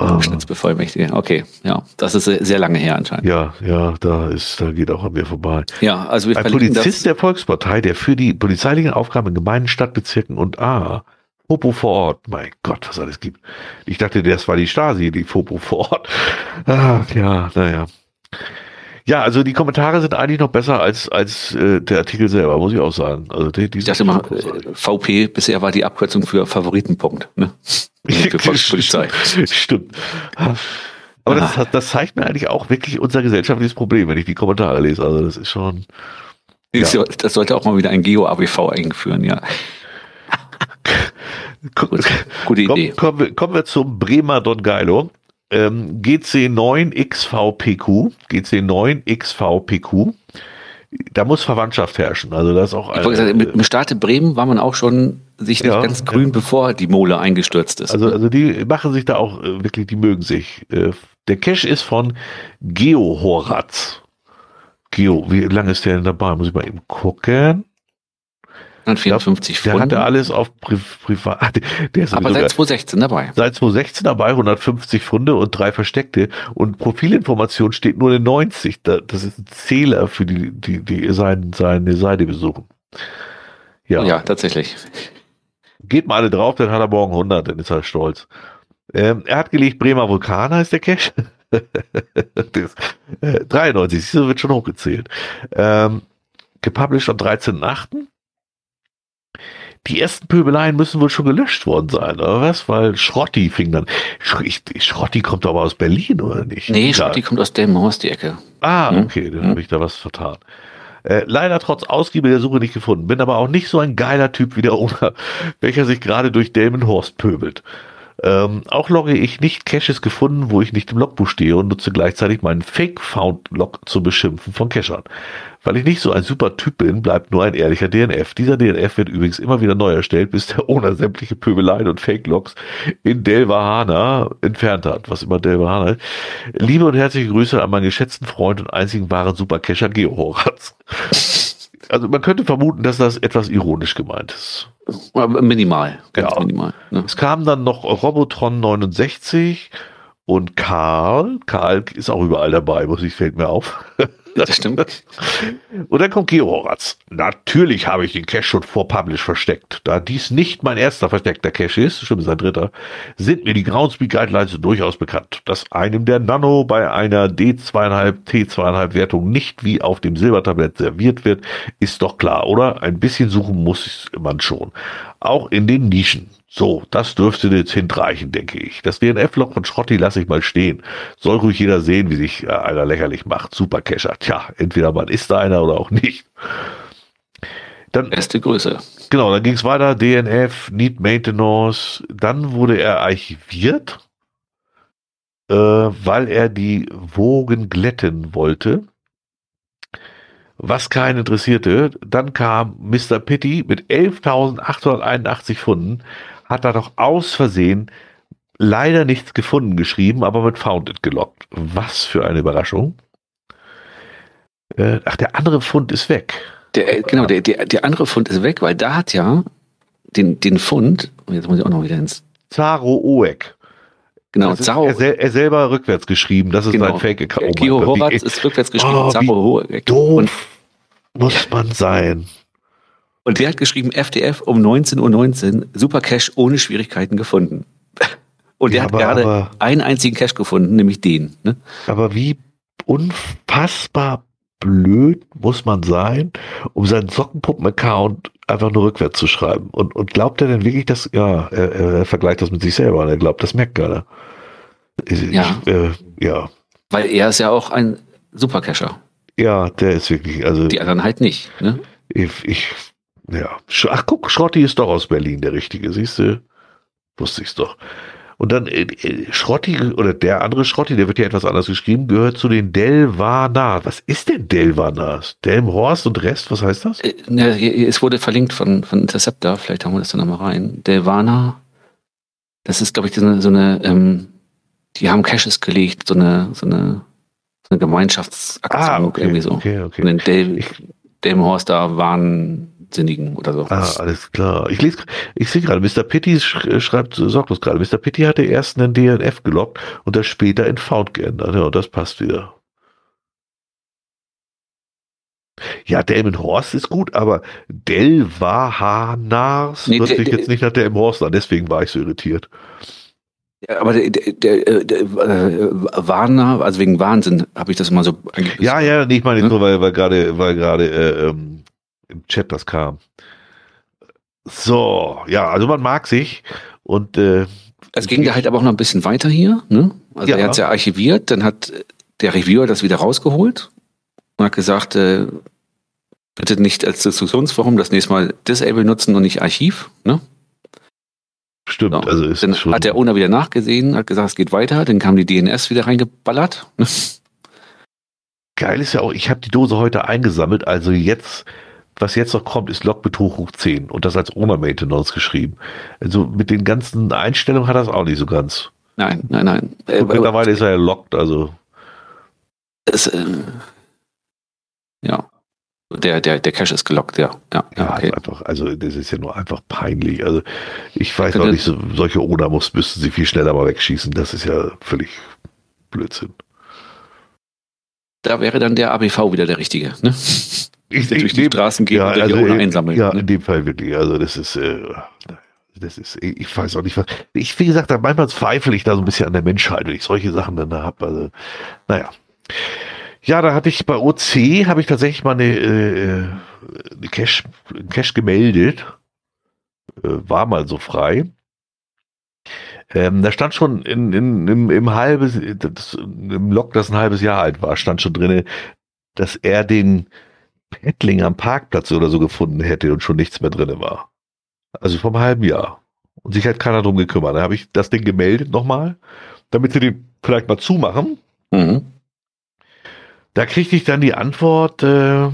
Oh, Abschnittsbevollmächtige. Okay, ja, das ist sehr lange her anscheinend. ja, ja, da ist, da geht auch an mir vorbei. Ja, also wir Ein Polizist der Volkspartei, der für die polizeilichen Aufgaben in Gemeinden, Stadtbezirken und A. Popo vor Ort. Mein Gott, was alles gibt. Ich dachte, das war die Stasi, die Popo vor Ort. Ah, ja, naja. Ja, also die Kommentare sind eigentlich noch besser als, als äh, der Artikel selber, muss ich auch sagen. Also die, die Ich dachte mal, äh, VP bisher war die Abkürzung für Favoritenpunkt. Ne? Für Volkspolizei. Stimmt. Aber das, Ah. das zeigt mir eigentlich auch wirklich unser gesellschaftliches Problem, wenn ich die Kommentare lese. Also das ist schon. Das so- Das sollte auch mal wieder ein Geo-ABV eingeführen, ja. Gut, gute Idee. Komm, kommen, wir, kommen wir zum Bremer Don Geilo. Ähm, GC9XVPQ. GC9XVPQ. Da muss Verwandtschaft herrschen. Also das auch Ich wollte sagen, mit eine, dem Staat in Bremen war man auch schon sich nicht Ja, ganz grün, bevor die Mole eingestürzt ist. also, also die machen sich da auch äh, wirklich, die mögen sich. Äh, der Cache ist von Geohoratz. Geo, wie lange ist der denn dabei? Muss ich mal eben gucken. 154 Der hatte alles auf Pri Privat. Der- ist Aber seit 2016 dabei. Seit 2016 dabei, 150 Funde und drei versteckte. Und Profilinformation steht nur eine 90. Da- Das ist ein Zähler für die, die, die sein, seine Seite besuchen. Ja. Ja, tatsächlich. Geht mal alle drauf, dann hat er morgen 100, dann ist er stolz. Ähm, er hat gelegt, Bremer Vulkan heißt der Cache. das, äh, 93, siehst du, wird schon hochgezählt. Ähm, gepublished am 13.8. Die ersten Pöbeleien müssen wohl schon gelöscht worden sein, oder was? Weil Schrotti fing dann. Sch ich, Schrotti kommt aber aus Berlin, oder nicht? Nee, Egal. Schotti kommt aus Delmenhorst, die Ecke. Ah, Hm? okay, dann Hm? habe ich da was vertan. Äh, leider trotz ausgiebiger Suche nicht gefunden. Bin aber auch nicht so ein geiler Typ wie der Owner, welcher sich gerade durch Delmenhorst pöbelt. Ähm, auch logge ich nicht Caches gefunden, wo ich nicht im Logbuch stehe und nutze gleichzeitig meinen Fake-Found-Log zum Beschimpfen von Cachern. Weil ich nicht so ein super Typ bin, bleibt nur ein ehrlicher DNF. Dieser DNF wird übrigens immer wieder neu erstellt, bis der Owner sämtliche Pöbeleien und Fake-Logs in Delvahana entfernt hat, was immer Delvahana ist. Liebe und herzliche Grüße an meinen geschätzten Freund und einzigen wahren Supercacher Geo Horatz. Also man könnte vermuten, dass das etwas ironisch gemeint ist. Minimal, ganz Ja. minimal. Ne? Es kamen dann noch Robotron 69 und Karl. Karl ist auch überall dabei, muss ich, fällt mir auf. Das stimmt. Und dann kommt Geo. Natürlich habe ich den Cache schon vor Publish versteckt. Da dies nicht mein erster versteckter Cache ist, stimmt, sein dritter, sind mir die Groundspeak Guidelines durchaus bekannt. Dass einem der Nano bei einer D2,5, T2,5 Wertung nicht wie auf dem Silbertablett serviert wird, ist doch klar, oder? Ein bisschen suchen muss man schon. Auch in den Nischen. So, das dürfte jetzt hinreichen, denke ich. Das DNF-Log von Schrotti lasse ich mal stehen. Soll ruhig jeder sehen, wie sich äh, einer lächerlich macht. Super Kescher. Tja, entweder man ist da einer oder auch nicht. Dann, Beste Größe. Genau, dann ging es weiter. DNF, Need Maintenance. Dann wurde er archiviert, äh, weil er die Wogen glätten wollte was keinen interessierte. Dann kam Mr. Pitty mit 11.881 Funden, hat da doch aus Versehen leider nichts gefunden geschrieben, aber mit Founded gelockt. Was für eine Überraschung. Äh, ach, der andere Fund ist weg. Der, äh, genau, der, der, der andere Fund ist weg, weil da hat ja den, den Fund, jetzt muss ich auch noch wieder ins. Zaro Oek. Genau, ist, Zaro. Er, sel er, selber rückwärts geschrieben, das ist genau. sein Fake-Account. Oh Geo Horatz ist rückwärts geschrieben, oh, Zaro Oek. Doof muss man sein. Und der hat geschrieben, FDF um 19.19 Uhr, 19, Super Cash ohne Schwierigkeiten gefunden. Und der ja, hat aber, gerade aber, einen einzigen Cash gefunden, nämlich den. Ne? Aber wie unfassbar blöd muss man sein, um seinen Sockenpuppen-Account einfach nur rückwärts zu schreiben. Und, und glaubt er denn wirklich, dass, ja, er, er vergleicht das mit sich selber und er glaubt, das merkt keiner. Ich, ja. Äh, ja. Weil er ist ja auch ein Supercacher. Ja, der ist wirklich, also. Die anderen halt nicht, ne? Ich, ich ja. Ach guck, Schrotti ist doch aus Berlin der Richtige, siehst du? Wusste ich's doch. Und dann äh, äh, Schrotti oder der andere Schrotti, der wird ja etwas anders geschrieben, gehört zu den Delvanar. Was ist denn Delvanas? Delmhorst und Rest, was heißt das? Äh, ne, es wurde verlinkt von, von Interceptor, vielleicht haben wir das dann nochmal rein. Delvana, das ist, glaube ich, so eine, so eine ähm, die haben Caches gelegt, so eine, so eine eine Gemeinschaftsaktion ah, okay, irgendwie so. Okay, okay. Und Dave, Delmenhorst da wahnsinnigen oder so. Ah, alles klar. Ich lese, ich sehe gerade, Mr. Pitty schreibt sorglos gerade. Mr. Pitty hatte erst einen DNF gelockt und das später in Found geändert. Ja, und das passt wieder. Ja, Delmenhorst ist gut, aber Delvahanars nee, hört sich jetzt nicht nach Delmenhorst an, deswegen war ich so irritiert. Aber der, der, der, der äh, Warner, also wegen Wahnsinn, habe ich das mal so. Ja, ja, nicht mal nicht hm? nur, weil, weil gerade, weil gerade äh, ähm, im Chat das kam. So, ja, also man mag sich und äh, es ging da halt aber auch noch ein bisschen weiter hier. Ne? Also ja. er hat es ja archiviert, dann hat der Reviewer das wieder rausgeholt und hat gesagt, äh, bitte nicht als Diskussionsforum das nächste Mal Disable nutzen und nicht Archiv. Ne? Stimmt, genau. also ist Dann schon hat der Owner wieder nachgesehen, hat gesagt, es geht weiter, dann kam die DNS wieder reingeballert. Geil ist ja auch, ich habe die Dose heute eingesammelt, also jetzt, was jetzt noch kommt, ist Logbetrug hoch 10 und das als Owner Maintenance geschrieben. Also mit den ganzen Einstellungen hat das auch nicht so ganz. Nein, nein, nein. Äh, mittlerweile ist er ja locked, also. Es, äh, ja. Der, der, der Cache ist gelockt, ja. Ja, ja okay. einfach, also das ist ja nur einfach peinlich. Also ich weiß auch nicht, so, solche Oda-Muss müssten sie viel schneller mal wegschießen. Das ist ja völlig Blödsinn. Da wäre dann der ABV wieder der richtige, ne? Ich, durch die Straßen gehen ja, und also, die einsammeln. Ja, ne? in dem Fall wirklich. Also das ist, äh, das ist, ich weiß auch nicht, was. Ich, wie gesagt, manchmal zweifle ich da so ein bisschen an der Menschheit, wenn ich solche Sachen dann da habe. Also, naja. Ja, da hatte ich bei OC, habe ich tatsächlich mal eine, äh, eine Cache, Cache gemeldet. Äh, war mal so frei. Ähm, da stand schon in, in, im, im halbes, im Log, das ein halbes Jahr alt war, stand schon drin, dass er den Paddling am Parkplatz oder so gefunden hätte und schon nichts mehr drin war. Also vom halben Jahr. Und sich hat keiner drum gekümmert. Da habe ich das Ding gemeldet nochmal, damit sie den vielleicht mal zumachen. Mhm. Da kriegte ich dann die Antwort, äh,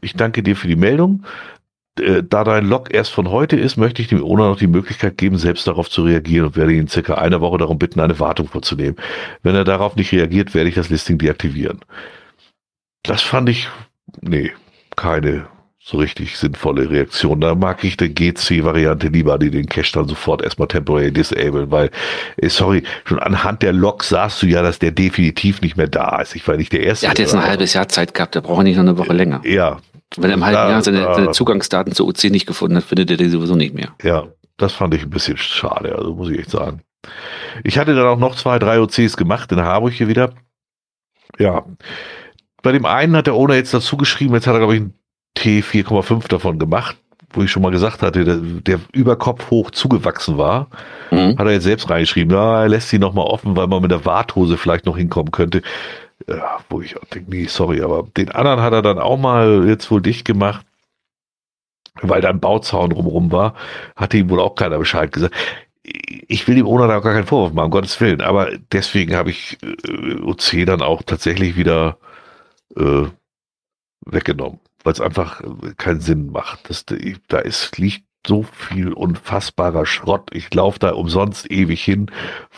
ich danke dir für die Meldung. Äh, da dein Log erst von heute ist, möchte ich dem Owner noch die Möglichkeit geben, selbst darauf zu reagieren und werde ihn circa eine Woche darum bitten, eine Wartung vorzunehmen. Wenn er darauf nicht reagiert, werde ich das Listing deaktivieren. Das fand ich, nee, keine so richtig sinnvolle Reaktion. Da mag ich die GC-Variante lieber, die den Cache dann sofort erstmal temporary disablen, weil, äh, sorry, schon anhand der Log sahst du ja, dass der definitiv nicht mehr da ist. Ich war nicht der Erste. Er hat jetzt ein halbes Jahr Zeit gehabt, der braucht nicht noch eine Woche länger. Ja. Wenn er im halben Jahr seine, seine Zugangsdaten zur OC nicht gefunden hat, findet er die sowieso nicht mehr. Ja, das fand ich ein bisschen schade, also muss ich echt sagen. Ich hatte dann auch noch zwei, drei OCs gemacht in Harburg hier wieder. Ja. Bei dem einen hat der Owner jetzt dazu geschrieben, jetzt hat er, glaube ich, ein T4,5 davon gemacht, wo ich schon mal gesagt hatte, der, der über Kopf hoch zugewachsen war. Mhm. Hat er jetzt selbst reingeschrieben, ja, er lässt sie nochmal offen, weil man mit der Warthose vielleicht noch hinkommen könnte. Ja, wo ich auch denke, nee, sorry, aber den anderen hat er dann auch mal jetzt wohl dicht gemacht, weil da ein Bauzaun drumherum war. Hatte ihm wohl auch keiner Bescheid gesagt. Ich will dem Owner da auch gar keinen Vorwurf machen, um Gottes Willen, aber deswegen habe ich äh, OC dann auch tatsächlich wieder äh, weggenommen weil es einfach äh, keinen Sinn macht. Das, da ist, liegt so viel unfassbarer Schrott. Ich laufe da umsonst ewig hin,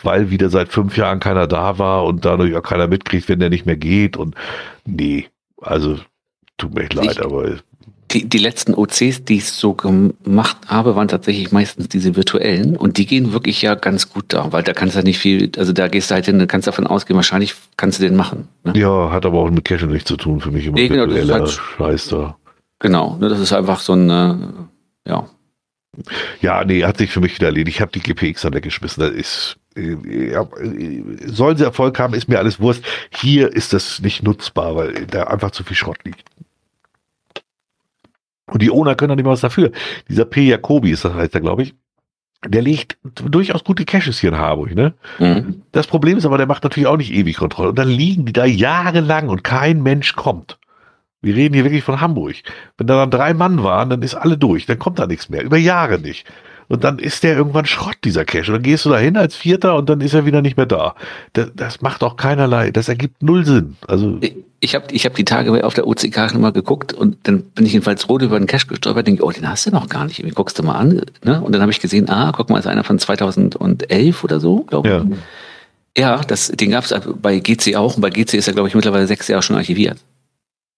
weil wieder seit fünf Jahren keiner da war und dadurch auch keiner mitkriegt, wenn der nicht mehr geht. Und nee, also tut mir echt leid, ich, aber. Die, die letzten OCs, die ich so gemacht habe, waren tatsächlich meistens diese virtuellen und die gehen wirklich ja ganz gut da, weil da kannst du ja nicht viel, also da gehst du halt hin, kannst davon ausgehen, wahrscheinlich kannst du den machen. Ne? Ja, hat aber auch mit Cache nichts zu tun für mich immer. Nee, genau, das ist halt, Scheiß da. Genau, ne, das ist einfach so ein, äh, ja. Ja, nee, hat sich für mich wieder erledigt. Ich habe die GPX dann weggeschmissen. Das ist, äh, ja, sollen sie Erfolg haben, ist mir alles Wurst. Hier ist das nicht nutzbar, weil da einfach zu viel Schrott liegt. Und die Owner können doch nicht mal was dafür. Dieser P. Jacobi ist das heißt er, glaube ich. Der legt durchaus gute Caches hier in Harburg, ne? Mhm. Das Problem ist aber, der macht natürlich auch nicht ewig Kontrolle. Und dann liegen die da jahrelang und kein Mensch kommt. Wir reden hier wirklich von Hamburg. Wenn da dann drei Mann waren, dann ist alle durch. Dann kommt da nichts mehr. Über Jahre nicht. Und dann ist der irgendwann Schrott, dieser Cache. Und dann gehst du da hin als Vierter und dann ist er wieder nicht mehr da. Das, das macht auch keinerlei. Das ergibt null Sinn. Also. Ich habe ich hab die Tage auf der OCK nochmal geguckt und dann bin ich jedenfalls rot über den Cache gestolpert und denke, oh, den hast du noch gar nicht. Wie guckst du mal an? Ne? Und dann habe ich gesehen, ah, guck mal, ist einer von 2011 oder so, glaube ich. Ja. Ja, das, den gab es bei GC auch und bei GC ist er, glaube ich, mittlerweile sechs Jahre schon archiviert.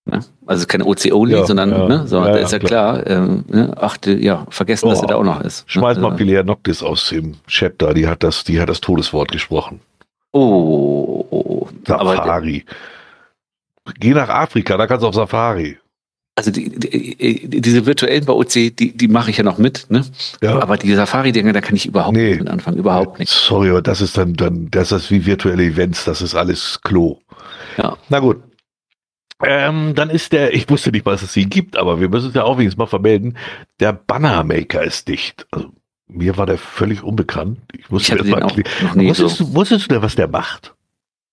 Ne? Also keine OC-Only, ja, sondern, ja, ne? so, ja, da ist ja klar, ähm, ne? achte, ja, vergessen, oh, dass er da auch noch ist. Ne? Schmeiß mal Pilia Noctis aus dem Chat da, die hat das, die hat das Todeswort gesprochen. Oh, oh Safari. Geh nach Afrika, da kannst du auf Safari. Also die, die, diese virtuellen bei OC, die, die mache ich ja noch mit, ne? Ja. Aber die Safari-Dinger, da kann ich überhaupt nee. nicht mit anfangen, überhaupt nicht. Sorry, aber das ist dann, dann, das ist wie virtuelle Events, das ist alles Klo. Ja. Na gut, ähm, dann ist der, ich wusste nicht, was es sie gibt, aber wir müssen es ja auch wenigstens mal vermelden, der Bannermaker ist dicht. Also, mir war der völlig unbekannt. Ich wusste ich mal, wusstest, so. du, wusstest du denn, was der macht?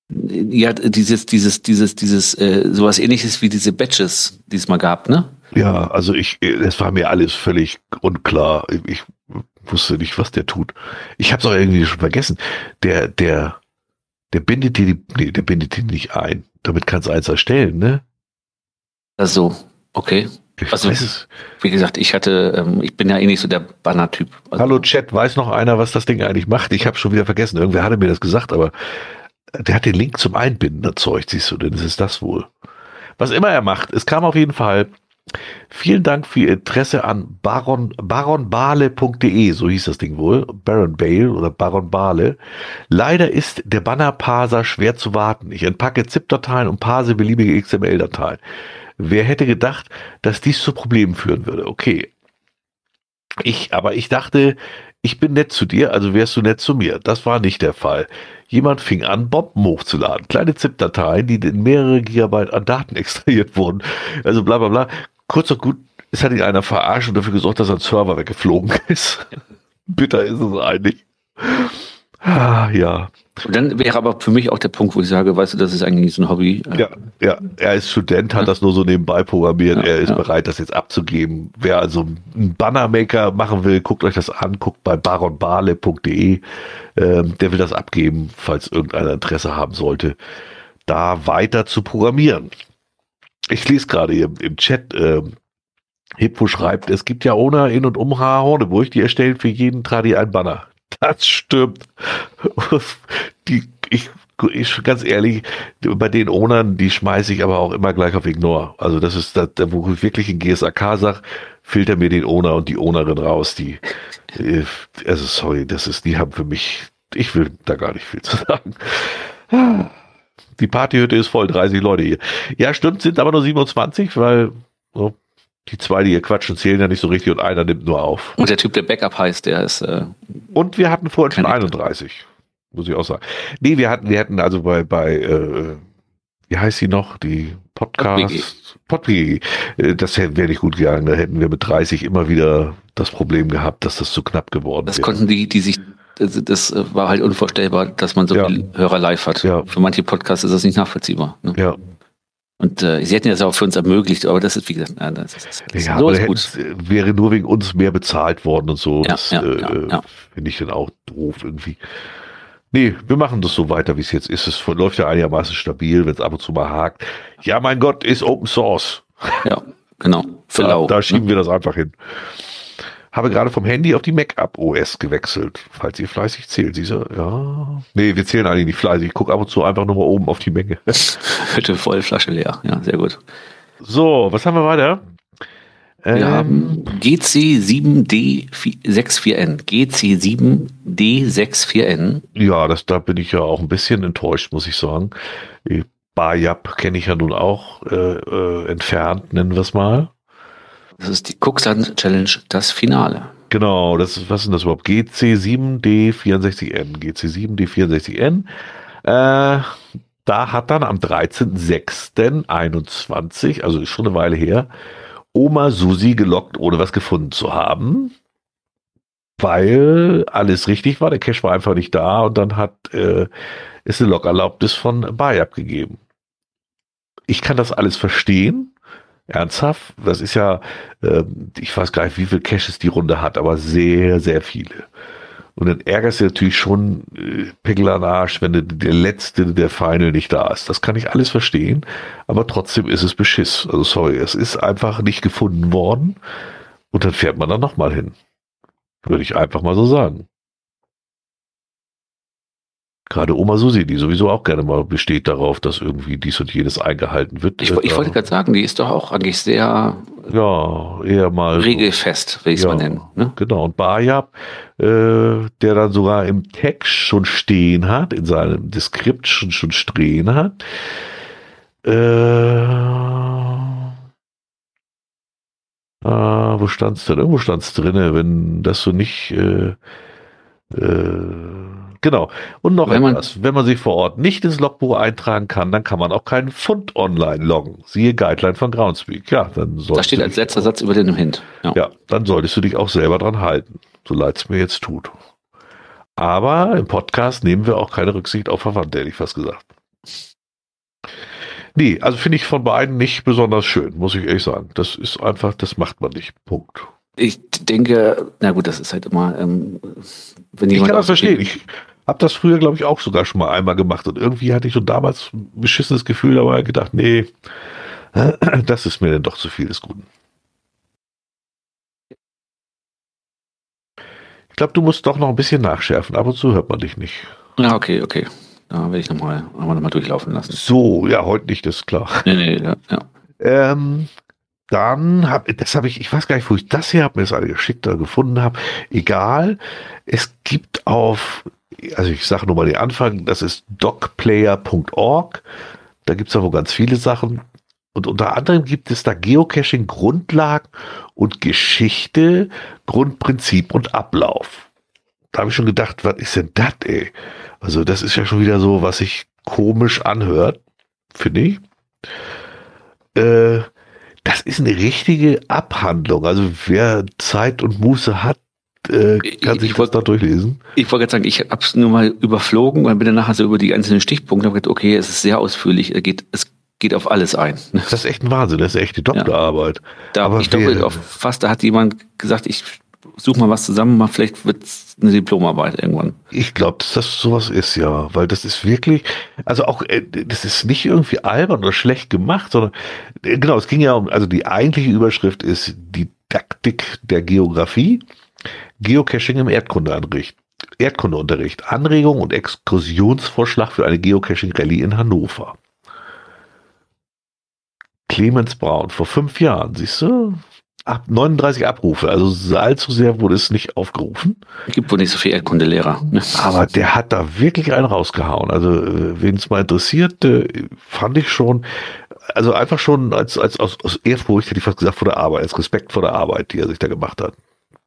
Ja, dieses, dieses, dieses, dieses, äh, sowas ähnliches wie diese Batches, die es mal gab, ne? Ja, also ich, es war mir alles völlig unklar. Ich, ich wusste nicht, was der tut. Ich habe es auch irgendwie schon vergessen. Der, der, der bindet die, nee, der bindet die nicht ein. Damit kannst du eins erstellen, ne? Also, okay. Ich also, weiß wie gesagt, ich hatte, ähm, ich bin ja eh nicht so der Banner-Typ. Also, Hallo Chat, weiß noch einer, was das Ding eigentlich macht? Ich habe schon wieder vergessen. Irgendwer hatte mir das gesagt, aber der hat den Link zum Einbinden erzeugt, siehst du, denn es ist das wohl. Was immer er macht, es kam auf jeden Fall Vielen Dank für Ihr Interesse an baron, baronbale.de, so hieß das Ding wohl, Baron Bale oder Baron Bale. Leider ist der Banner-Parser schwer zu warten. Ich entpacke ZIP-Dateien und parse beliebige XML-Dateien. Wer hätte gedacht, dass dies zu Problemen führen würde? Okay. Ich, aber ich dachte, ich bin nett zu dir, also wärst du nett zu mir. Das war nicht der Fall. Jemand fing an, Bomben hochzuladen. Kleine ZIP-Dateien, die in mehrere Gigabyte an Daten extrahiert wurden. Also bla bla bla kurz und gut, es hat ihn einer verarscht und dafür gesorgt, dass ein Server weggeflogen ist. Bitter ist es eigentlich. Ah, ja. Und dann wäre aber für mich auch der Punkt, wo ich sage, weißt du, das ist eigentlich so ein Hobby. Ja, ja. Er ist Student, hat ja. das nur so nebenbei programmiert. Ja, er ist ja. bereit, das jetzt abzugeben. Wer also einen Bannermaker machen will, guckt euch das an, guckt bei baronbale.de. Ähm, der will das abgeben, falls irgendeiner Interesse haben sollte, da weiter zu programmieren. Ich lese gerade hier im Chat, äh, Hippo schreibt, es gibt ja ohne in und um Horneburg, die erstellen für jeden Tradi ein Banner. Das stimmt. Die, ich ich ganz ehrlich, bei den Ownern, die schmeiße ich aber auch immer gleich auf Ignore. Also das ist das, wo ich wirklich in GSAK sage, filter mir den Owner und die Ownerin raus, die, äh, also sorry, das ist, die haben für mich, ich will da gar nicht viel zu sagen. Die Partyhütte ist voll, 30 Leute hier. Ja, stimmt, sind aber nur 27, weil so, die zwei, die hier quatschen, zählen ja nicht so richtig und einer nimmt nur auf. Und der Typ, der Backup heißt, der ist. Äh, und wir hatten vorhin schon 31, muss ich auch sagen. Nee, wir hatten, wir hatten also bei, bei äh, wie heißt sie noch? Die Podcast. Podwigi. Äh, das wäre nicht gut gegangen. Da hätten wir mit 30 immer wieder das Problem gehabt, dass das zu knapp geworden das wäre. konnten die, die sich. Das, das war halt unvorstellbar, dass man so Ja. viele Hörer live hat. Ja. Für manche Podcasts ist das nicht nachvollziehbar. Ne? Ja, Und äh, sie hätten das auch für uns ermöglicht, aber das ist, wie gesagt, na, das, ist- das, ja so ist gut. wäre nur wegen uns mehr bezahlt worden und so. Ja, das ja, äh, finde ich dann auch doof irgendwie. Nee, wir machen das so weiter, wie es jetzt ist. Es läuft ja einigermaßen stabil, wenn es ab und zu mal hakt. Ja, mein Gott, ist Open Source. Ja, genau. Für Da, lau. da schieben ne? wir das einfach hin. Habe gerade vom Handy auf die Mac App OS gewechselt, falls ihr fleißig zählt. Siehst du? Ja. Nee, wir zählen eigentlich nicht fleißig. Ich gucke ab und zu einfach nur mal oben auf die Menge. Hütte voll, Flasche leer. Ja, sehr gut. So, was haben wir weiter? Wir Ähm, haben GC7D64N. GC7D64N. Ja, das, da bin ich ja auch ein bisschen enttäuscht, muss ich sagen. Bayap kenne ich ja nun auch äh, äh, entfernt, nennen wir es mal. Das ist die Kuxan Challenge, das Finale. Genau, das ist, was ist das überhaupt? GC7D64N. GC7D64N. Äh, da hat dann am 13.06.21, also ist schon eine Weile her, Oma Susi gelockt, ohne was gefunden zu haben. Weil alles richtig war, der Cache war einfach nicht da und dann hat äh, eine Lockerlaubnis von Bayab gegeben. Ich kann das alles verstehen. Ernsthaft, das ist ja, ähm, ich weiß gar nicht, wie viele Caches die Runde hat, aber sehr, sehr viele. Und dann ärgerst du natürlich schon äh, Pickel an Arsch, wenn der letzte, der Final nicht da ist. Das kann ich alles verstehen, aber trotzdem ist es Beschiss. Also sorry, es ist einfach nicht gefunden worden und dann fährt man da nochmal hin. Würde ich einfach mal so sagen. Gerade Oma Susi, die sowieso auch gerne mal besteht darauf, dass irgendwie dies und jenes eingehalten wird. Ich, Äh, ich wollte gerade sagen, die ist doch auch eigentlich sehr ja, eher mal. regelfest, will ich es Ja. mal nennen. Ne? Genau, und Bayab, äh, der dann sogar im Text schon stehen hat, in seinem Deskript schon, schon stehen hat. Äh, ah, wo stand's denn? Irgendwo stand's drinne, wenn das so nicht, äh, genau. Und noch Wenn man- etwas, wenn man sich vor Ort nicht ins Logbuch eintragen kann, dann kann man auch keinen Fund online loggen. Siehe Guideline von Groundspeak. Ja, dann Da solltest steht du als letzter Satz über den Hint. Ja. ja, dann solltest du dich auch selber dran halten, so leid es mir jetzt tut. Aber im Podcast nehmen wir auch keine Rücksicht auf Verwandte, hätte ich fast gesagt. Nee, also finde ich von beiden nicht besonders schön, muss ich ehrlich sagen. Das ist einfach, das macht man nicht. Punkt. Ich denke, na gut, das ist halt immer, ähm, wenn Ich jemand kann das verstehen. Ich habe das früher, glaube ich, auch sogar schon mal einmal gemacht. Und irgendwie hatte ich schon damals ein beschissenes Gefühl, aber gedacht, nee, das ist mir dann doch zu viel des Guten. Ich glaube, du musst doch noch ein bisschen nachschärfen. Ab und zu hört man dich nicht. Ja, okay, okay. Da werde ich nochmal noch mal durchlaufen lassen. So, ja, heute nicht, das ist klar. Nee, nee, ja, ja. Ähm, dann habe das habe ich, ich weiß gar nicht, wo ich das hier habe, mir das alle geschickt oder gefunden habe. Egal. Es gibt auf, also ich sage nur mal den Anfang, das ist docplayer.org. Da gibt es wohl ganz viele Sachen. Und unter anderem gibt es da Geocaching Grundlagen und Geschichte, Grundprinzip und Ablauf. Da habe ich schon gedacht, was ist denn das, ey? Also das ist ja schon wieder so, was sich komisch anhört, finde ich. Äh, das ist eine richtige Abhandlung. Also wer Zeit und Muße hat, äh, kann Ich- sich ich das wollt- da durchlesen. Ich wollte gerade sagen, ich habe es nur mal überflogen und bin dann nachher so über die einzelnen Stichpunkte und habe gedacht, okay, es ist sehr ausführlich, es geht, es geht auf alles ein. Das ist echt ein Wahnsinn, das ist echt die Doktorarbeit. Da, Aber ich glaube, fast, da hat jemand gesagt, ich suche mal was zusammen, mal vielleicht wird es eine Diplomarbeit irgendwann. Ich glaube, dass das sowas ist, ja, weil das ist wirklich, also auch, äh, das ist nicht irgendwie albern oder schlecht gemacht, sondern äh, genau, es ging ja um, also die eigentliche Überschrift ist Didaktik der Geografie, Geocaching im Erdkundeunterricht. Erdkundeunterricht. Anregung und Exkursionsvorschlag für eine Geocaching-Rallye in Hannover. Clemens Braun, vor fünf Jahren, siehst du? Ab 39 Abrufe, also allzu sehr wurde es nicht aufgerufen. Gibt wohl nicht so viele Erdkundelehrer. Ne? Aber der hat da wirklich einen rausgehauen. Also, äh, wen es mal interessiert, äh, fand ich schon, also einfach schon als, als aus, aus Ehrfurcht, hätte ich fast gesagt, vor der Arbeit, als Respekt vor der Arbeit, die er sich da gemacht hat.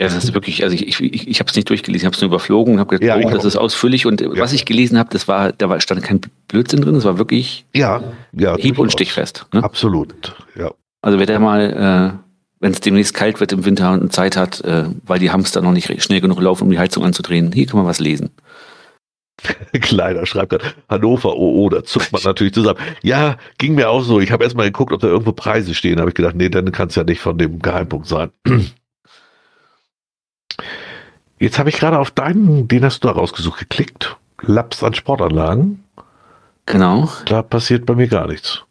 Ja, das ist wirklich, also ich, ich, ich habe es nicht durchgelesen, ich habe es nur überflogen, habe gedacht, Ja, oh, ich das ist ausführlich und Ja. was ich gelesen habe, das war, da war, stand kein Blödsinn drin, das war wirklich Ja, ja. hieb- und stichfest. Ne? Absolut, ja. Also wer da mal, äh, wenn es demnächst kalt wird im Winter und Zeit hat, äh, weil die Hamster noch nicht schnell genug laufen, um die Heizung anzudrehen, hier kann man was lesen. Kleiner schreibt gerade Hannover, oh, oh, da zuckt man natürlich zusammen. Ja, ging mir auch so. Ich habe erstmal geguckt, ob da irgendwo Preise stehen. habe ich gedacht, nee, dann kann es ja nicht von dem Geheimpunkt sein. Jetzt habe ich gerade auf deinen, den hast du da rausgesucht, geklickt. Labs an Sportanlagen. Genau. Da passiert bei mir gar nichts.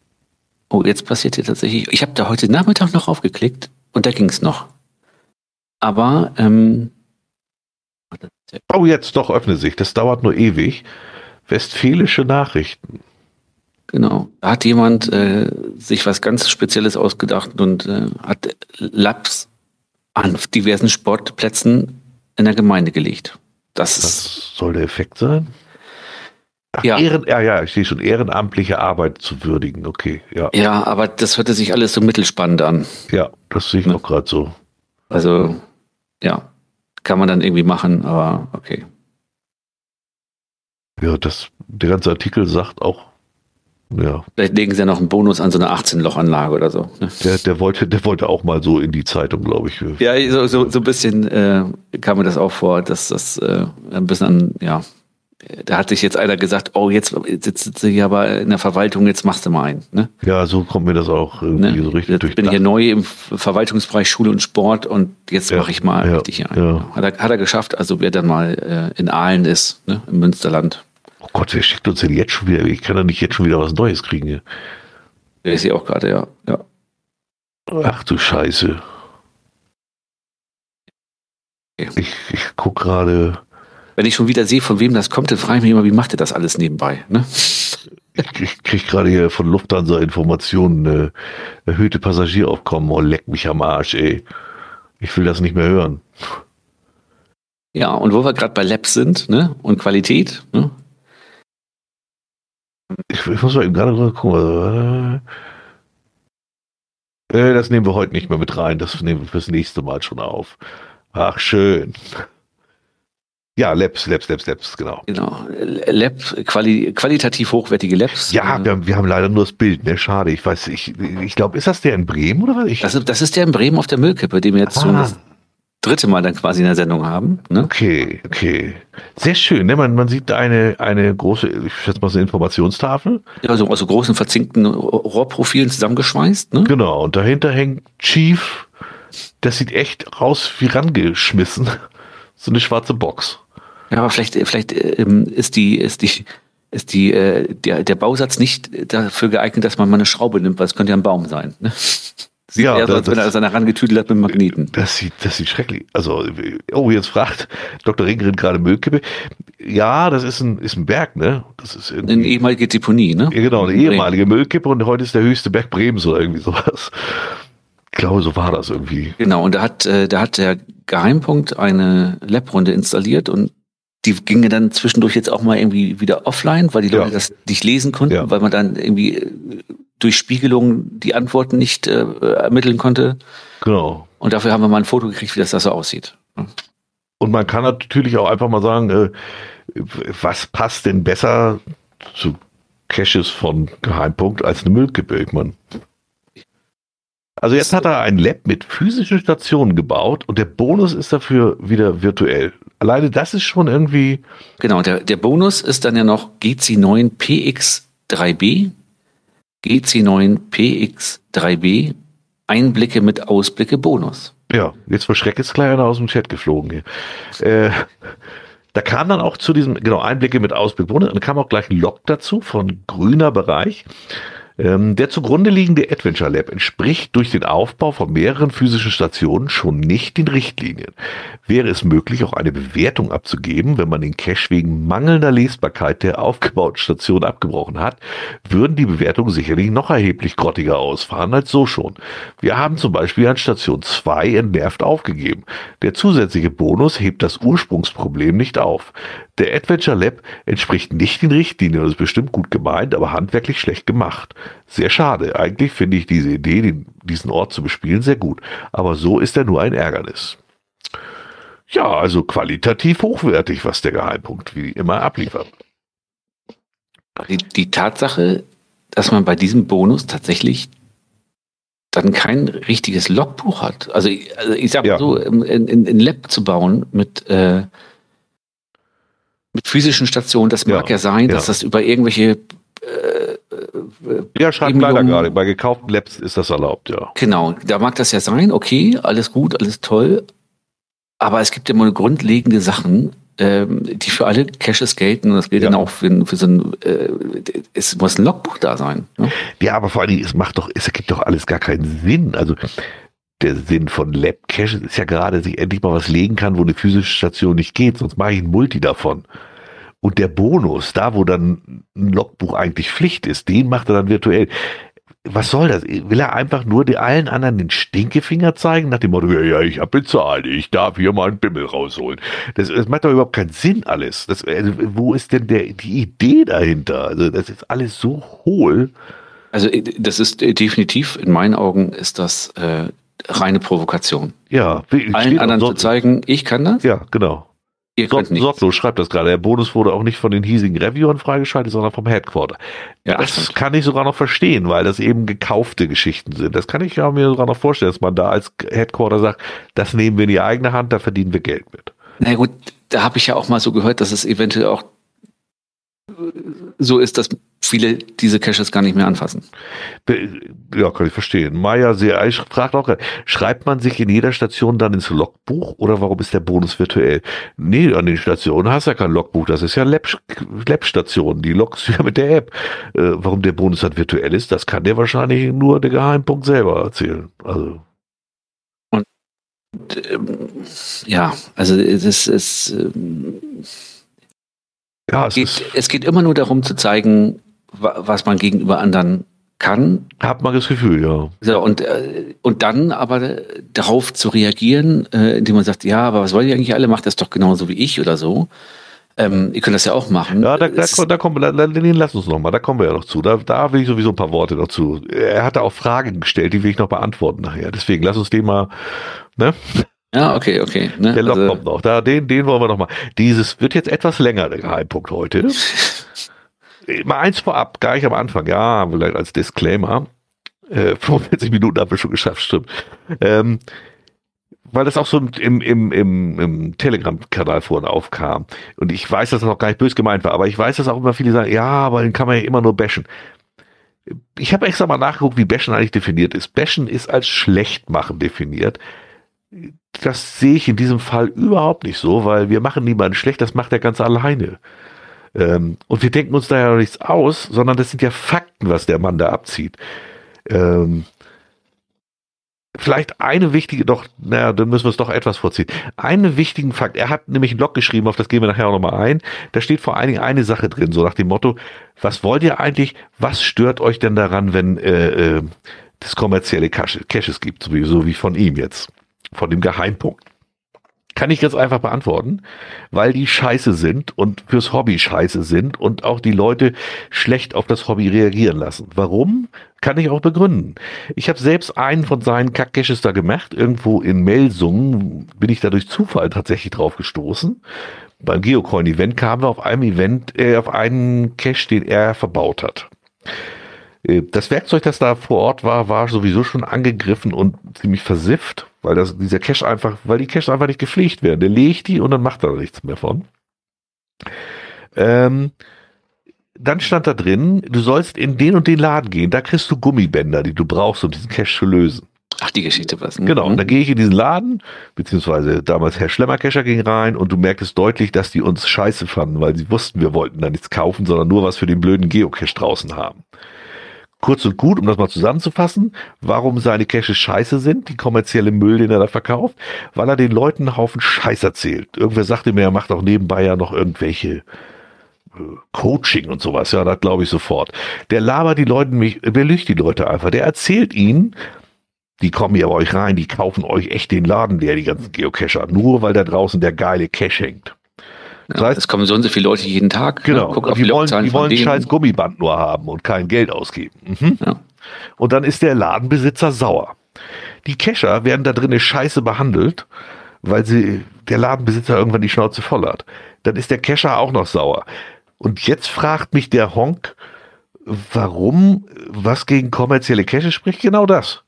Oh, jetzt passiert hier tatsächlich. Ich habe da heute Nachmittag noch aufgeklickt und da ging es noch. Aber ähm, Oh, jetzt doch öffne sich. Das dauert nur ewig. Westfälische Nachrichten. genau, da hat jemand äh, sich was ganz Spezielles ausgedacht und äh, hat Labs an diversen Sportplätzen in der Gemeinde gelegt. Das ist Das soll der Effekt sein? Ach, Ja. Ehren, ja, ja, ich sehe schon, ehrenamtliche Arbeit zu würdigen. Okay, ja. ja, aber das hörte sich alles so mittelspannend an. Ja, das sehe ich Ja. auch gerade so. Also ja, kann man dann irgendwie machen, aber okay. Ja, das, der ganze Artikel sagt auch, ja, Vielleicht legen sie ja noch einen Bonus an so eine 18-Loch-Anlage oder so. Ne? der, der wollte, der wollte auch mal so in die Zeitung, glaube ich. Ja, so, so, so ein bisschen äh, kam mir das auch vor, dass das äh, ein bisschen an, ja, da hat sich jetzt einer gesagt, oh, jetzt, jetzt sitze ich aber in der Verwaltung, jetzt machst du mal einen. Ne? Ja, so kommt mir das auch irgendwie Ne? so richtig bin ich hier neu im Verwaltungsbereich Schule und Sport und jetzt Ja, mache ich mal ja, richtig einen. ja. Hat, er, hat er geschafft, also wer dann mal äh, in Aalen ist, ne, im Münsterland. Oh Gott, wer schickt uns denn jetzt schon wieder? Ich kann doch nicht jetzt schon wieder was Neues kriegen. hier. Der ist hier auch gerade, ja. ja. Ach du Scheiße. Ich, ich guck gerade, Wenn ich schon wieder sehe, von wem das kommt, dann frage ich mich immer, wie macht er das alles nebenbei? Ne? ich, ich krieg gerade hier von Lufthansa Informationen, äh, erhöhte Passagieraufkommen. Oh, leck mich am Arsch, ey. Ich will das nicht mehr hören. Ja, und wo wir gerade bei Labs sind ne? und Qualität, ne? Ich, ich muss mal eben gerade gucken. Äh, äh, das nehmen wir heute nicht mehr mit rein. Das nehmen wir fürs nächste Mal schon auf. Ach, schön. Ja, Labs, Labs, Labs, Labs, genau. genau, Lab, quali qualitativ hochwertige Labs. Ja, Äh, wir haben, wir haben leider nur das Bild, ne? Schade. Ich weiß, ich, ich glaube, ist das der in Bremen oder was? Ich, das, ist, das ist der in Bremen auf der Müllkippe, den wir jetzt Ah. das dritte Mal dann quasi in der Sendung haben. Ne? okay, okay. Sehr schön, ne? Man, man sieht eine, eine große, ich schätze mal so eine Informationstafel. Ja, so aus so großen verzinkten Rohrprofilen zusammengeschweißt. Ne? Genau. Und dahinter hängt Chief. Das sieht echt raus wie rangeschmissen. So eine schwarze Box. Ja, aber vielleicht, vielleicht ähm, ist die, ist die, ist die, äh, der, der Bausatz nicht dafür geeignet, dass man mal eine Schraube nimmt, weil es könnte ja ein Baum sein. Ne? Sieht Ja, eher so, das- als wenn er das herangetüdelt hat mit Magneten. Das sieht, das sieht schrecklich. Also, oh, jetzt fragt Dr. Ringerin gerade Müllkippe. Ja, das ist ein, ist ein Berg, ne? Das ist Eine irgendwie, ehemalige Deponie, ne? ja, genau, eine ehemalige Müllkippe und heute ist der höchste Berg Bremens oder irgendwie sowas. Ich glaube, so war das irgendwie. Genau, und da hat, äh, da hat der Geheimpunkt eine Lab-Runde installiert und die ginge dann zwischendurch jetzt auch mal irgendwie wieder offline, weil die Leute Ja. das nicht lesen konnten, Ja. weil man dann irgendwie äh, durch Spiegelung die Antworten nicht äh, ermitteln konnte. Genau. Und dafür haben wir mal ein Foto gekriegt, wie das da so aussieht. Und man kann natürlich auch einfach mal sagen, äh, was passt denn besser zu Caches von Geheimpunkt als eine Müllkippe? Ich mein, also jetzt hat er ein Lab mit physischen Stationen gebaut und der Bonus ist dafür wieder virtuell. Alleine das ist schon irgendwie, Genau, der, der Bonus ist dann ja noch GC9 PX3B, GC9 PX3B, Einblicke mit Ausblicke Bonus. ja, jetzt vor Schreck ist gleich einer aus dem Chat geflogen hier. Äh, da kam dann auch zu diesem, genau, Einblicke mit Ausblick. Und dann kam auch gleich ein Log dazu von grüner Bereich. Ähm, der zugrunde liegende Adventure Lab entspricht durch den Aufbau von mehreren physischen Stationen schon nicht den Richtlinien. Wäre es möglich, auch eine Bewertung abzugeben, wenn man den Cache wegen mangelnder Lesbarkeit der aufgebauten Station abgebrochen hat, würden die Bewertungen sicherlich noch erheblich grottiger ausfahren als so schon. Wir haben zum Beispiel an Station 2 entnervt aufgegeben. Der zusätzliche Bonus hebt das Ursprungsproblem nicht auf. Der Adventure Lab entspricht nicht den Richtlinien und ist bestimmt gut gemeint, aber handwerklich schlecht gemacht. Sehr schade. Eigentlich finde ich diese Idee, den, diesen Ort zu bespielen, sehr gut. Aber so ist er nur ein Ärgernis. Ja, also qualitativ hochwertig, was der Geheimpunkt wie immer abliefert. Die, die Tatsache, dass man bei diesem Bonus tatsächlich dann kein richtiges Logbuch hat. Also, also ich sag mal ja. so, ein, Lab zu bauen mit äh, mit physischen Stationen, das mag ja, ja sein, dass das über irgendwelche äh, äh, ja, schreibt leider gerade. Bei gekauften Labs ist das erlaubt, ja. Genau, da mag das ja sein, okay, alles gut, alles toll. Aber es gibt ja immer grundlegende Sachen, ähm, die für alle Caches gelten. Und das gilt ja. dann auch für, für so ein, äh, es muss ein Logbuch da sein. Ne? Ja, aber vor allen Dingen, es macht doch, es ergibt doch alles gar keinen Sinn. Also der Sinn von Lab Cache ist ja gerade, dass ich endlich mal was legen kann, wo eine physische Station nicht geht, sonst mache ich ein Multi davon. Und der Bonus, da wo dann ein Logbuch eigentlich Pflicht ist, den macht er dann virtuell. Was soll das? Will er einfach nur die allen anderen den Stinkefinger zeigen, nach dem Motto, ja, ja, ich habe bezahlt, ich darf hier mal einen Bimmel rausholen. Das, das macht doch überhaupt keinen Sinn alles. Das, also, wo ist denn der, die Idee dahinter? Also das ist alles so hohl. Also das ist definitiv, in meinen Augen ist das äh, reine Provokation. Ja. Allen anderen zu zeigen, ich kann das. Ja, genau. Ihr könnt so, Sorglos schreibt das gerade. Der Bonus wurde auch nicht von den hiesigen Reviewern freigeschaltet, sondern vom Headquarter. Ja, das stimmt. kann ich sogar noch verstehen, weil das eben gekaufte Geschichten sind. Das kann ich ja mir sogar noch vorstellen, dass man da als Headquarter sagt, das nehmen wir in die eigene Hand, da verdienen wir Geld mit. Na gut, da habe ich ja auch mal so gehört, dass es eventuell auch so ist, dass viele diese Caches gar nicht mehr anfassen. Ja, kann ich verstehen. Maya sehr fragt auch, schreibt man sich in jeder Station dann ins Logbuch oder warum ist der Bonus virtuell? Nee, an den Stationen hast du ja kein Logbuch, das ist ja Lab-Station, die loggst du ja mit der App. Äh, warum der Bonus dann virtuell ist, das kann dir wahrscheinlich nur der Geheimpunkt selber erzählen. Also. Und ähm, ja, also es ist ähm, ja, es, geht, es geht immer nur darum zu zeigen, was man gegenüber anderen kann. Hat man das Gefühl, ja. So, und, äh, und dann aber darauf zu reagieren, äh, indem man sagt, ja, aber was wollt ihr eigentlich alle? Macht das doch genauso wie ich oder so. Ähm, ihr könnt das ja auch machen. Ja, da, da, da kommen wir, da, lass uns noch mal, da kommen wir ja noch zu. Da, da will ich sowieso ein paar Worte dazu. Er hatte auch Fragen gestellt, die will ich noch beantworten nachher. Deswegen lass uns den mal, ne? Ja, okay, okay. Ne? Der Log also, kommt noch. Da, den, den wollen wir noch mal. Dieses wird jetzt etwas länger, der Geheimpunkt heute. mal eins vorab, gleich am Anfang, ja, vielleicht als Disclaimer. Äh, 45 Minuten haben wir schon geschafft, stimmt. Ähm, weil das auch so im, im, im, im Telegram-Kanal vorhin aufkam. Und ich weiß, dass das auch gar nicht böse gemeint war, aber ich weiß, dass auch immer viele sagen, ja, aber den kann man ja immer nur bashen. Ich habe extra mal nachgeguckt, wie bashen eigentlich definiert ist. Bashen ist als schlecht machen definiert. Das sehe ich in diesem Fall überhaupt nicht so, weil wir machen niemanden schlecht, das macht er ganz alleine. Ähm, und wir denken uns da ja nichts aus, sondern das sind ja Fakten, was der Mann da abzieht. Ähm, vielleicht eine wichtige, doch, naja, dann müssen wir es doch etwas vorziehen. Einen wichtigen Fakt, er hat nämlich einen Blog geschrieben, auf das gehen wir nachher auch nochmal ein. Da steht vor allen Dingen eine Sache drin, so nach dem Motto, was wollt ihr eigentlich, was stört euch denn daran, wenn äh, äh, das kommerzielle Caches gibt, sowieso wie von ihm jetzt, von dem Geheimpunkt. Kann ich jetzt einfach beantworten, weil die scheiße sind und fürs Hobby scheiße sind und auch die Leute schlecht auf das Hobby reagieren lassen. Warum? Kann ich auch begründen. Ich habe selbst einen von seinen Kackcaches da gemacht. Irgendwo in Melsungen bin ich da durch Zufall tatsächlich drauf gestoßen. Beim Geocoin-Event kamen wir auf einem Event, äh, auf einen Cache, den er verbaut hat. Äh, das Werkzeug, das da vor Ort war, war sowieso schon angegriffen und ziemlich versifft, weil das, dieser Cache einfach, weil die Caches einfach nicht gepflegt werden. Der legt die und dann macht er nichts mehr von. Ähm, dann stand da drin, du sollst in den und den Laden gehen, da kriegst du Gummibänder, die du brauchst, um diesen Cache zu lösen. Ach, die Geschichte was. Ne? Genau, und dann gehe ich in diesen Laden, beziehungsweise damals Herr Schlemmerkescher ging rein und du merktest deutlich, dass die uns scheiße fanden, weil sie wussten, wir wollten da nichts kaufen, sondern nur was für den blöden Geocache draußen haben kurz und gut, um das mal zusammenzufassen, warum seine Caches scheiße sind, die kommerzielle Müll, den er da verkauft, weil er den Leuten einen Haufen Scheiß erzählt. Irgendwer sagte mir, er macht auch nebenbei ja noch irgendwelche äh, Coaching und sowas, ja, das glaube ich sofort. Der labert die Leute, belügt die Leute einfach. Der erzählt ihnen, die kommen ja bei euch rein, die kaufen euch echt den Laden leer, die ganzen Geocacher, nur weil da draußen der geile Cache hängt. Das heißt, es kommen so und so viele Leute jeden Tag. Genau. Ne? Guck auf die, die wollen, die wollen ein scheiß Gummiband nur haben und kein Geld ausgeben. Mhm. Ja. Und dann ist der Ladenbesitzer sauer. Die Cacher werden da drinnen scheiße behandelt, weil sie der Ladenbesitzer irgendwann die Schnauze voll hat. Dann ist der Cacher auch noch sauer. Und jetzt fragt mich der Honk, warum was gegen kommerzielle Cache spricht? Genau das.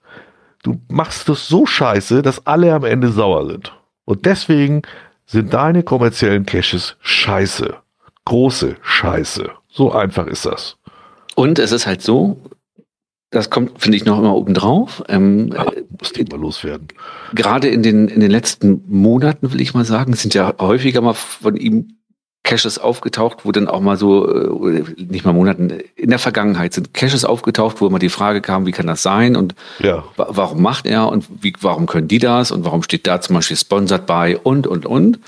Du machst das so scheiße, dass alle am Ende sauer sind. Und deswegen sind deine kommerziellen Caches scheiße. Große Scheiße. So einfach ist das. Und es ist halt so, das kommt, finde ich, noch immer obendrauf. Ähm, ja, muss die mal loswerden. Gerade in den, in den letzten Monaten, will ich mal sagen, sind ja häufiger mal von ihm Caches aufgetaucht, wo dann auch mal so, äh, nicht mal Monaten, in der Vergangenheit sind Caches aufgetaucht, wo immer die Frage kam, wie kann das sein und ja. warum macht er und wie, warum können die das und warum steht da zum Beispiel sponsored bei und, und, und.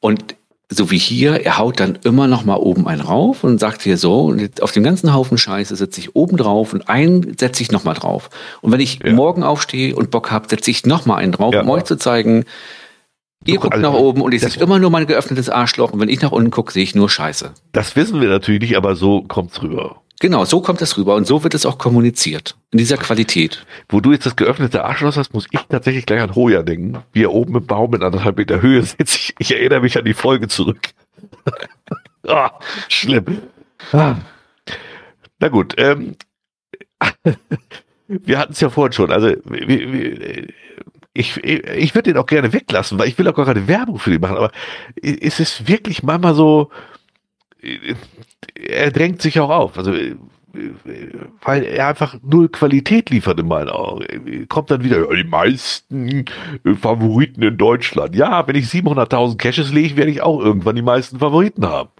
Und so wie hier, er haut dann immer noch mal oben einen rauf und sagt hier so, und auf dem ganzen Haufen Scheiße setze ich oben drauf und einen setze ich noch mal drauf. Und wenn ich ja. morgen aufstehe und Bock habe, setze ich noch mal einen drauf, ja. um euch zu zeigen, Ihr guckt also, nach oben und ich sehe immer nur mein geöffnetes Arschloch und wenn ich nach unten gucke, sehe ich nur Scheiße. Das wissen wir natürlich nicht, aber so kommt's rüber. Genau, so kommt es rüber und so wird es auch kommuniziert. In dieser Qualität. Wo du jetzt das geöffnete Arschloch hast, muss ich tatsächlich gleich an Hoja denken. Wie er oben im Baum mit anderthalb Meter Höhe sitzt. Ich, ich erinnere mich an die Folge zurück. ah, schlimm. Ah. Na gut, ähm, wir hatten es ja vorhin schon. Also, wie, wie, ich, ich würde den auch gerne weglassen, weil ich will auch gar keine Werbung für den machen, aber es ist wirklich manchmal so, er drängt sich auch auf. Also weil er einfach null Qualität liefert in meinen Augen. Kommt dann wieder, die meisten Favoriten in Deutschland. Ja, wenn ich 700.000 Caches lege, werde ich auch irgendwann die meisten Favoriten haben.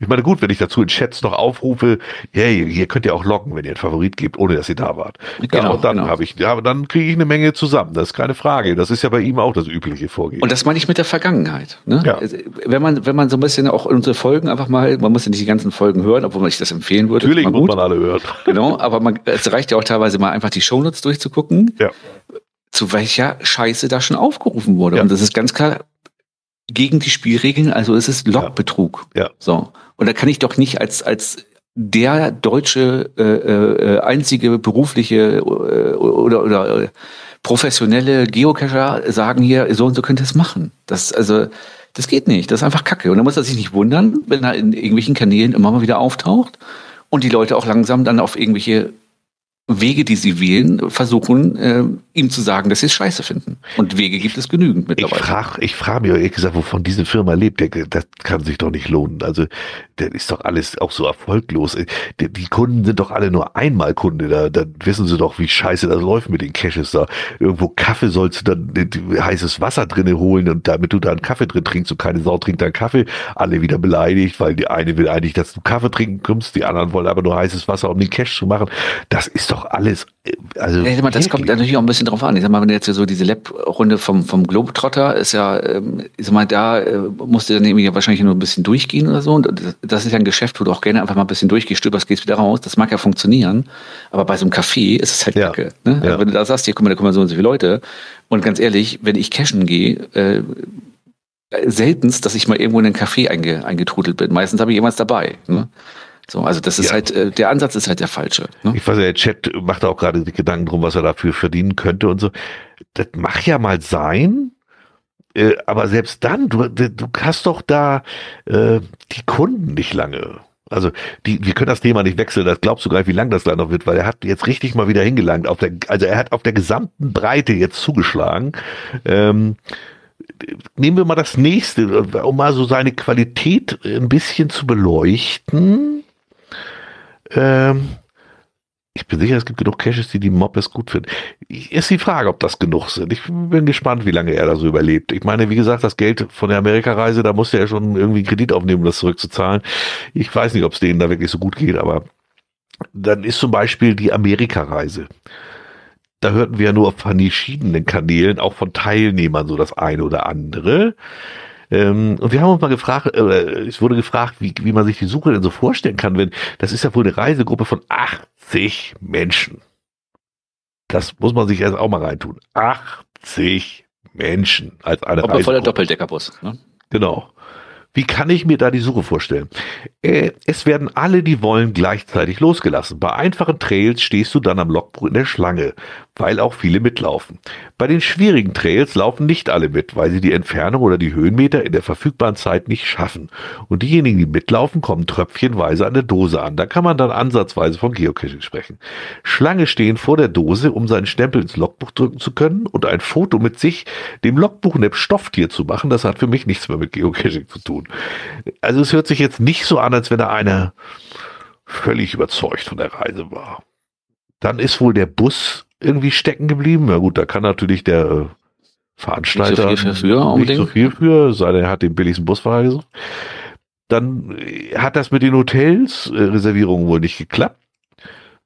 Ich meine, gut, wenn ich dazu in Chats noch aufrufe, hey, hier könnt ihr auch loggen, wenn ihr einen Favorit gebt, ohne dass ihr da wart. Genau, und dann genau. habe ich, ja, dann kriege ich eine Menge zusammen. Das ist keine Frage. Das ist ja bei ihm auch das übliche Vorgehen. Und das meine ich mit der Vergangenheit. Ne? Ja. Also, wenn man, wenn man so ein bisschen auch unsere Folgen einfach mal, man muss ja nicht die ganzen Folgen hören, obwohl man sich das empfehlen würde. Natürlich muss man alle hören. Genau, aber man, es reicht ja auch teilweise mal einfach die Shownotes durchzugucken. Ja zu welcher Scheiße da schon aufgerufen wurde. Ja. Und das ist ganz klar gegen die Spielregeln, also es ist Logbetrug. Ja. ja. So. Und da kann ich doch nicht als, als der deutsche äh, äh, einzige berufliche äh, oder, oder äh, professionelle Geocacher sagen hier, so und so könnt ihr es machen. Das, also, das geht nicht. Das ist einfach Kacke. Und da muss er sich nicht wundern, wenn er in irgendwelchen Kanälen immer mal wieder auftaucht und die Leute auch langsam dann auf irgendwelche Wege, die sie wählen, versuchen, äh, ihm zu sagen, dass sie es scheiße finden. Und Wege gibt es genügend mittlerweile. Ich frage ich frag mich ehrlich gesagt, wovon diese Firma lebt. Das kann sich doch nicht lohnen. Also, der ist doch alles auch so erfolglos. Die, die Kunden sind doch alle nur einmal Kunde. Da, da wissen sie doch, wie scheiße das läuft mit den Caches da. Irgendwo Kaffee sollst du dann heißes Wasser drinne holen und damit du da einen Kaffee drin trinkst und keine Sau trinkt dann Kaffee. Alle wieder beleidigt, weil die eine will eigentlich, dass du Kaffee trinken kommst, die anderen wollen aber nur heißes Wasser, um den Cache zu machen. Das ist doch alles. Äh, also ja, mal, das kommt natürlich auch ein bisschen drauf an. Ich sag mal, wenn jetzt so diese Lab-Runde vom, vom Globetrotter ist ja, ähm, ich sag mal, da äh, musste dann irgendwie wahrscheinlich nur ein bisschen durchgehen oder so. Und das ist ja ein Geschäft, wo du auch gerne einfach mal ein bisschen durchgestöberst, gehst wieder raus. Das mag ja funktionieren. Aber bei so einem Café ist es halt ja. kacke. Ne? Ja. Wenn du da sagst, hier, guck mal, da kommen so und so viele Leute. Und ganz ehrlich, wenn ich cashen gehe, äh, seltenst, dass ich mal irgendwo in einen Café einge, eingetrudelt bin. Meistens habe ich irgendwas dabei. Ne? So, also das ist ja. halt, äh, der Ansatz ist halt der falsche. Ne? Ich weiß ja, der Chat macht auch gerade Gedanken drum, was er dafür verdienen könnte und so. Das mag ja mal sein, äh, aber selbst dann, du, du hast doch da äh, die Kunden nicht lange. Also die, wir können das Thema nicht wechseln, das glaubst du gar nicht, wie lang das da noch wird, weil er hat jetzt richtig mal wieder hingelangt. Auf der, also er hat auf der gesamten Breite jetzt zugeschlagen. Ähm, nehmen wir mal das nächste, um mal so seine Qualität ein bisschen zu beleuchten. Ähm, ich bin sicher, es gibt genug Caches, die die Moppes gut finden. Ist die Frage, ob das genug sind. Ich bin gespannt, wie lange er da so überlebt. Ich meine, wie gesagt, das Geld von der Amerikareise, da musste er schon irgendwie Kredit aufnehmen, um das zurückzuzahlen. Ich weiß nicht, ob es denen da wirklich so gut geht, aber dann ist zum Beispiel die Amerikareise. Da hörten wir ja nur auf verschiedenen Kanälen, auch von Teilnehmern so das eine oder andere. Ähm, und wir haben uns mal gefragt, äh, es wurde gefragt, wie, wie man sich die Suche denn so vorstellen kann, wenn das ist ja wohl eine Reisegruppe von 80 Menschen. Das muss man sich erst auch mal reintun. 80 Menschen als eine Aber voller Doppeldeckerbus. Ne? Genau. Wie kann ich mir da die Suche vorstellen? Äh, es werden alle, die wollen, gleichzeitig losgelassen. Bei einfachen Trails stehst du dann am Logbuch in der Schlange, weil auch viele mitlaufen. Bei den schwierigen Trails laufen nicht alle mit, weil sie die Entfernung oder die Höhenmeter in der verfügbaren Zeit nicht schaffen. Und diejenigen, die mitlaufen, kommen tröpfchenweise an der Dose an. Da kann man dann ansatzweise von Geocaching sprechen. Schlange stehen vor der Dose, um seinen Stempel ins Logbuch drücken zu können und ein Foto mit sich, dem Logbuch neben Stofftier zu machen. Das hat für mich nichts mehr mit Geocaching zu tun. Also es hört sich jetzt nicht so an, als wenn da einer völlig überzeugt von der Reise war. Dann ist wohl der Bus irgendwie stecken geblieben. Ja gut, da kann natürlich der äh, Veranstalter nicht so viel für, nicht so viel für, sei denn er hat den billigsten Busfahrer gesucht. Dann äh, hat das mit den Hotels äh, Reservierungen wohl nicht geklappt,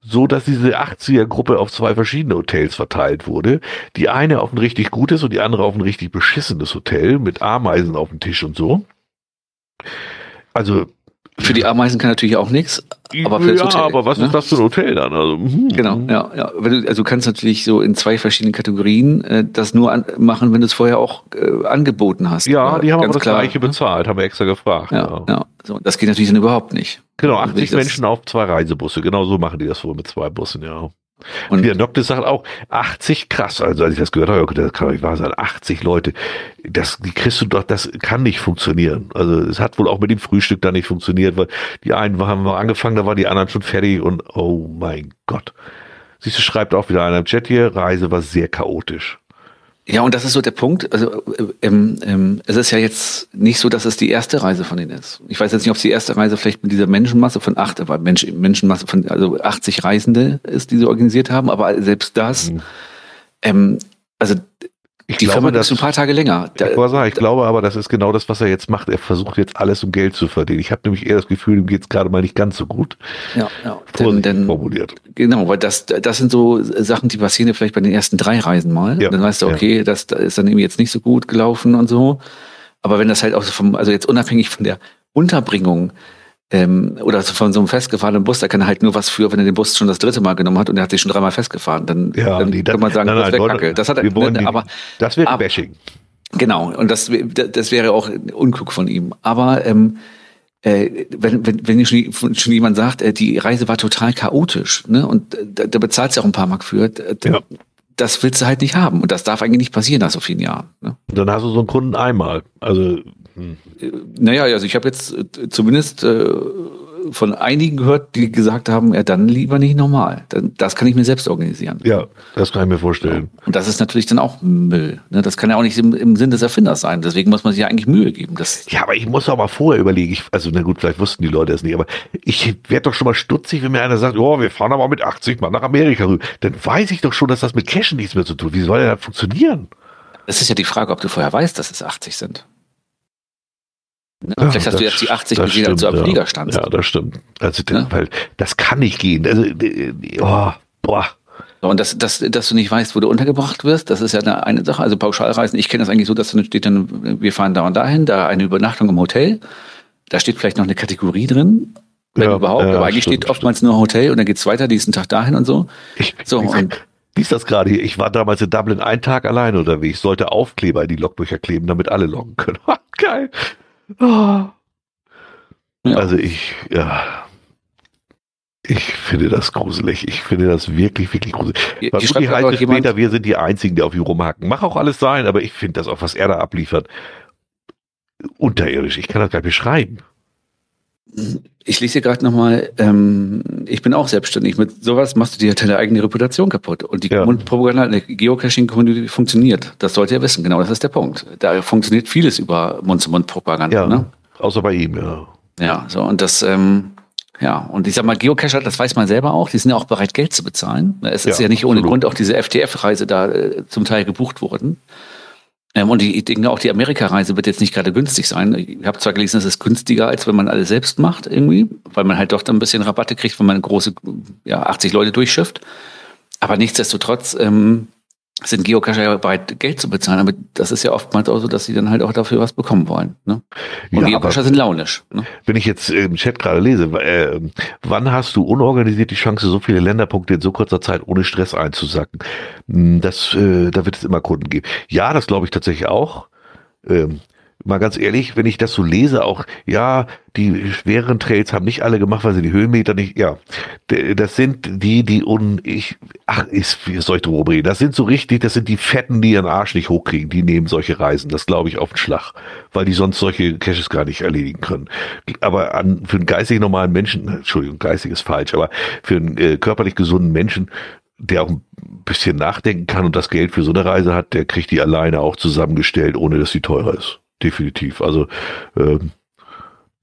so dass diese 80er Gruppe auf zwei verschiedene Hotels verteilt wurde. Die eine auf ein richtig gutes und die andere auf ein richtig beschissenes Hotel mit Ameisen auf dem Tisch und so. Also für die Ameisen kann natürlich auch nichts, aber für ja, Hotel, aber was ne? ist das für ein Hotel dann? Also, hm. Genau, ja, ja. Du, also du kannst natürlich so in zwei verschiedenen Kategorien äh, das nur an, machen, wenn du es vorher auch äh, angeboten hast. Ja, die haben aber das klar, gleiche ne? bezahlt, haben wir extra gefragt. Ja, ja. ja. So, das geht natürlich dann überhaupt nicht. Genau, 80 also Menschen auf zwei Reisebusse. Genau so machen die das wohl mit zwei Bussen, ja. Und der Doktor sagt auch, 80, krass, also als ich das gehört habe, das kann nicht wahr sein, 80 Leute, das, die kriegst du doch, das kann nicht funktionieren. Also es hat wohl auch mit dem Frühstück da nicht funktioniert, weil die einen haben angefangen, da waren die anderen schon fertig und oh mein Gott. Siehst du, schreibt auch wieder einer im Chat hier, Reise war sehr chaotisch. Ja, und das ist so der Punkt. Also äh, ähm, ähm, es ist ja jetzt nicht so, dass es die erste Reise von denen ist. Ich weiß jetzt nicht, ob es die erste Reise vielleicht mit dieser Menschenmasse von acht, aber Mensch, Menschenmasse von also 80 Reisende ist, die sie organisiert haben. Aber selbst das, mhm. ähm, also ich die glaube, das ist ein paar Tage länger. Da, ich, sagen, ich glaube aber, das ist genau das, was er jetzt macht. Er versucht jetzt alles, um Geld zu verdienen. Ich habe nämlich eher das Gefühl, ihm geht es gerade mal nicht ganz so gut. Ja, ja. Denn, denn, formuliert. Genau, weil das, das sind so Sachen, die passieren ja vielleicht bei den ersten drei Reisen mal. Ja, dann weißt du, okay, ja. das, das ist dann irgendwie jetzt nicht so gut gelaufen und so. Aber wenn das halt auch so vom, also jetzt unabhängig von der Unterbringung ähm, oder von so einem festgefahrenen Bus, da kann er halt nur was für, wenn er den Bus schon das dritte Mal genommen hat und er hat sich schon dreimal festgefahren. Dann, ja, dann nee, kann man sagen, nein, nein, das wäre Kacke. Das, hat, wollen ne, aber, das wäre Bashing. Genau, und das, das wäre auch unklug von ihm. Aber ähm, äh, wenn, wenn, wenn schon, schon jemand sagt, äh, die Reise war total chaotisch, ne? Und äh, da, da bezahlt sie auch ein paar Mark für, äh, ja. Das willst du halt nicht haben. Und das darf eigentlich nicht passieren nach so vielen Jahren. Ne? Dann hast du so einen Kunden einmal. Also hm. Naja, also ich habe jetzt äh, zumindest äh, von einigen gehört, die gesagt haben, ja, dann lieber nicht normal. Das kann ich mir selbst organisieren. Ja, das kann ich mir vorstellen. Und das ist natürlich dann auch Müll. Ne? Das kann ja auch nicht im, im Sinn des Erfinders sein. Deswegen muss man sich ja eigentlich Mühe geben. Das ja, aber ich muss auch mal vorher überlegen. Ich, also, na gut, vielleicht wussten die Leute es nicht, aber ich werde doch schon mal stutzig, wenn mir einer sagt, oh, wir fahren aber mit 80 mal nach Amerika rüber. Dann weiß ich doch schon, dass das mit Cashen nichts mehr zu tun. Wie soll der das funktionieren? Das ist ja die Frage, ob du vorher weißt, dass es 80 sind. Ne? Ja, Vielleicht hast du jetzt die 80 gesehen, als du am Flieger standst. Ja, das stimmt. Also, ja? weil das kann nicht gehen. Also, oh, boah. Und das, das, dass du nicht weißt, wo du untergebracht wirst, das ist ja eine, eine Sache. Also Pauschalreisen, ich kenne das eigentlich so, dass dann steht dann, wir fahren da und dahin, da eine Übernachtung im Hotel. Da steht vielleicht noch eine Kategorie drin, wenn ja, überhaupt. Ja, aber eigentlich stimmt, steht oftmals stimmt. nur Hotel und dann geht's weiter, diesen Tag dahin und so. Ich, so und, wie ist das gerade hier? Ich war damals in Dublin einen Tag allein unterwegs, sollte Aufkleber in die Logbücher kleben, damit alle loggen können. Geil. Oh. Ja. Also ich, ja. Ich finde das gruselig. Ich finde das wirklich, wirklich gruselig. Die, Was die heißt später, wir sind die Einzigen, die auf ihn rumhacken. Mach auch alles sein, aber ich finde das auch, was er da abliefert, unterirdisch. Ich kann das gar nicht beschreiben. Ich lese hier gerade nochmal, ähm, ich bin auch selbstständig. Mit sowas machst du dir deine eigene Reputation kaputt. Und die ja. Propaganda, eine Geocaching-Community funktioniert. Das sollt ihr wissen. Genau, das ist der Punkt. Da funktioniert vieles über Mund-zu-Mund-Propaganda. Ja, ne? außer bei ihm, ja. Ja, so, und das, ähm, ja, und ich sag mal, Geocacher, das weiß man selber auch, die sind ja auch bereit, Geld zu bezahlen. Es ist ja, ja nicht ohne absolut. Grund auch diese FTF-Reise da äh, zum Teil gebucht worden. Ähm, und ich denke auch, die Amerikareise wird jetzt nicht gerade günstig sein. Ich habe zwar gelesen, es ist günstiger, als wenn man alles selbst macht, irgendwie, weil man halt doch dann ein bisschen Rabatte kriegt, wenn man große, ja, 80 Leute durchschifft. Aber nichtsdestotrotz ähm, sind Geocacher ja bereit, Geld zu bezahlen, aber das ist ja oftmals auch so, dass sie dann halt auch dafür was bekommen wollen. Ne? Und ja, Geocacher sind launisch. Ne? Wenn ich jetzt im Chat gerade lese, äh, wann hast du unorganisiert die Chance, so viele Länderpunkte in so kurzer Zeit ohne Stress einzusacken? Hm, das, äh, da wird es immer Kunden geben. Ja, das glaube ich tatsächlich auch. Ähm, mal ganz ehrlich, wenn ich das so lese, auch, ja, die schweren Trails haben nicht alle gemacht, weil sie die Höhenmeter nicht, ja, das sind die, die un, ich, ach, ist, wie soll ich drüber reden? Das sind so richtig, das sind die Fetten, die ihren Arsch nicht hochkriegen, die nehmen solche Reisen, das glaube ich auf den Schlag, weil die sonst solche Caches gar nicht erledigen können. Aber an, für einen geistig normalen Menschen, Entschuldigung, geistig ist falsch, aber für einen äh, körperlich gesunden Menschen, der auch ein bisschen nachdenken kann und das Geld für so eine Reise hat, der kriegt die alleine auch zusammengestellt, ohne dass sie teurer ist definitiv. Also, ähm,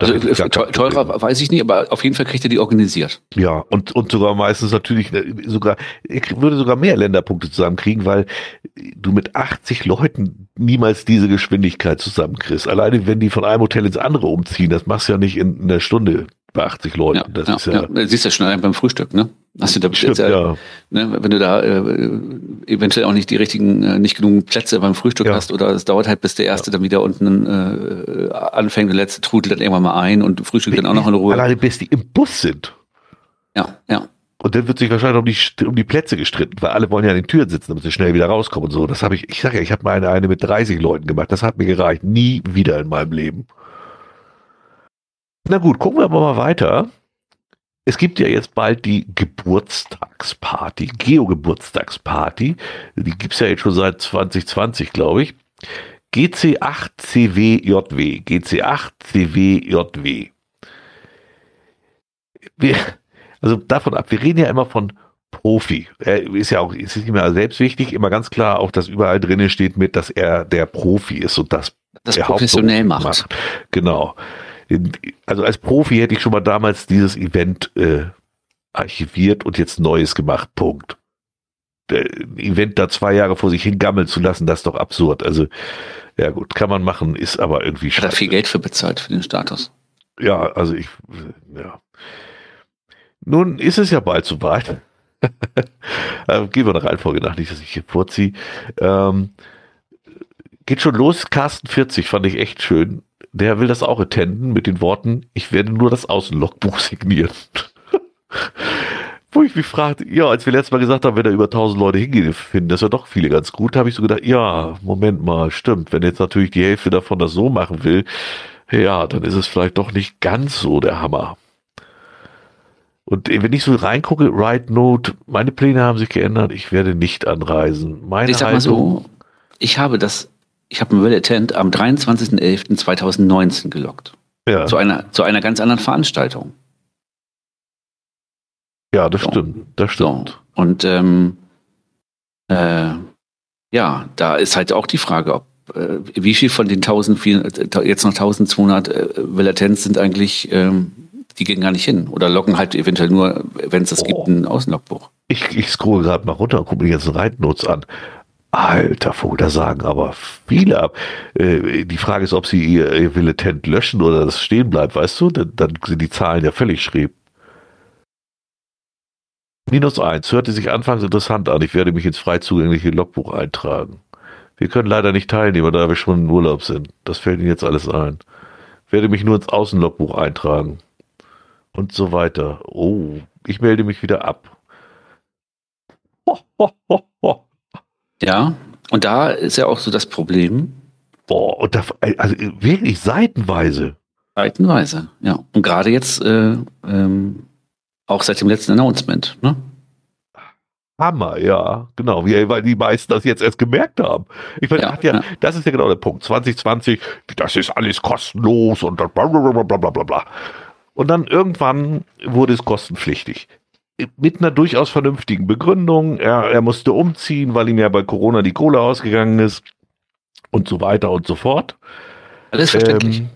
also teurer weiß ich nicht, aber auf jeden Fall kriegt er die organisiert. Ja, und, und sogar meistens natürlich, äh, sogar, ich würde sogar mehr Länderpunkte zusammenkriegen, weil du mit 80 Leuten niemals diese Geschwindigkeit zusammenkriegst. Alleine wenn die von einem Hotel ins andere umziehen, das machst du ja nicht in einer Stunde bei 80 Leuten. Ja, das ja, ist ja, ja. Siehst du ja schon beim Frühstück, ne? Hast du da Stimmt, ja, ja. Ne, wenn du da äh, eventuell auch nicht die richtigen, äh, nicht genug Plätze beim Frühstück ja. hast oder es dauert halt, bis der erste dann wieder unten äh, anfängt, der letzte trudelt dann irgendwann mal ein und Frühstück dann auch noch in Ruhe. Alleine bis die im Bus sind. Ja, ja. Und dann wird sich wahrscheinlich um die, um die Plätze gestritten, weil alle wollen ja an den Türen sitzen, damit sie schnell wieder rauskommen und so. Das habe ich, ich sage ja, ich habe mal eine, eine mit 30 Leuten gemacht. Das hat mir gereicht. Nie wieder in meinem Leben. Na gut, gucken wir aber mal weiter es gibt ja jetzt bald die Geburtstagsparty, Geo-Geburtstagsparty. Die gibt es ja jetzt schon seit 2020, glaube ich. GC8CWJW. GC8CWJW. Wir, also davon ab, wir reden ja immer von Profi. Er ist ja auch, ist nicht mehr selbst wichtig, immer ganz klar auch, dass überall drinnen steht mit, dass er der Profi ist und das, das professionell macht. macht. Genau also als Profi hätte ich schon mal damals dieses Event äh, archiviert und jetzt Neues gemacht. Punkt. Der Event da zwei Jahre vor sich hingammeln zu lassen, das ist doch absurd. Also, ja gut, kann man machen, ist aber irgendwie schade. Hat er viel Geld für bezahlt, für den Status. Ja, also ich, ja. Nun ist es ja bald soweit. also, gehen wir der Reihenfolge nach, nicht, dass ich hier vorziehe. Ähm, geht schon los, Carsten 40, fand ich echt schön der will das auch attenden mit den Worten, ich werde nur das Außenlogbuch signieren. Wo ich mich fragte, ja, als wir letztes Mal gesagt haben, wenn da über 1000 Leute hingehen, finden das ja doch viele ganz gut, habe ich so gedacht, ja, Moment mal, stimmt, wenn jetzt natürlich die Hälfte davon das so machen will, ja, dann ist es vielleicht doch nicht ganz so der Hammer. Und wenn ich so reingucke, Ride Note, meine Pläne haben sich geändert, ich werde nicht anreisen. Meine ich sag mal so, ich habe das ich habe ein Well Attend am 23.11.2019 gelockt. Ja. Zu einer, zu einer ganz anderen Veranstaltung. Ja, das so. stimmt. Das stimmt. So. Und ähm, äh, ja, da ist halt auch die Frage, ob äh, wie viel von den 1000, äh, jetzt noch 1200 äh, Vellatents sind eigentlich, ähm, die gehen gar nicht hin oder locken halt eventuell nur, wenn es das oh. gibt, ein Außenlogbuch. Ich, ich scroll gerade mal runter und gucke mir jetzt Reitnotes an. Alter Vogel, da sagen aber viele ab. Äh, die Frage ist, ob sie ihr, Villetent löschen oder das stehen bleibt, weißt du? Dann, dann sind die Zahlen ja völlig schräg. Minus eins, hörte sich anfangs interessant an. Ich werde mich ins frei zugängliche Logbuch eintragen. Wir können leider nicht teilnehmen, da wir schon im Urlaub sind. Das fällt Ihnen jetzt alles ein. Werde mich nur ins Außenlogbuch eintragen. Und so weiter. Oh, ich melde mich wieder ab. Ho, ho, ho, ho. Ja, und da ist ja auch so das Problem. Boah, und da, also wirklich seitenweise. Seitenweise, ja. Und gerade jetzt äh, ähm, auch seit dem letzten Announcement, ne? Hammer, ja, genau, weil die meisten das jetzt erst gemerkt haben. Ich meine, ja, ja, ja, das ist ja genau der Punkt. 2020, das ist alles kostenlos und bla bla bla bla bla. Und dann irgendwann wurde es kostenpflichtig mit einer durchaus vernünftigen Begründung. Er, er musste umziehen, weil ihm ja bei Corona die Kohle ausgegangen ist und so weiter und so fort. Alles verständlich. Ähm,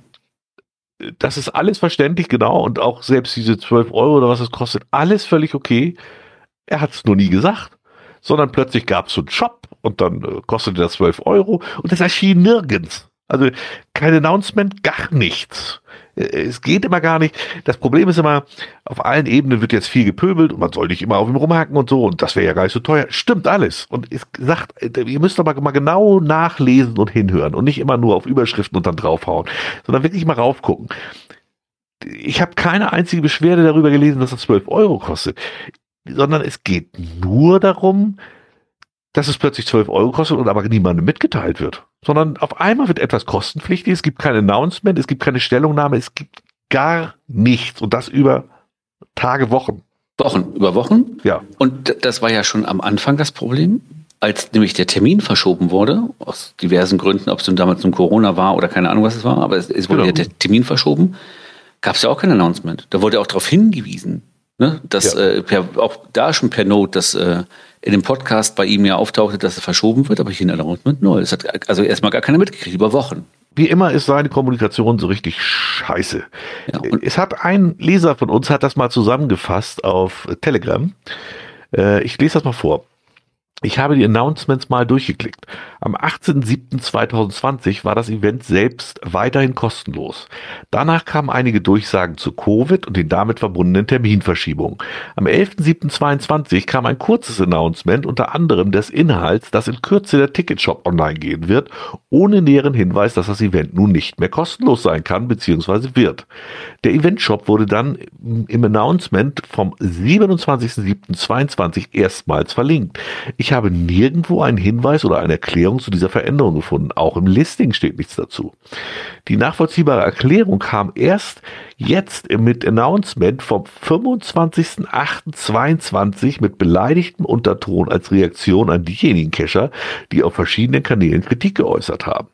das ist alles verständlich, genau. Und auch selbst diese 12 Euro oder was es kostet, alles völlig okay. Er hat es nur nie gesagt, sondern plötzlich gab es so einen Shop und dann äh, kostete das 12 Euro und das erschien nirgends. Also kein Announcement, gar nichts. Äh, es geht immer gar nicht. Das Problem ist immer, auf allen Ebenen wird jetzt viel gepöbelt und man soll nicht immer auf ihm rumhaken und so und das wäre ja gar nicht so teuer. Stimmt alles. Und es sagt, äh, ihr müsst aber mal genau nachlesen und hinhören und nicht immer nur auf Überschriften und dann draufhauen, sondern wirklich mal raufgucken. Ich habe keine einzige Beschwerde darüber gelesen, dass das 12 Euro kostet, sondern es geht nur darum, dass es plötzlich 12 Euro kostet und aber niemandem mitgeteilt wird. Sondern auf einmal wird etwas kostenpflichtig, es gibt kein Announcement, es gibt keine Stellungnahme, es gibt gar nichts. Und das über Tage, Wochen. Wochen, über Wochen? Ja. Und das war ja schon am Anfang das Problem, als nämlich der Termin verschoben wurde, aus diversen Gründen, ob es nun damals um Corona war oder keine Ahnung, was es war, aber es, es wurde genau. ja der Termin verschoben, gab es ja auch kein Announcement. Da wurde auch darauf hingewiesen, ne, dass ja. äh, per, auch da schon per Note, dass äh, in dem Podcast bei ihm ja auftauchte, dass es verschoben wird, aber hier in Announcement null. Es hat also erstmal gar keiner mitgekriegt, über Wochen. Wie immer ist seine Kommunikation so richtig scheiße. Ja, es hat ein Leser von uns hat das mal zusammengefasst auf Telegram. Äh, ich lese das mal vor. Ich habe die Announcements mal durchgeklickt. Am 18.07.2020 war das Event selbst weiterhin kostenlos. Danach kamen einige Durchsagen zu Covid und den damit verbundenen Terminverschiebungen. Am 11.07.2022 kam ein kurzes Announcement unter anderem des Inhalts, dass in Kürze der Ticketshop online gehen wird, ohne näheren Hinweis, dass das Event nun nicht mehr kostenlos sein kann bzw. wird. Der Eventshop wurde dann im Announcement vom 27.07.22 erstmals verlinkt. Ich habe nirgendwo einen Hinweis oder eine Erklärung zu dieser Veränderung gefunden. Auch im Listing steht nichts dazu. Die nachvollziehbare Erklärung kam erst jetzt mit Announcement vom 25.08.22 mit beleidigtem Unterton als Reaktion an diejenigen Cacher, die auf verschiedenen Kanälen Kritik geäußert haben.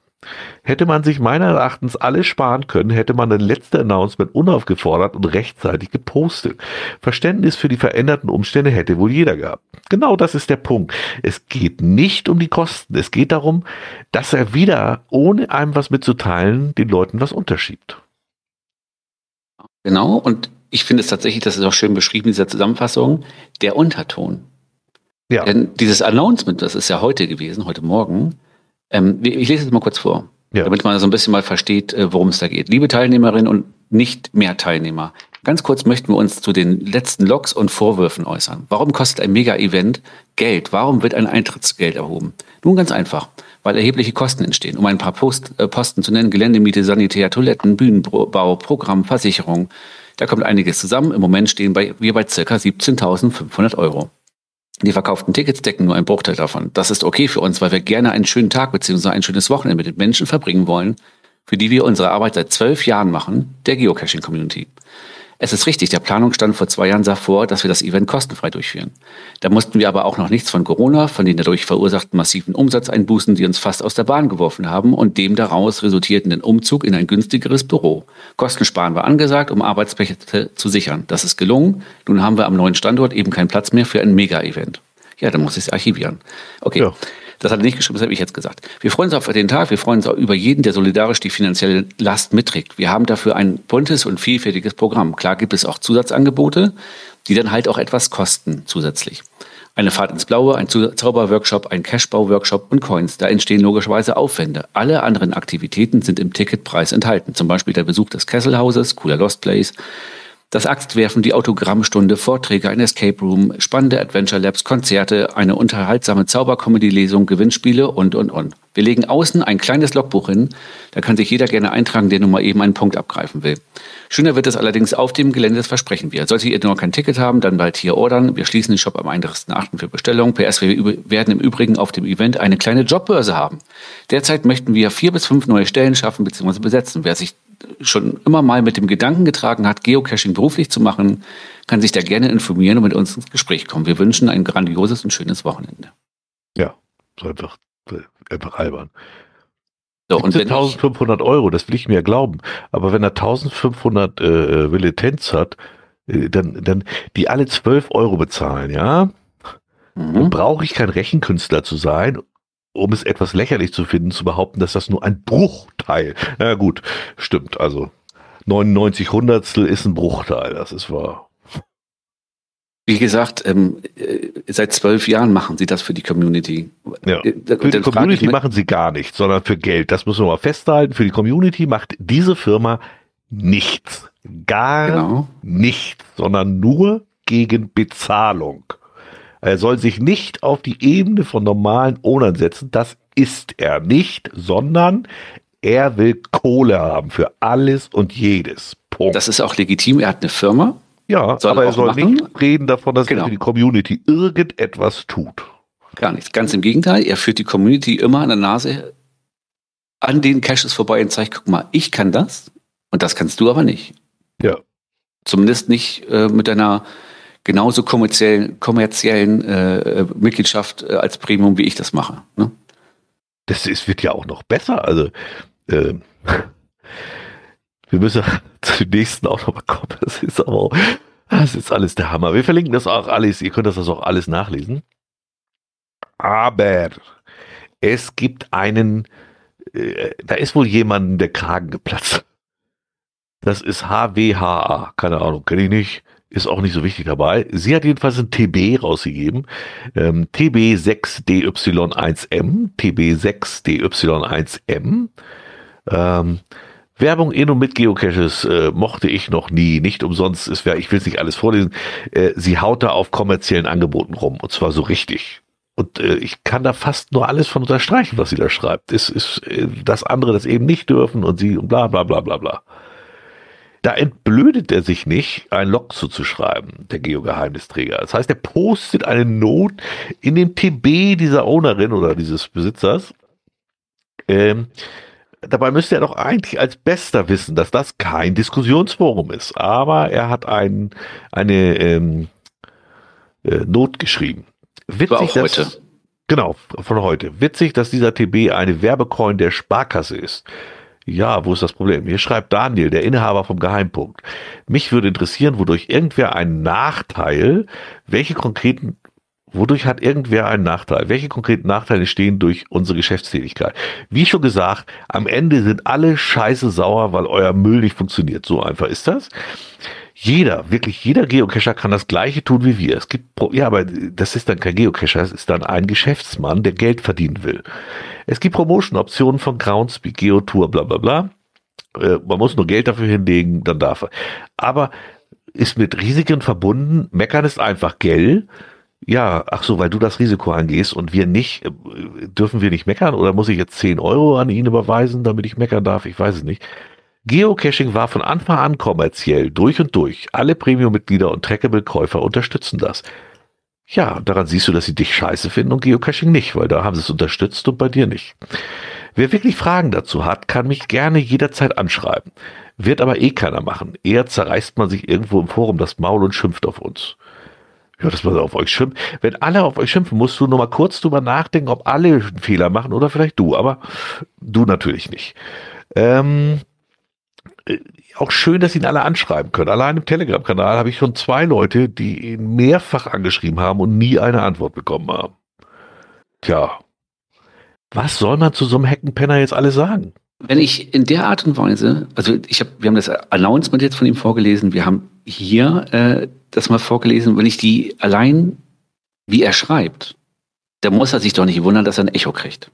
Hätte man sich meiner Erachtens alles sparen können, hätte man das letzte Announcement unaufgefordert und rechtzeitig gepostet. Verständnis für die veränderten Umstände hätte wohl jeder gehabt. Genau das ist der Punkt. Es geht nicht um die Kosten. Es geht darum, dass er wieder, ohne einem was mitzuteilen, den Leuten was unterschiebt. Genau. Und ich finde es tatsächlich, das ist auch schön beschrieben in dieser Zusammenfassung, der Unterton. Ja. Denn dieses Announcement, das ist ja heute gewesen, heute Morgen, ähm, ich lese es mal kurz vor, ja. damit man so ein bisschen mal versteht, äh, worum es da geht. Liebe Teilnehmerinnen und nicht mehr Teilnehmer, ganz kurz möchten wir uns zu den letzten Logs und Vorwürfen äußern. Warum kostet ein Mega-Event Geld? Warum wird ein Eintrittsgeld erhoben? Nun ganz einfach, weil erhebliche Kosten entstehen. Um ein paar Post, äh, Posten zu nennen, Geländemiete, Sanitär, Toiletten, Bühnenbau, Programm, Versicherung. Da kommt einiges zusammen. Im Moment stehen bei, wir bei circa 17.500 Euro. Die verkauften Tickets decken nur einen Bruchteil davon. Das ist okay für uns, weil wir gerne einen schönen Tag bzw. ein schönes Wochenende mit den Menschen verbringen wollen, für die wir unsere Arbeit seit zwölf Jahren machen, der Geocaching-Community. Es ist richtig, der Planungsstand vor zwei Jahren sah vor, dass wir das Event kostenfrei durchführen. Da mussten wir aber auch noch nichts von Corona, von den dadurch verursachten massiven Umsatzeinbußen, die uns fast aus der Bahn geworfen haben und dem daraus resultierenden Umzug in ein günstigeres Büro. Kostensparen war angesagt, um Arbeitsplätze zu sichern. Das ist gelungen. Nun haben wir am neuen Standort eben keinen Platz mehr für ein Mega-Event. Ja, dann muss ich es archivieren. Okay. Ja. Das hat er nicht geschrieben, das habe ich jetzt gesagt. Wir freuen uns auf den Tag, wir freuen uns auch über jeden, der solidarisch die finanzielle Last mitträgt. Wir haben dafür ein buntes und vielfältiges Programm. Klar gibt es auch Zusatzangebote, die dann halt auch etwas kosten zusätzlich. Eine Fahrt ins Blaue, ein Zauberworkshop, ein Cashbau-Workshop und Coins. Da entstehen logischerweise Aufwände. Alle anderen Aktivitäten sind im Ticketpreis enthalten. Zum Beispiel der Besuch des Kesselhauses, cooler Lost Place, das Axtwerfen, die Autogrammstunde, Vorträge, ein Escape Room, spannende Adventure Labs, Konzerte, eine unterhaltsame Zaubercomedy-Lesung, Gewinnspiele und, und, und. Wir legen außen ein kleines Logbuch hin, da kann sich jeder gerne eintragen, der nun mal eben einen Punkt abgreifen will. Schöner wird es allerdings auf dem Gelände, das versprechen wir. Solltet ihr noch kein Ticket haben, dann bald hier ordern. Wir schließen den Shop am 31.8. für Bestellung. PS, wir werden im Übrigen auf dem Event eine kleine Jobbörse haben. Derzeit möchten wir vier bis fünf neue Stellen schaffen bzw. besetzen. Wer sich schon immer mal mit dem Gedanken getragen hat, Geocaching beruflich zu machen, kann sich da gerne informieren und mit uns ins Gespräch kommen. Wir wünschen ein grandioses und schönes Wochenende. Ja, so einfach albern. So, und 1500 Euro, das will ich mir glauben. Aber wenn er 1500 äh, Vilitenz hat, äh, dann, dann die alle 12 Euro bezahlen, ja, mhm. dann brauche ich kein Rechenkünstler zu sein, um es etwas lächerlich zu finden, zu behaupten, dass das nur ein Bruchteil. Na gut, stimmt. Also 99 Hundertstel ist ein Bruchteil, das ist wahr. Wie gesagt, ähm, äh, seit zwölf Jahren machen sie das für die Community. Ja. Äh, für die Community machen sie gar nichts, sondern für Geld. Das müssen wir mal festhalten. Für die Community macht diese Firma nichts. Gar genau. nichts, sondern nur gegen Bezahlung. Er soll sich nicht auf die Ebene von normalen Ownern setzen. Das ist er nicht, sondern er will Kohle haben für alles und jedes. Punkt. Das ist auch legitim. Er hat eine Firma. Ja, soll aber er soll machen. nicht reden davon, dass genau. er für die Community irgendetwas tut. Gar nichts. Ganz im Gegenteil. Er führt die Community immer an der Nase an den Caches vorbei und zeigt, guck mal, ich kann das und das kannst du aber nicht. Ja. Zumindest nicht äh, mit deiner genauso kommerziellen, kommerziellen äh, Mitgliedschaft äh, als Premium, wie ich das mache. Ne? Das ist, wird ja auch noch besser. Also, äh, wir müssen zu dem nächsten auch noch mal kommen. Das ist aber auch, das ist alles der Hammer. Wir verlinken das auch alles. Ihr könnt das also auch alles nachlesen. Aber es gibt einen, äh, da ist wohl jemanden der Kragen geplatzt. Das ist HWHA. Keine Ahnung, kenne ich nicht ist auch nicht so wichtig dabei. Sie hat jedenfalls ein TB rausgegeben. Ähm, TB6DY1M, TB6DY1M. Ähm, Werbung in und mit Geocaches äh, mochte ich noch nie. Nicht umsonst, ist, ich will es nicht alles vorlesen. Äh, sie haut da auf kommerziellen Angeboten rum und zwar so richtig. Und äh, ich kann da fast nur alles von unterstreichen, was sie da schreibt. Es ist äh, das andere, das eben nicht dürfen und sie und bla bla bla bla bla. Da entblödet er sich nicht, ein Log zuzuschreiben, der Geogeheimnisträger. Das heißt, er postet eine Not in dem TB dieser Ownerin oder dieses Besitzers. Ähm, dabei müsste er doch eigentlich als Bester wissen, dass das kein Diskussionsforum ist. Aber er hat ein, eine ähm, äh, Not geschrieben. Witzig, auch dass, heute. Genau, von heute. Witzig, dass dieser TB eine Werbecoin der Sparkasse ist. Ja, wo ist das Problem? Hier schreibt Daniel, der Inhaber vom Geheimpunkt. Mich würde interessieren, wodurch irgendwer einen Nachteil, welche konkreten, wodurch hat irgendwer einen Nachteil? Welche konkreten Nachteile stehen durch unsere Geschäftstätigkeit? Wie schon gesagt, am Ende sind alle scheiße sauer, weil euer Müll nicht funktioniert. So einfach ist das. Jeder, wirklich jeder Geocacher kann das gleiche tun wie wir. Es gibt, ja, aber das ist dann kein Geocacher, es ist dann ein Geschäftsmann, der Geld verdienen will. Es gibt Promotion-Optionen von Groundspeak, Geotour, bla bla bla. Äh, man muss nur Geld dafür hinlegen, dann darf er. Aber ist mit Risiken verbunden. Meckern ist einfach Geld. Ja, ach so, weil du das Risiko angehst und wir nicht, äh, dürfen wir nicht meckern oder muss ich jetzt 10 Euro an ihn überweisen, damit ich meckern darf? Ich weiß es nicht. Geocaching war von Anfang an kommerziell, durch und durch. Alle Premium-Mitglieder und Trackable-Käufer unterstützen das. Ja, daran siehst du, dass sie dich scheiße finden und Geocaching nicht, weil da haben sie es unterstützt und bei dir nicht. Wer wirklich Fragen dazu hat, kann mich gerne jederzeit anschreiben. Wird aber eh keiner machen. Eher zerreißt man sich irgendwo im Forum das Maul und schimpft auf uns. Ja, dass man auf euch schimpft. Wenn alle auf euch schimpfen, musst du nur mal kurz drüber nachdenken, ob alle einen Fehler machen oder vielleicht du, aber du natürlich nicht. Ähm, äh, auch schön, dass ihn alle anschreiben können. Allein im Telegram-Kanal habe ich schon zwei Leute, die ihn mehrfach angeschrieben haben und nie eine Antwort bekommen haben. Tja, was soll man zu so einem Heckenpenner jetzt alles sagen? Wenn ich in der Art und Weise, also ich habe, wir haben das Announcement jetzt von ihm vorgelesen, wir haben hier äh, das mal vorgelesen, wenn ich die allein, wie er schreibt, da muss er sich doch nicht wundern, dass er ein Echo kriegt.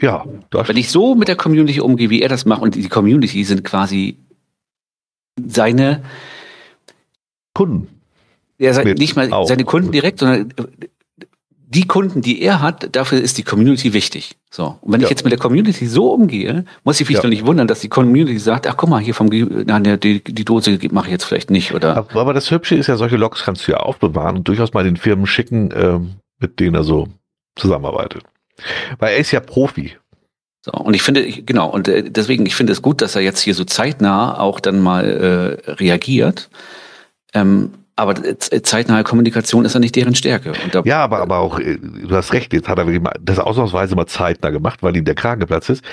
Ja. Wenn ich so mit der Community umgehe, wie er das macht, und die Community sind quasi seine Kunden. Ja, sein, nicht mal auch. seine Kunden direkt, sondern die Kunden, die er hat, dafür ist die Community wichtig. So. Und wenn ja. ich jetzt mit der Community so umgehe, muss ich mich ja. doch nicht wundern, dass die Community sagt, ach guck mal, hier vom, na, die, die Dose mache ich jetzt vielleicht nicht, oder? Aber das Hübsche ist ja, solche Logs kannst du ja aufbewahren und durchaus mal den Firmen schicken, ähm, mit denen er so zusammenarbeitet. Weil er ist ja Profi. So, und ich finde, genau, und äh, deswegen, ich finde es gut, dass er jetzt hier so zeitnah auch dann mal äh, reagiert. Ähm, aber zeitnahe Kommunikation ist ja nicht deren Stärke. Ja, aber, aber auch, äh, du hast recht, jetzt hat er das ausnahmsweise mal zeitnah gemacht, weil ihm der Kragen geplatzt ist.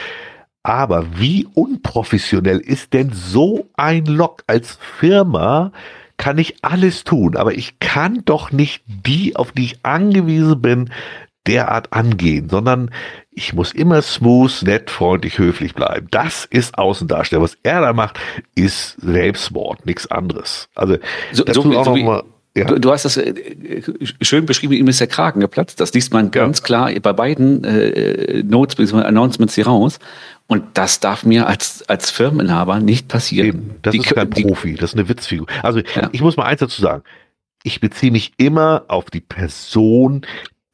Aber wie unprofessionell ist denn so ein Log als Firma? Kann ich alles tun, aber ich kann doch nicht die, auf die ich angewiesen bin, derart angehen, sondern ich muss immer smooth, nett, freundlich, höflich bleiben. Das ist Außendarstellung. Was er da macht, ist Selbstmord, nichts anderes. Also so, so, wie, so, wie, Ja. Du, du, hast das äh, schön beschrieben, ihm ist der Kragen geplatzt. Das liest man ganz ja. klar bei beiden äh, Notes bzw. Announcements hier raus. Und das darf mir als, als Firmeninhaber nicht passieren. Eben. Das die, ist kein die, Profi, das ist eine Witzfigur. Also ja. ich muss mal eins dazu sagen. Ich beziehe mich immer auf die Person,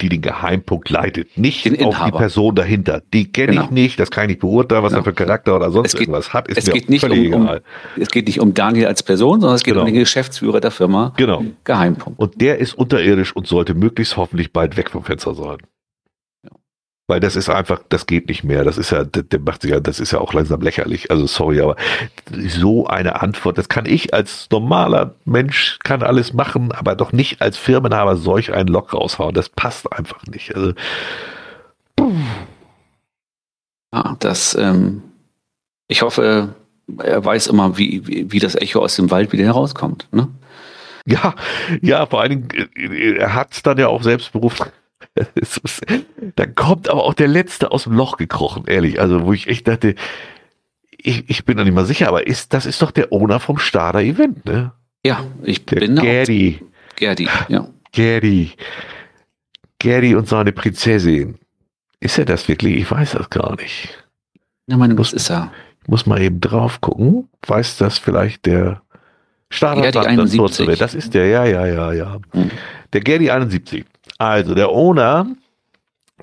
die den Geheimpunkt leitet, nicht auf die Person dahinter. Die kenne genau. ich nicht, das kann ich nicht beurteilen, was genau. er für Charakter oder sonst geht, irgendwas hat, ist es mir geht nicht um, egal. Um, es geht nicht um Daniel als Person, sondern es geht genau. um den Geschäftsführer der Firma. Genau. Geheimpunkt. Und der ist unterirdisch und sollte möglichst hoffentlich bald weg vom Fenster sein. Weil das ist einfach, das geht nicht mehr. Das ist ja, der macht sich ja, das ist ja auch langsam lächerlich. Also sorry, aber so eine Antwort, das kann ich als normaler Mensch, kann alles machen, aber doch nicht als Firmenhaber solch einen Lock raushauen. Das passt einfach nicht. Also, ja, das, ähm, ich hoffe, er weiß immer, wie, wie, wie das Echo aus dem Wald wieder herauskommt. Ne? Ja, ja, vor allen Dingen, er hat es dann ja auch selbstbewusst dann kommt aber auch der Letzte aus dem Loch gekrochen, ehrlich. Also, wo ich echt dachte, ich, ich bin noch nicht mal sicher, aber ist, das ist doch der Owner vom Starter Event, ne? Ja, ich der bin Gary. Gerdi, ja. Gary. Gary und seine Prinzessin. Ist er das wirklich? Ich weiß das gar nicht. Ja, meine, was ist er? Ich muss mal eben drauf gucken. Weiß das vielleicht der Starter? Gerdi 71. Das ist der, ja, ja, ja, ja. Hm. Der Gary 71. Also der Owner,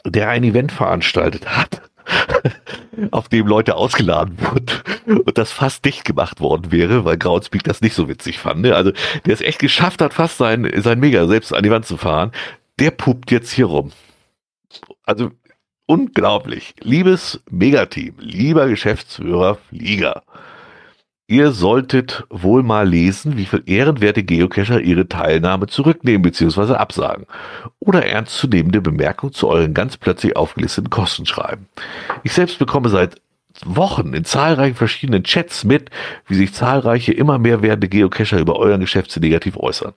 der ein Event veranstaltet hat, auf dem Leute ausgeladen wurden und das fast dicht gemacht worden wäre, weil Groundspeak das nicht so witzig fand. Ne? Also der es echt geschafft hat, fast sein, sein Mega selbst an die Wand zu fahren, der pupt jetzt hier rum. Also unglaublich. Liebes Megateam, lieber Geschäftsführer Flieger. Ihr solltet wohl mal lesen, wie viel ehrenwerte Geocacher ihre Teilnahme zurücknehmen bzw. absagen oder ernstzunehmende Bemerkungen zu euren ganz plötzlich aufgelisteten Kosten schreiben. Ich selbst bekomme seit Wochen in zahlreichen verschiedenen Chats mit, wie sich zahlreiche immer mehr werdende Geocacher über euren Geschäfte negativ äußern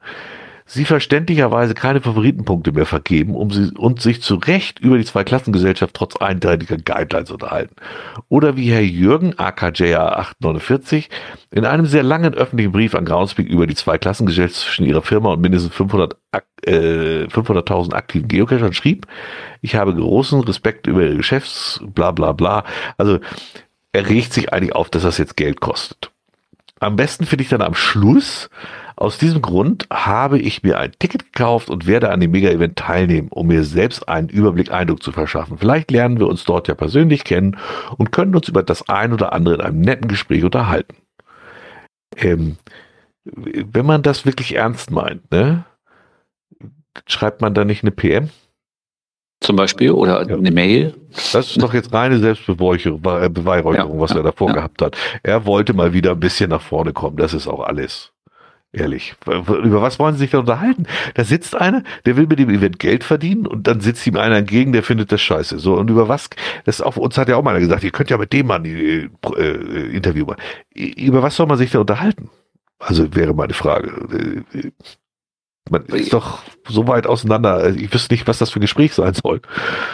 sie verständlicherweise keine Favoritenpunkte mehr vergeben um sie, und sich zu Recht über die Zweiklassengesellschaft trotz eindeutiger Guidelines unterhalten. Oder wie Herr Jürgen, AKJA849, in einem sehr langen öffentlichen Brief an Groundspeak über die Zweiklassengesellschaft zwischen ihrer Firma und mindestens 500 äh, 500.000 aktiven Geocachern schrieb, ich habe großen Respekt über ihre Geschäfts, bla bla bla. Also er regt sich eigentlich auf, dass das jetzt Geld kostet. Am besten finde ich dann am Schluss aus diesem Grund habe ich mir ein Ticket gekauft und werde an dem Mega-Event teilnehmen, um mir selbst einen Überblick, Eindruck zu verschaffen. Vielleicht lernen wir uns dort ja persönlich kennen und können uns über das ein oder andere in einem netten Gespräch unterhalten. Ähm, wenn man das wirklich ernst meint, ne, schreibt man da nicht eine PM? Zum Beispiel oder ja. eine Mail. Das ist doch jetzt reine Selbstbeweihräucherung, ja, was ja, er davor gehabt hat. Er wollte mal wieder ein bisschen nach vorne kommen. Das ist auch alles. Ehrlich. Über was wollen Sie sich da unterhalten? Da sitzt einer, der will mit dem Event Geld verdienen und dann sitzt ihm einer entgegen, der findet das scheiße. So, und über was, das auch, uns hat ja auch mal einer gesagt, ihr könnt ja mit dem Mann äh, äh, Interview machen. Über was soll man sich da unterhalten? Also wäre meine Frage. Äh, man ist doch so weit auseinander. Ich wüsste nicht, was das für ein Gespräch sein soll.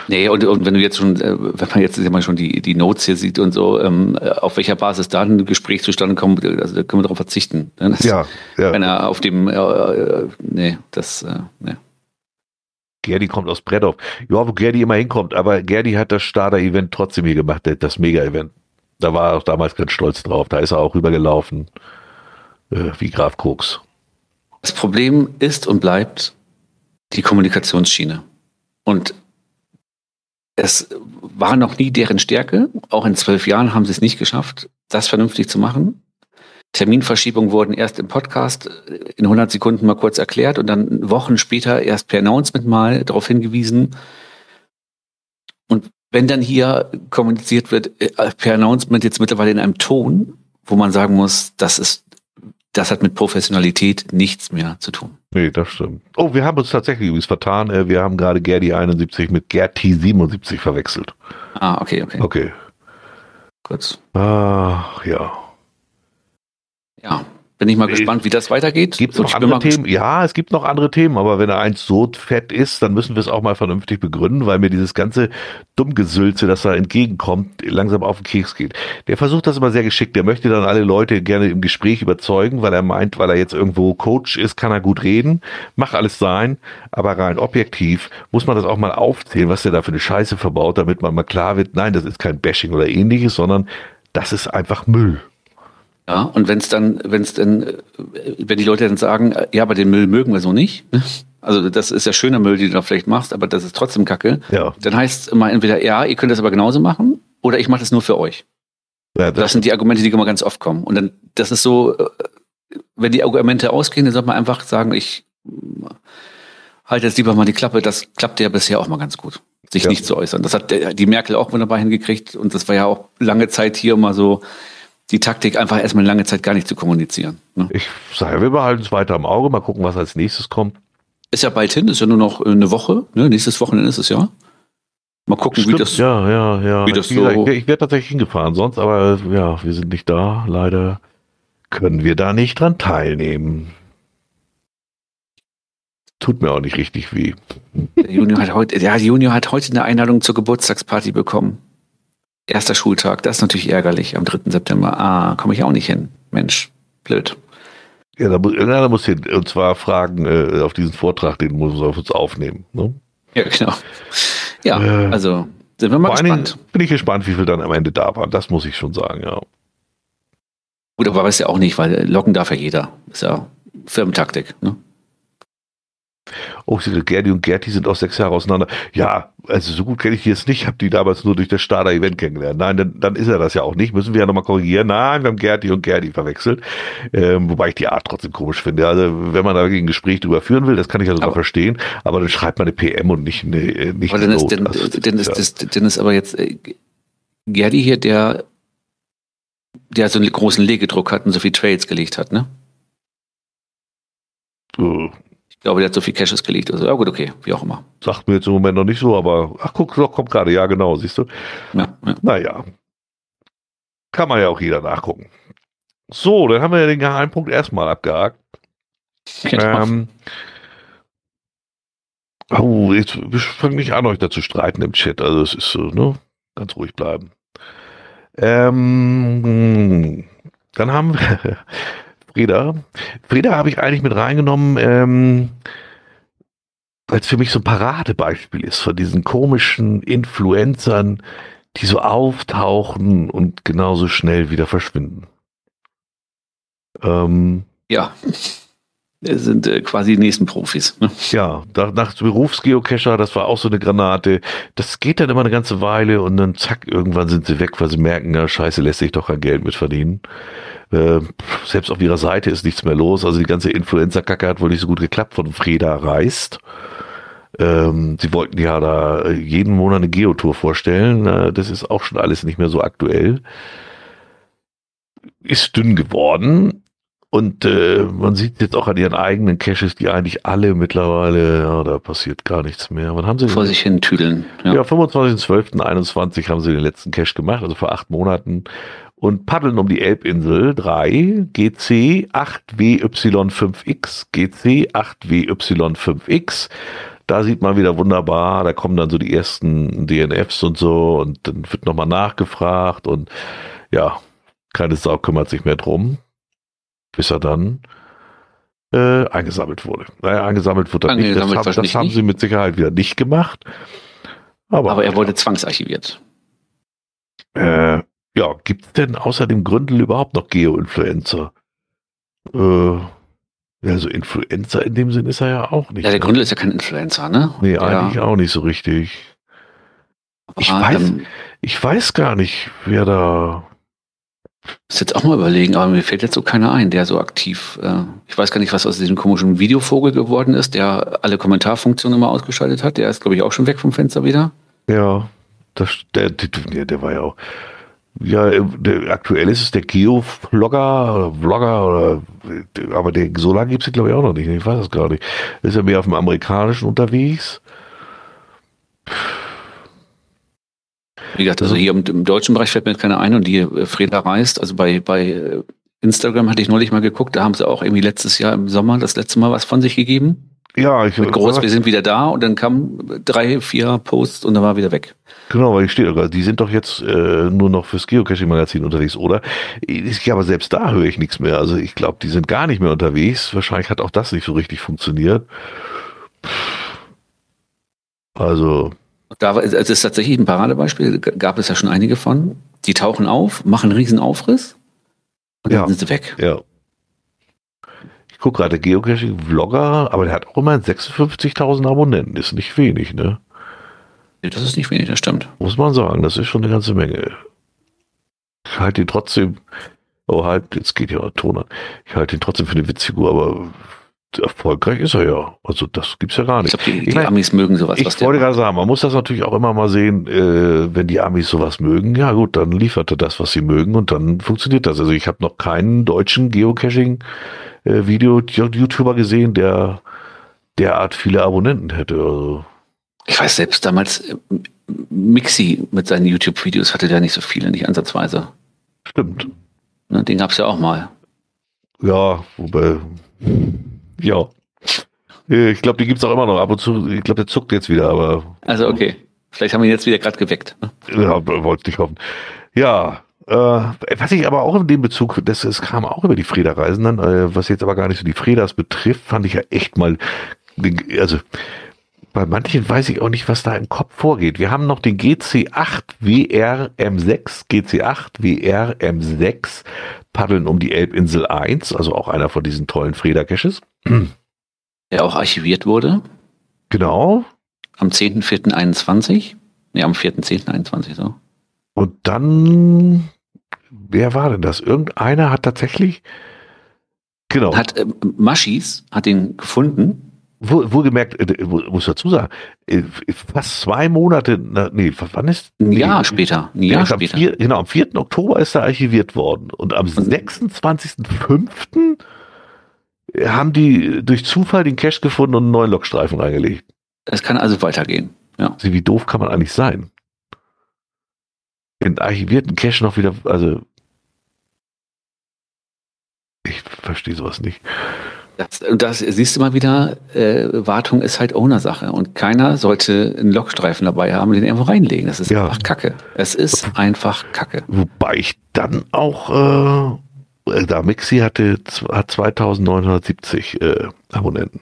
Nee, und, und wenn du jetzt schon, äh, wenn man jetzt immer schon die, die Notes hier sieht und so, ähm, auf welcher Basis da ein Gespräch zustande kommt, also da können wir darauf verzichten. Ne? Das, ja, ja. Wenn er auf dem, äh, äh, nee, das, äh, nee. Gerdi kommt aus Bretthof. Ja, wo Gerdi immer hinkommt, aber Gerdi hat das Starter-Event trotzdem hier gemacht, das Mega-Event. Da war er auch damals ganz stolz drauf. Da ist er auch rübergelaufen, äh, wie Graf Koks. Das Problem ist und bleibt die Kommunikationsschiene. Und es war noch nie deren Stärke. Auch in zwölf Jahren haben sie es nicht geschafft, das vernünftig zu machen. Terminverschiebungen wurden erst im Podcast in 100 Sekunden mal kurz erklärt und dann Wochen später erst per Announcement mal darauf hingewiesen. Und wenn dann hier kommuniziert wird, äh, per Announcement jetzt mittlerweile in einem Ton, wo man sagen muss, das ist das hat mit Professionalität nichts mehr zu tun. Nee, das stimmt. Oh, wir haben uns tatsächlich übrigens vertan. Äh, wir haben gerade Gerdi 71 mit Gerti 77 verwechselt. Ah, okay, okay. Okay. Kurz. Ach, ja. Ja. Bin ich mal gespannt, wie das weitergeht. Gibt es noch andere Themen? Ja, es gibt noch andere Themen, aber wenn er eins so fett ist, dann müssen wir es auch mal vernünftig begründen, weil mir dieses ganze Dummgesülze, das da entgegenkommt, langsam auf den Keks geht. Der versucht das immer sehr geschickt. Der möchte dann alle Leute gerne im Gespräch überzeugen, weil er meint, weil er jetzt irgendwo Coach ist, kann er gut reden. Mach alles sein, aber rein objektiv muss man das auch mal aufzählen, was der da für eine Scheiße verbaut, damit man mal klar wird, nein, das ist kein Bashing oder ähnliches, sondern das ist einfach Müll. Ja, und wenn es dann, wenn es dann, wenn die Leute dann sagen, ja, aber den Müll mögen wir so nicht, ne? also das ist ja schöner Müll, den du da vielleicht machst, aber das ist trotzdem Kacke, ja. dann heißt es immer entweder, ja, ihr könnt das aber genauso machen, oder ich mache das nur für euch. Ja, das, das, sind die Argumente, die immer ganz oft kommen. Und dann, das ist so, äh, wenn die Argumente ausgehen, dann sollte man einfach sagen, ich halte jetzt lieber mal die Klappe, das klappt ja bisher auch mal ganz gut, sich ja. nicht zu äußern. Das hat die Merkel auch wunderbar hingekriegt und das war ja auch lange Zeit hier immer so, die Taktik, einfach erstmal lange Zeit gar nicht zu kommunizieren. Ne? Ich sage, wir behalten es weiter im Auge, mal gucken, was als nächstes kommt. Ist ja bald hin, ist ja nur noch eine Woche, ne? nächstes Wochenende ist es ja. Mal gucken, Stimmt, wie das, ja, ja, ja. Wie das so ich, ich werde tatsächlich hingefahren, sonst, aber ja, wir sind nicht da. Leider können wir da nicht dran teilnehmen. Tut mir auch nicht richtig weh. Der Junior hat heute, ja, Junior hat heute eine Einladung zur Geburtstagsparty bekommen. Erster Schultag, das ist natürlich ärgerlich am 3. September. Ah, komme ich auch nicht hin. Mensch, blöd. Ja, da muss, irgendeiner muss hin. Und zwar fragen äh, auf diesen Vortrag, den muss man auf uns aufnehmen. Ne? Ja, genau. Ja, äh, also sind wir mal gespannt. Bin ich gespannt, wie viel dann am Ende da waren. Das muss ich schon sagen, ja. Gut, aber weiß ja auch nicht, weil locken darf ja jeder. Ist ja Firmentaktik, ne? Oh, Gerdi und Gerti sind auch sechs Jahre auseinander. Ja, also so gut kenne ich die jetzt nicht, habe die damals nur durch das Starter-Event kennengelernt. Nein, dann, dann ist er das ja auch nicht. Müssen wir ja nochmal korrigieren. Nein, wir haben Gerti und Gerdi verwechselt. Ähm, wobei ich die Art trotzdem komisch finde. Also wenn man da ein Gespräch drüber führen will, das kann ich also aber, verstehen. Aber dann schreibt man eine PM und nicht eine äh, nicht aber dann ist, denn, also, denn, ist, ja. das, denn ist aber jetzt äh, Gerdi hier, der der so einen großen Legedruck hat und so viel Trades gelegt hat, ne? Uh, ich glaube, der hat so viel Caches gelegt. Also, ja gut, okay, wie auch immer. Sagt mir jetzt im Moment noch nicht so, aber ach guck, doch, kommt gerade, ja genau, siehst du. Ja, ja. Naja. Kann man ja auch jeder nachgucken. So, dann haben wir ja den Geheimpunkt erstmal abgehakt. Ähm, oh, jetzt fange nicht an, euch da zu streiten im Chat. Also es ist so, ne? Ganz ruhig bleiben. Ähm, dann haben wir Frieda. Frieda habe ich eigentlich mit reingenommen, ähm, weil es für mich so ein Paradebeispiel ist von diesen komischen Influencern, die so auftauchen und genauso schnell wieder verschwinden. Ähm, ja. Sind äh, quasi die nächsten Profis. Ne? Ja, nach Berufsgeocacher, das war auch so eine Granate. Das geht dann immer eine ganze Weile und dann zack, irgendwann sind sie weg, weil sie merken, ja, scheiße, lässt sich doch kein Geld mit verdienen. Äh, selbst auf ihrer Seite ist nichts mehr los. Also die ganze Influencer-Kacke hat wohl nicht so gut geklappt von Freda Reist. Ähm, sie wollten ja da jeden Monat eine Geotour vorstellen. Äh, das ist auch schon alles nicht mehr so aktuell. Ist dünn geworden. Und äh, man sieht jetzt auch an ihren eigenen Caches, die eigentlich alle mittlerweile, ja, da passiert gar nichts mehr. Wann haben sie vor sich hin tüdeln? Ja, ja 25.12.21 haben sie den letzten Cache gemacht, also vor acht Monaten und paddeln um die Elbinsel 3 GC 8WY5X GC 8WY5X da sieht man wieder wunderbar, da kommen dann so die ersten DNFs und so und dann wird nochmal nachgefragt und ja, keine Sau kümmert sich mehr drum, bis er dann äh, eingesammelt wurde. Naja, eingesammelt wurde er nicht. Das, haben, das haben sie mit Sicherheit wieder nicht gemacht. Aber, aber er wurde zwangsarchiviert. Äh, ja, gibt es denn außer dem Gründel überhaupt noch Geo-Influencer? Äh, also Influencer in dem Sinn ist er ja auch nicht. Ja, der ne? Gründel ist ja kein Influencer, ne? Nee, der, eigentlich auch nicht so richtig. Ich weiß, ich weiß gar nicht, wer da. Muss jetzt auch mal überlegen, aber mir fällt jetzt so keiner ein, der so aktiv. Äh, ich weiß gar nicht, was aus diesem komischen Videovogel geworden ist, der alle Kommentarfunktionen immer ausgeschaltet hat. Der ist, glaube ich, auch schon weg vom Fenster wieder. Ja, das, der, der, der war ja auch. Ja, der, aktuell ist es der Geo-Vlogger oder Vlogger oder aber der, so lange gibt es glaube ich auch noch nicht. Ich weiß es gar nicht. Ist er mehr auf dem amerikanischen unterwegs? Wie gesagt, also hier im, im, deutschen Bereich fällt mir keiner ein und die äh, Freda reist, also bei, bei äh, Instagram hatte ich neulich mal geguckt, da haben sie auch irgendwie letztes Jahr im Sommer das letzte Mal was von sich gegeben. Ja, ich Mit groß, wir sind wieder da und dann kamen drei, vier Posts und dann war wieder weg. Genau, weil ich stehe, sogar, die sind doch jetzt äh, nur noch fürs Geocaching-Magazin unterwegs, oder? Ich, aber selbst da höre ich nichts mehr. Also ich glaube, die sind gar nicht mehr unterwegs. Wahrscheinlich hat auch das nicht so richtig funktioniert. Also. Da war, es ist tatsächlich ein Paradebeispiel, gab es ja schon einige von. Die tauchen auf, machen einen riesen Aufriss und dann Ja. sind sie weg. Ja. Ich gucke gerade Geocaching-Vlogger, aber der hat auch immerhin 56.000 Abonnenten. Ist nicht wenig, ne? Das ist nicht wenig, das stimmt. Muss man sagen. Das ist schon eine ganze Menge. Ich halte ihn trotzdem. Oh, halt, jetzt geht ja Ton an. Ich halte ihn trotzdem für eine Witzfigur, aber erfolgreich ist er ja. Also, das gibt's ja gar Ich nicht. glaube, die, Ich die mein, Amis mögen sowas. Ich wollte gerade sagen, man muss das natürlich auch immer mal sehen, äh, wenn die Amis sowas mögen, ja gut, dann liefert er das, was sie mögen und dann funktioniert das. Also ich habe noch keinen deutschen Geocaching-Video-YouTuber gesehen, der derart viele Abonnenten hätte. Also, Ich weiß selbst damals, äh, Mixi mit seinen YouTube-Videos hatte der nicht so viele, nicht ansatzweise. stimmt. Ne, Den gab es ja auch mal. Ja, wobei, ja. Äh, Ich glaube, die gibt's auch immer noch ab und zu. Ich glaube, der zuckt jetzt wieder, aber Also okay, vielleicht haben wir ihn jetzt wieder gerade geweckt. Ne? Ja, wollte ich hoffen. Ja, äh, was ich aber auch in dem Bezug, das, es kam auch über die Freda-Reisen dann, äh, was jetzt aber gar nicht so die Fredas betrifft, fand ich ja echt mal, also bei manchen weiß ich auch nicht, was da im Kopf vorgeht. Wir haben noch den GC8 WRM6, GC8 WRM6 paddeln um die Elbinsel 1, also auch einer von diesen tollen Freda-Caches. Der auch archiviert wurde Genau. am 10.04.21. Ne, am 4.10.21 so. Und dann, wer war denn das? Irgendeiner hat tatsächlich, genau, Hat äh, Maschis, hat ihn gefunden. Wohl, wohlgemerkt, äh, wo- muss dazu sagen, äh, fast zwei Monate, na, nee, wann ist? Ein nee, Jahr später. Ein ja, Jahr später. vier- genau, am 4. Oktober ist er archiviert worden. Und am 26.05. haben die durch Zufall den Cache gefunden und einen neuen Lokstreifen reingelegt. Es kann also weitergehen. Ja. Wie doof kann man eigentlich sein? Den archivierten Cache noch wieder, also ich verstehe sowas nicht. Das, und das siehst du mal wieder, äh, Wartung ist halt Owner-Sache. Und keiner sollte einen Lokstreifen dabei haben, den irgendwo reinlegen. Das ist Ja. einfach Kacke. Es ist einfach Kacke. Wobei ich dann auch, äh, da Mixi hatte, hat 2970 äh, Abonnenten.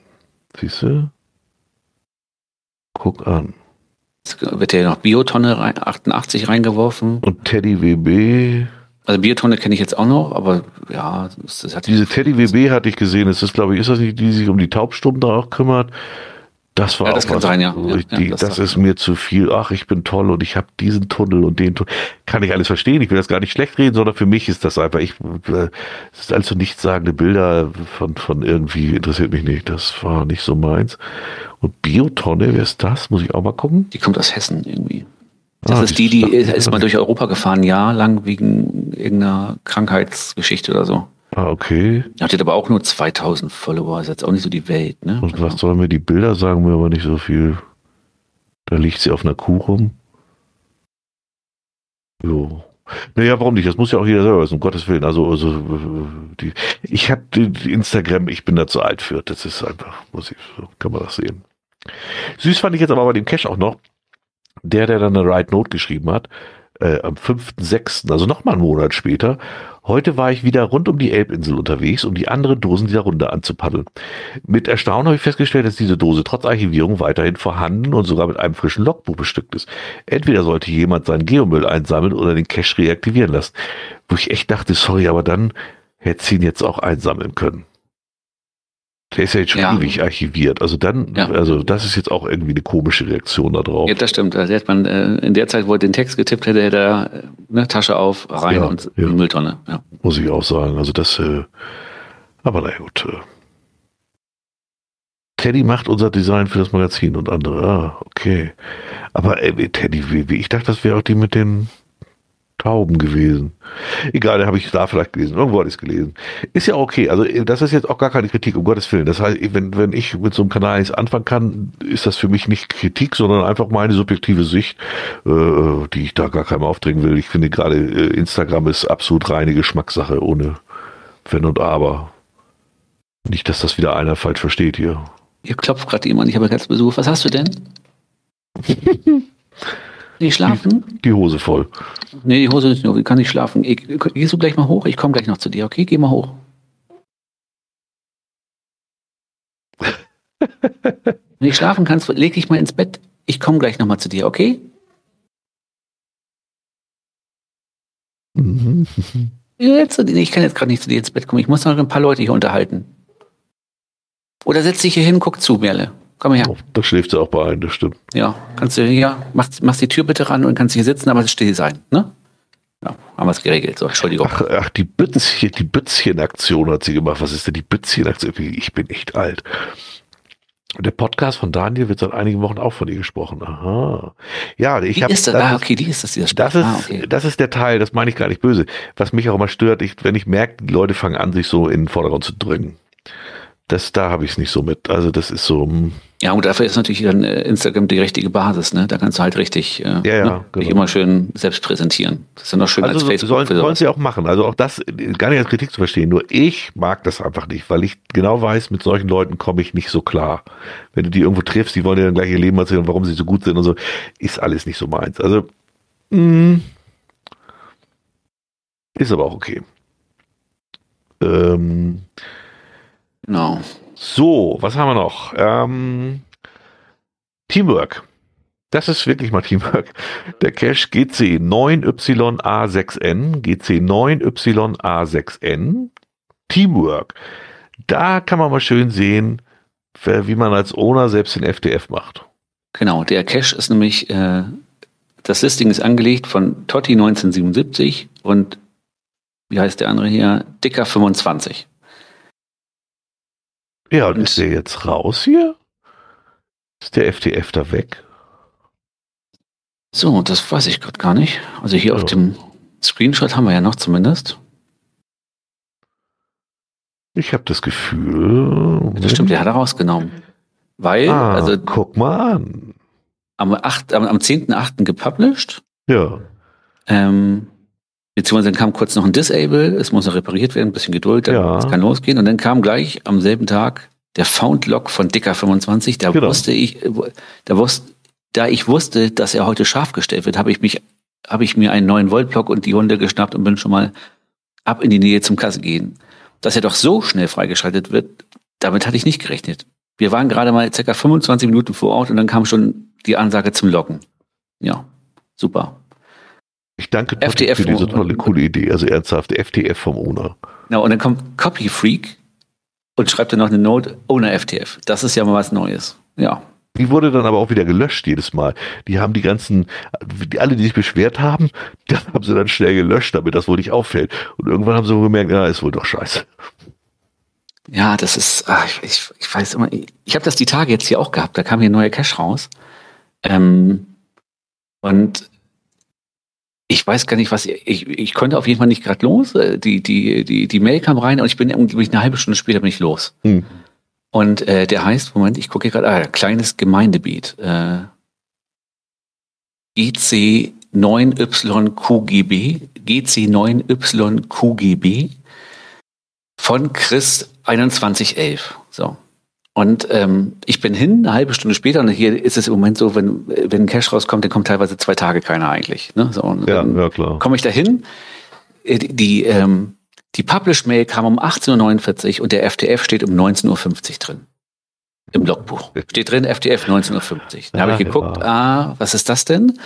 Siehst du? Guck an. Jetzt wird ja noch Biotonne rein, 88 reingeworfen. Und Teddy WB, Also Biotonne kenne ich jetzt auch noch, aber ja, das, das hat diese Teddy WB hatte ich gesehen. Das ist, glaube ich, ist das nicht die, die sich um die Taubstummen da auch kümmert? Das war Ja, das auch kann was, sein, ja. Ja, ich ja, die, das das, sagt ist mir zu viel. Ach, ich bin toll und ich habe diesen Tunnel und den Tunnel. Kann ich alles verstehen. Ich will das gar nicht schlecht reden, sondern für mich ist das einfach, ich, äh, es ist also nichtssagende Bilder von, von irgendwie, interessiert mich nicht. Das war nicht so meins. Und Biotonne, wer ist das? Muss ich auch mal gucken? Die kommt aus Hessen irgendwie. Das Ah, ist die, die die- ist mal durch Europa gefahren, jahrelang wegen irgendeiner Krankheitsgeschichte oder so. Ah, okay. Hat aber auch nur 2000 Follower, ist jetzt auch nicht so die Welt, ne? Und was sollen mir die Bilder sagen, mir aber nicht so viel. Da liegt sie auf einer Kuh rum. Jo. Naja, warum nicht? Das muss ja auch jeder selber wissen, um Gottes Willen. Also, also die, ich habe Instagram, ich bin da zu alt für. Das ist einfach, muss ich, so kann man das sehen. Süß fand ich jetzt aber bei dem Cash auch noch, der, der dann eine Ride Note geschrieben hat, äh, am 5.6., also nochmal einen Monat später. Heute war ich wieder rund um die Elbinsel unterwegs, um die anderen Dosen dieser Runde anzupaddeln. Mit Erstaunen habe ich festgestellt, dass diese Dose trotz Archivierung weiterhin vorhanden und sogar mit einem frischen Logbuch bestückt ist. Entweder sollte jemand seinen Geomüll einsammeln oder den Cache reaktivieren lassen. Wo ich echt dachte, sorry, aber dann hätte sie ihn jetzt auch einsammeln können. Der ist ja jetzt schon Ja. ewig archiviert. Also dann, Ja. also das ist jetzt auch irgendwie eine komische Reaktion darauf. Ja, das stimmt. Also hätte man äh, in der Zeit, wo er den Text getippt hätte, hätte er äh, ne, Tasche auf, rein Ja, und ja. Mülltonne. Muss ich auch sagen. Also das, äh, aber naja gut. Äh. Teddy macht unser Design für das Magazin und andere. Ah, okay. Aber äh, Teddy, wie, wie, ich dachte, das wäre auch die mit den Tauben gewesen. Egal, da habe ich da vielleicht gelesen. Irgendwo hatte ich es gelesen. Ist ja okay. Also äh, das ist jetzt auch gar keine Kritik, um Gottes Willen. Das heißt, wenn, wenn ich mit so einem Kanal nichts anfangen kann, ist das für mich nicht Kritik, sondern einfach meine subjektive Sicht, äh, die ich da gar keinem aufdringen will. Ich finde gerade äh, Instagram ist absolut reine Geschmackssache, ohne Wenn und Aber. Nicht, dass das wieder einer falsch versteht hier. Hier klopft gerade jemand, ich habe ganz Besuch. Was hast du denn? nicht schlafen? Die, die, Hose voll. Nee, die Hose ist nur, kann nicht schlafen. Ich, gehst du gleich mal hoch? Ich komme gleich noch zu dir, okay? Geh mal hoch. Wenn nicht schlafen kannst, leg dich mal ins Bett. Ich komme gleich nochmal zu dir, okay? Mhm. Jetzt, ich kann jetzt gerade nicht zu dir ins Bett kommen. Ich muss noch ein paar Leute hier unterhalten. Oder setz dich hier hin, guck zu, Merle. Komm her. Oh, da schläft sie auch bei ein, das stimmt. Ja, kannst du hier, machst, machst die Tür bitte ran und kannst hier sitzen, aber still sein, ne? Ja, haben wir es geregelt. So, Entschuldigung. Ach, ach die Bützchen, die Bützchen-Aktion hat sie gemacht. Was ist denn die Bützchen-Aktion? Ich bin echt alt. Der Podcast von Daniel wird seit einigen Wochen auch von ihr gesprochen. Aha. Ja, ich habe. Ah, okay, die ist das, dieser das ist, ah, okay. das ist der Teil, das meine ich gar nicht böse. Was mich auch immer stört, ich, wenn ich merke, die Leute fangen an, sich so in den Vordergrund zu drängen das, da habe ich es nicht so mit. Also das ist so. Hm. Ja, und dafür ist natürlich dann äh, Instagram die richtige Basis, ne? Da kannst du halt richtig, äh, ja, ja, ne? genau. immer schön selbst präsentieren. Das ist ja noch schön also als Facebook. Sollen, sollen sie auch machen. Also auch das gar nicht als Kritik zu verstehen. Nur ich mag das einfach nicht, weil ich genau weiß, mit solchen Leuten komme ich nicht so klar. Wenn du die irgendwo triffst, die wollen dir dann gleich ihr Leben erzählen, warum sie so gut sind und so, ist alles nicht so meins. Also mh, hm. ist aber auch okay. Ähm, Genau. So, was haben wir noch? Ähm, Teamwork. Das ist wirklich mal Teamwork. Der Cache GC9YA6N, GC9YA6N, Teamwork. Da kann man mal schön sehen, wie man als Owner selbst den FDF macht. Genau, der Cache ist nämlich, äh, das Listing ist angelegt von Totti 1977 und wie heißt der andere hier? Dicker 25. Ja, und ist der jetzt raus hier? Ist der FTF da weg? So, das weiß ich gerade gar nicht. Also hier ja. auf dem Screenshot haben wir ja noch zumindest. Ich habe das Gefühl. Das stimmt, der hat er rausgenommen. Weil, ah, also. Guck mal an. Am, 8, am, am 10.8. gepublished. Ja. Ähm, Beziehungsweise dann kam kurz noch ein Disable, es muss noch repariert werden, ein bisschen Geduld, dann ja. kann losgehen. Und dann kam gleich am selben Tag der Found Lock von Dicker 25. Da genau. wusste ich, da wusste, da ich wusste, dass er heute scharf gestellt wird, habe ich mich, habe ich mir einen neuen Volt-Block und die Hunde geschnappt und bin schon mal ab in die Nähe zum Kasse gehen. Dass er doch so schnell freigeschaltet wird, damit hatte ich nicht gerechnet. Wir waren gerade mal circa 25 Minuten vor Ort und dann kam schon die Ansage zum Locken. Ja, super. Ich danke FTF für diese tolle, coole Idee. Also ernsthaft, FTF vom Owner. Ja, und dann kommt Copy Freak und schreibt dann noch eine Note, Owner FTF. Das ist ja mal was Neues. Ja. Die wurde dann aber auch wieder gelöscht jedes Mal. Die haben die ganzen, die, alle, die sich beschwert haben, das haben sie dann schnell gelöscht, damit das wohl nicht auffällt. Und irgendwann haben sie gemerkt, ja, ist wohl doch scheiße. Ja, das ist, ach, ich, ich weiß immer, ich, ich habe das die Tage jetzt hier auch gehabt, da kam hier ein neuer Cache raus. Ähm, und ich weiß gar nicht, was ich, ich konnte auf jeden Fall nicht gerade los. Äh, die, die, die, die Mail kam rein und ich bin irgendwie eine halbe Stunde später bin ich los. Hm. Und äh, der heißt, Moment, ich gucke hier gerade, ah, kleines Gemeindebeet. Äh, GC9YQGB, GC9YQGB von Chris 2111. So. Und ähm, ich bin hin, eine halbe Stunde später, und hier ist es im Moment so, wenn, wenn ein Cash rauskommt, dann kommt teilweise zwei Tage keiner eigentlich. Ne? So, ja, ja, klar. Komme ich da hin, äh, die, die, ähm, die Publish-Mail kam um 18.49 Uhr und der FTF steht um 19.50 Uhr drin. Im Logbuch. Steht drin, FTF 19.50 Uhr. Da habe ich geguckt, ja. ah, was ist das denn?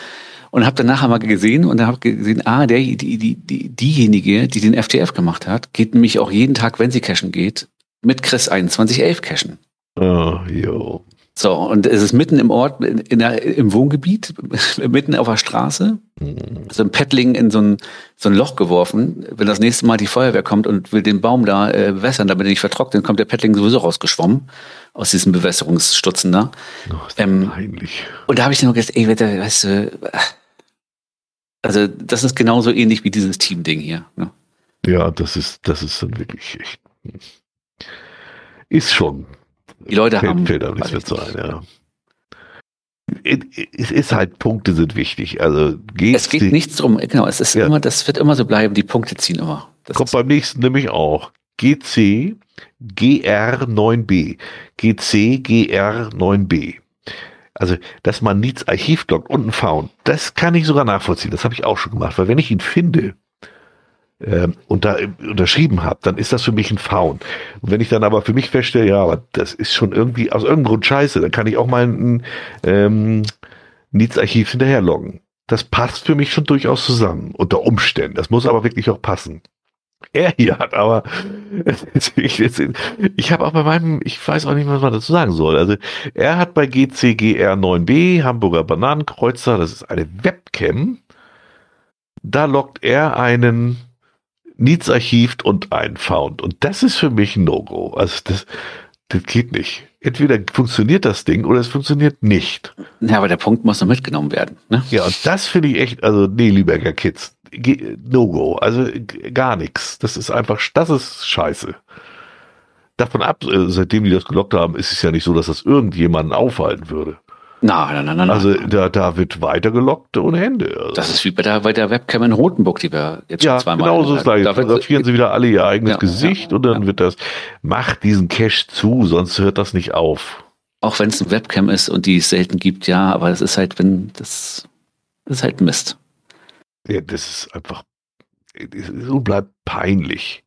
Und habe dann nachher mal gesehen und habe gesehen, ah, der, die, die, die, diejenige, die den FTF gemacht hat, geht nämlich auch jeden Tag, wenn sie cashen geht, mit Chris 2111 cashen. Oh, jo. So, und es ist mitten im Ort, in der, im Wohngebiet, mitten auf der Straße. Mhm. So ein Paddling in so ein, so ein Loch geworfen. Wenn das nächste Mal die Feuerwehr kommt und will den Baum da äh, bewässern, damit er nicht vertrocknet, kommt der Paddling sowieso rausgeschwommen. Aus diesem Bewässerungsstutzen da. Oh, ähm, peinlich. Und da habe ich dann nur gedacht, ey, weißt du, also das ist genauso ähnlich wie dieses Team-Ding hier. Ne? Ja, das ist, das ist dann wirklich echt. Ist schon die Leute fällt, haben. Fällt aber nichts mehr zu ein, ja. Es ist halt, Punkte sind wichtig. Also es geht nichts drum, genau, es ist ja. immer, das wird immer so bleiben, die Punkte ziehen immer. Das Kommt beim nächsten nämlich auch. GC GR9B. GC GR9B. Also, dass man Needs Archiv loggt und ein Found, das kann ich sogar nachvollziehen. Das habe ich auch schon gemacht, weil wenn ich ihn finde, und da unterschrieben habe, dann ist das für mich ein Found. Und wenn ich dann aber für mich feststelle, ja, aber das ist schon irgendwie aus irgendeinem Grund scheiße, dann kann ich auch mal ein ähm, Needs-Archiv hinterherloggen. Das passt für mich schon durchaus zusammen, unter Umständen. Das muss aber wirklich auch passen. Er hier hat aber, ich, ich habe auch bei meinem, ich weiß auch nicht, was man dazu sagen soll. Also er hat bei GCGR9B, Hamburger Bananenkreuzer, das ist eine Webcam, da lockt er einen Needs archivt und einen Found. Und das ist für mich ein No-Go. Also das, das geht nicht. Entweder funktioniert das Ding oder es funktioniert nicht. Ja, aber der Punkt muss noch mitgenommen werden. Ne? Ja, und das finde ich echt, also nee, Lübecker Kids, No-Go. Also gar nichts. Das ist einfach, das ist scheiße. Davon ab, äh, seitdem die das gelockt haben, ist es ja nicht so, dass das irgendjemanden aufhalten würde. Nein, nein, nein, Also da, da wird weitergelockt ohne Ende. Also das ist wie bei der, bei der Webcam in Rotenburg, die wir jetzt ja, schon zweimal genau so ist es. da, fotografieren sie wieder alle ihr eigenes Ja, Gesicht ja, und dann wird das, macht diesen Cache zu, sonst hört das nicht auf. Auch wenn es eine Webcam ist und die es selten gibt, ja, aber es ist halt, wenn das, das ist halt Mist. Ja, das ist einfach, so bleibt peinlich.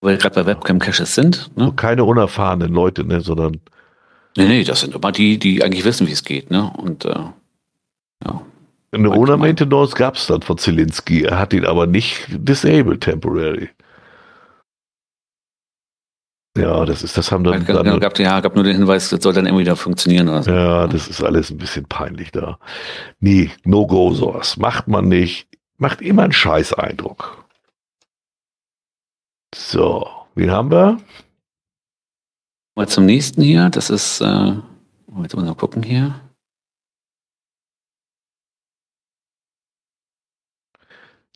Weil gerade bei Webcam-Caches sind. Ne? Keine unerfahrenen Leute, ne, sondern Nee, nee, das sind immer die, die eigentlich wissen, wie es geht. Ne? Und äh, ja. eine. Owner Maintenance gab es dann von Zielinski. Er hat ihn aber nicht disabled temporary. Ja, das ist, das haben dann, Gab, dann gab, ja, gab nur den Hinweis, das soll dann immer wieder funktionieren oder so. Ja, das ist alles ein bisschen peinlich da. Nee, no go sowas. Macht man nicht. Macht immer einen Scheiß-Eindruck. So, wen haben wir? Mal zum nächsten hier. Das ist, äh, jetzt mal gucken hier.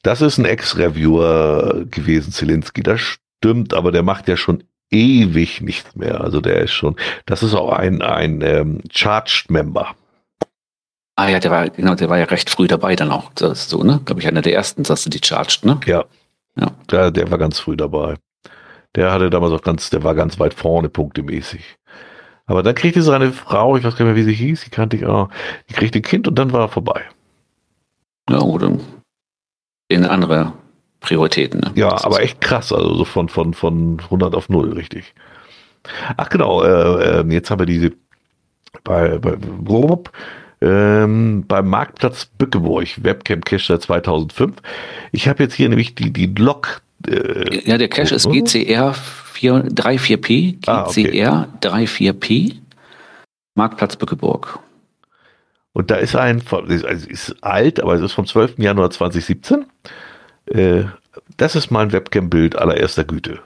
Das ist ein Ex-Reviewer gewesen, Zielinski. Das stimmt, aber der macht ja schon ewig nichts mehr. Also der ist schon, das ist auch ein, ein ähm, Charged Member. Ah ja, der war, genau, der war ja recht früh dabei dann auch. Das ist so, ne? Glaube ich, einer der ersten, dass du die charged, ne? Ja. Ja. Der, der war ganz früh dabei. Der hatte damals auch ganz, der war ganz weit vorne punktemäßig. Aber dann kriegte seine Frau, ich weiß gar nicht mehr, wie sie hieß, die kannte ich auch, die kriegte ein Kind und dann war er vorbei. Ja, oder in andere Prioritäten, ne? Ja, Das aber echt krass, also so von, von, von 100 auf 0, richtig. Ach genau, äh, äh, jetzt haben wir diese bei, bei ähm, beim Marktplatz Bückeburg, Webcam Cache seit 2005. Ich habe jetzt hier nämlich die, die Log, äh, Ja, der Cache ist Oh. GCR 4, 34P, Ah, okay. GCR 34P, Marktplatz Bückeburg. und da ist ein, also es ist alt, aber es ist vom 12. Januar 2017. Äh, das ist mal ein Webcam-Bild allererster Güte.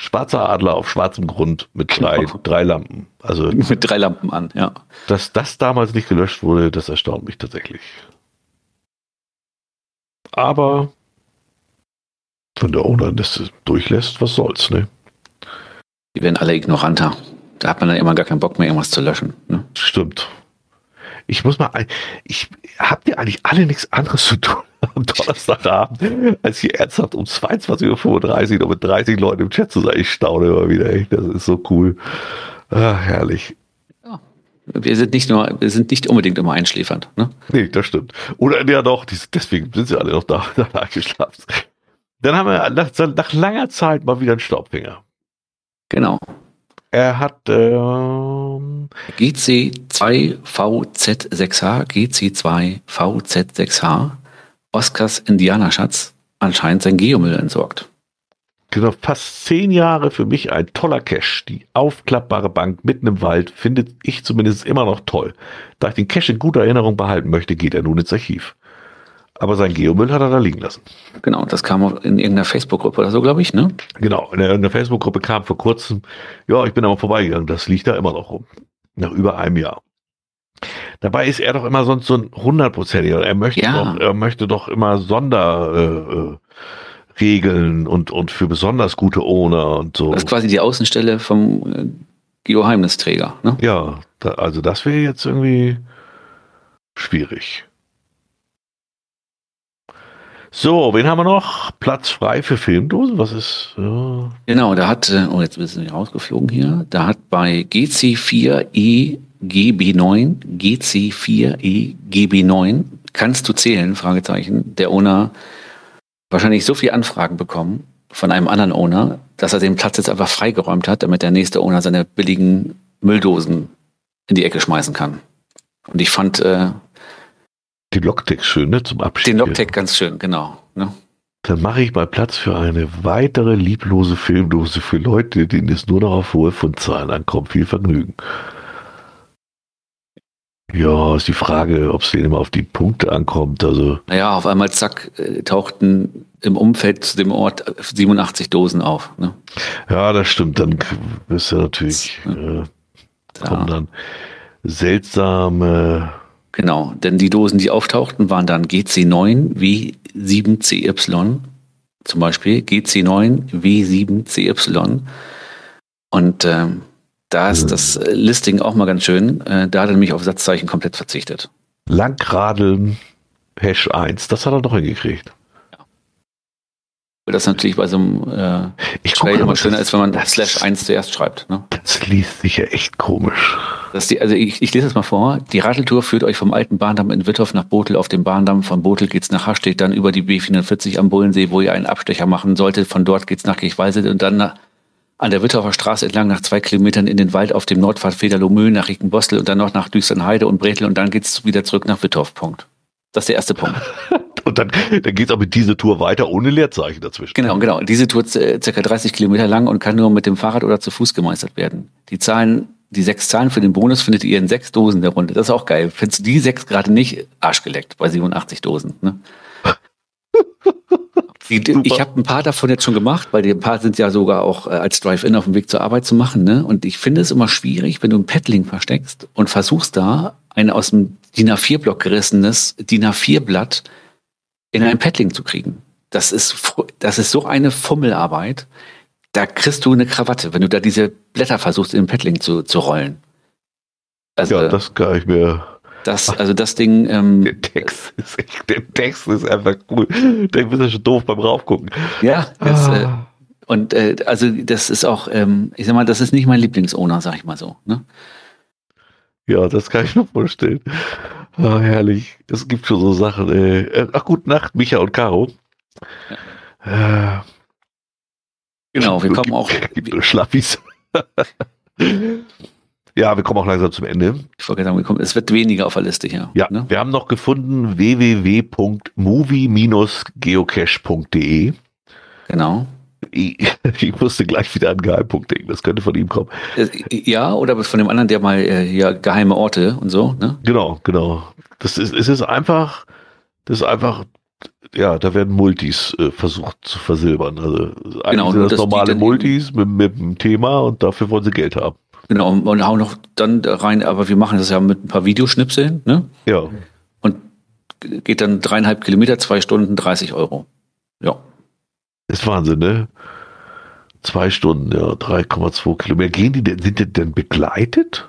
Schwarzer Adler auf schwarzem Grund mit drei, Genau. drei Lampen. Also Mit drei Lampen an, ja. Dass das damals nicht gelöscht wurde, das erstaunt mich tatsächlich. Aber wenn der Owner das durchlässt, was soll's, ne? Die werden alle ignoranter. Da hat man dann immer gar keinen Bock mehr, irgendwas zu löschen. Ne? Stimmt. Ich muss mal, ich habt ihr eigentlich alle nichts anderes zu tun am Donnerstagabend, als hier ernsthaft um 22.35 Uhr noch mit 30 Leuten im Chat zu sein. Ich staune immer wieder, echt. Das ist so cool. Ah, herrlich. Wir sind nicht nur, wir sind nicht unbedingt immer einschläfernd. Ne? Nee, das stimmt. Oder ja doch, die, deswegen sind sie alle noch da, da eingeschlafen. Dann haben wir nach, nach langer Zeit mal wieder einen Staubfinger. Genau. Er hat ähm, GC2VZ6H, GC2VZ6H, Oscars Indianerschatz, anscheinend sein Geomüll entsorgt. genau fast zehn Jahre für mich ein toller Cache. Die aufklappbare Bank mitten im Wald findet ich zumindest immer noch toll. Da ich den Cache in guter Erinnerung behalten möchte, geht er nun ins Archiv. Aber sein Geomüll hat er da liegen lassen. Genau, das kam auch in irgendeiner Facebook-Gruppe oder so, glaube ich, ne? Genau, in der Facebook-Gruppe kam vor kurzem, ja, ich bin aber vorbeigegangen, das liegt da immer noch rum. Nach über einem Jahr. Dabei ist er doch immer sonst so ein hundertprozentiger. Er möchte Ja. doch, er möchte doch immer Sonderregeln äh, Regeln und, und für besonders gute Owner und so. Das ist quasi die Außenstelle vom äh, Geheimnisträger. Ne? Ja, da, also das wäre jetzt irgendwie schwierig. So, wen haben wir noch? Platz frei für Filmdosen? Was ist? Ja. Genau, da hat, äh, oh, jetzt sind wir rausgeflogen hier. Da hat bei GC4E GB9, GC4E GB9, kannst du zählen? Fragezeichen. Der Owner wahrscheinlich so viele Anfragen bekommen von einem anderen Owner, dass er den Platz jetzt einfach freigeräumt hat, damit der nächste Owner seine billigen Mülldosen in die Ecke schmeißen kann. Und ich fand äh, die Logtech schön, ne? Zum Abschied. Den Logtech ganz schön, genau. Ne? Dann mache ich mal Platz für eine weitere lieblose Filmdose für Leute, denen es nur noch auf hohe Fundzahlen ankommt. Viel Vergnügen. Ja, ist die Frage, ob es denen immer auf die Punkte ankommt. Also. Naja, auf einmal zack, äh, tauchten im Umfeld zu dem Ort 87 Dosen auf. Ne? Ja, das stimmt. Dann ist ja natürlich, äh, kommen dann seltsame. Genau, denn die Dosen, die auftauchten, waren dann GC9 W7CY, zum Beispiel GC9 W7CY. Und ähm, da ist das äh, Listing auch mal ganz schön. Äh, da hat er nämlich auf Satzzeichen komplett verzichtet. Langradeln Hash 1, das hat er doch hingekriegt. Ja. Das natürlich bei so einem äh, ich Trail immer schöner ist, wenn man Slash 1 zuerst schreibt. Ne? Das liest sich ja echt komisch. Die, also ich, ich lese das mal vor. Die Radeltour führt euch vom alten Bahndamm in Wittorf nach Botel auf dem Bahndamm. Von Botel geht's nach Hastedt, dann über die B440 am Bullensee, wo ihr einen Abstecher machen solltet. Von dort geht's nach Kirchweise und dann nach, an der Wittorfer Straße entlang nach zwei Kilometern in den Wald auf dem Nordpfad Federlomö nach Riekenbostel und dann noch nach Düsternheide und Bretel und dann geht's wieder zurück nach Wittorf. Punkt. Das ist der erste Punkt. und dann, dann geht's auch mit dieser Tour weiter ohne Leerzeichen dazwischen. Genau, genau. Diese Tour circa 30 Kilometer lang und kann nur mit dem Fahrrad oder zu Fuß gemeistert werden. Die Zahlen, die sechs Zahlen für den Bonus findet ihr in sechs Dosen der Runde. Das ist auch geil. Findest du die sechs gerade nicht arschgeleckt bei 87 Dosen? Ne? ich habe ein paar davon jetzt schon gemacht, weil die ein paar sind ja sogar auch äh, als Drive-In auf dem Weg zur Arbeit zu machen. Ne? Und ich finde es immer schwierig, wenn du ein Paddling versteckst und versuchst da ein aus dem DIN A4-Block gerissenes DIN A4-Blatt in ein Paddling zu kriegen. Das ist, das ist so eine Fummelarbeit. Da kriegst du eine Krawatte, wenn du da diese Blätter versuchst, in ein Paddling zu, zu rollen. Also, ja, das kann ich mir das, also das Ding. Ähm, der Text ist echt, der Text ist einfach cool. Der bist ja schon doof beim raufgucken. Ja, das, äh, ah. äh, und äh, also das ist auch, ähm, ich sag mal, das ist nicht mein Lieblingsowner, sag ich mal so. Ne? Ja, das kann ich mir vorstellen. Oh, herrlich. Es gibt schon so Sachen. Äh. Ach, gute Nacht, Micha und Caro. Ja. Äh, genau, wir kommen auch. Gibt Schlaffis. Ja, wir kommen auch langsam zum Ende. Ich wollte sagen, es wird weniger auf der Liste hier. Ja, ne? wir haben noch gefunden www.movie-geocache.de. Genau. Ich, musste gleich wieder an Geheimpunkt denken, das könnte von ihm kommen. Äh, ja, oder von dem anderen, der mal äh, hier geheime Orte und so, ne? Genau, genau. Das ist, es ist einfach, das ist einfach, ja, da werden Multis äh, versucht zu versilbern. Also eigentlich genau, sind das, normale Multis mit, mit dem Thema und dafür wollen sie Geld haben. Genau, und hauen noch dann rein, aber wir machen das ja mit ein paar Videoschnipseln, ne? Ja. Und geht dann dreieinhalb Kilometer, zwei Stunden, 30 Euro. Ja. Ist Wahnsinn, ne? Zwei Stunden, ja, 3,2 Kilometer. Gehen die denn, sind die denn begleitet?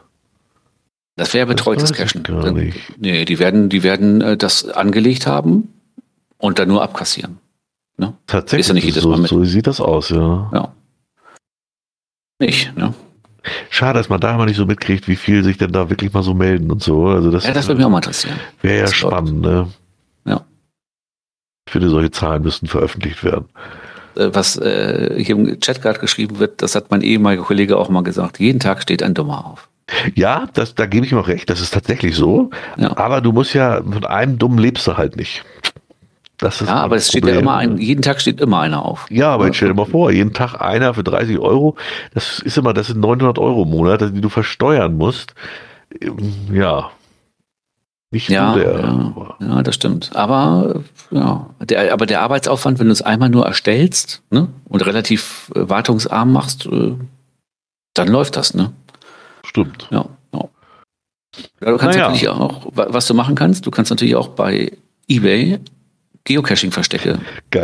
Das wäre betreutes Cashen. Gar nicht. Nee, die werden, die werden äh, das angelegt haben und dann nur abkassieren. Ne? Tatsächlich. Ist ja nicht jedes so, Mal mit. so sieht das aus, ja. Ja. Nicht, ne? Schade, dass man da mal nicht so mitkriegt, wie viel sich denn da wirklich mal so melden und so. Also das, ja, das würde mich auch mal interessieren. Wäre ja spannend, ne? Ja. Ich finde, solche Zahlen müssten veröffentlicht werden. Äh, was äh, hier im Chat gerade geschrieben wird, das hat mein ehemaliger Kollege auch mal gesagt. Jeden Tag steht ein Dummer auf. Ja, das, da gebe ich ihm auch recht. Das ist tatsächlich so. Ja. Aber du musst ja, von einem Dummen lebst du halt nicht. Das ist ja, aber es steht ja immer ein, jeden Tag steht immer einer auf. Ja, aber jetzt stell dir mal vor, jeden Tag einer für 30 Euro, das ist immer, das sind 900 Euro im Monat, die du versteuern musst. Ja. Nicht ja, der, ja, ja, das stimmt. Aber, ja, der, aber der Arbeitsaufwand, wenn du es einmal nur erstellst ne, und relativ äh, wartungsarm machst, äh, dann läuft das, ne? Stimmt. Ja, ja. ja du kannst naja. natürlich auch, was du machen kannst, du kannst natürlich auch bei eBay Geocaching-Verstecke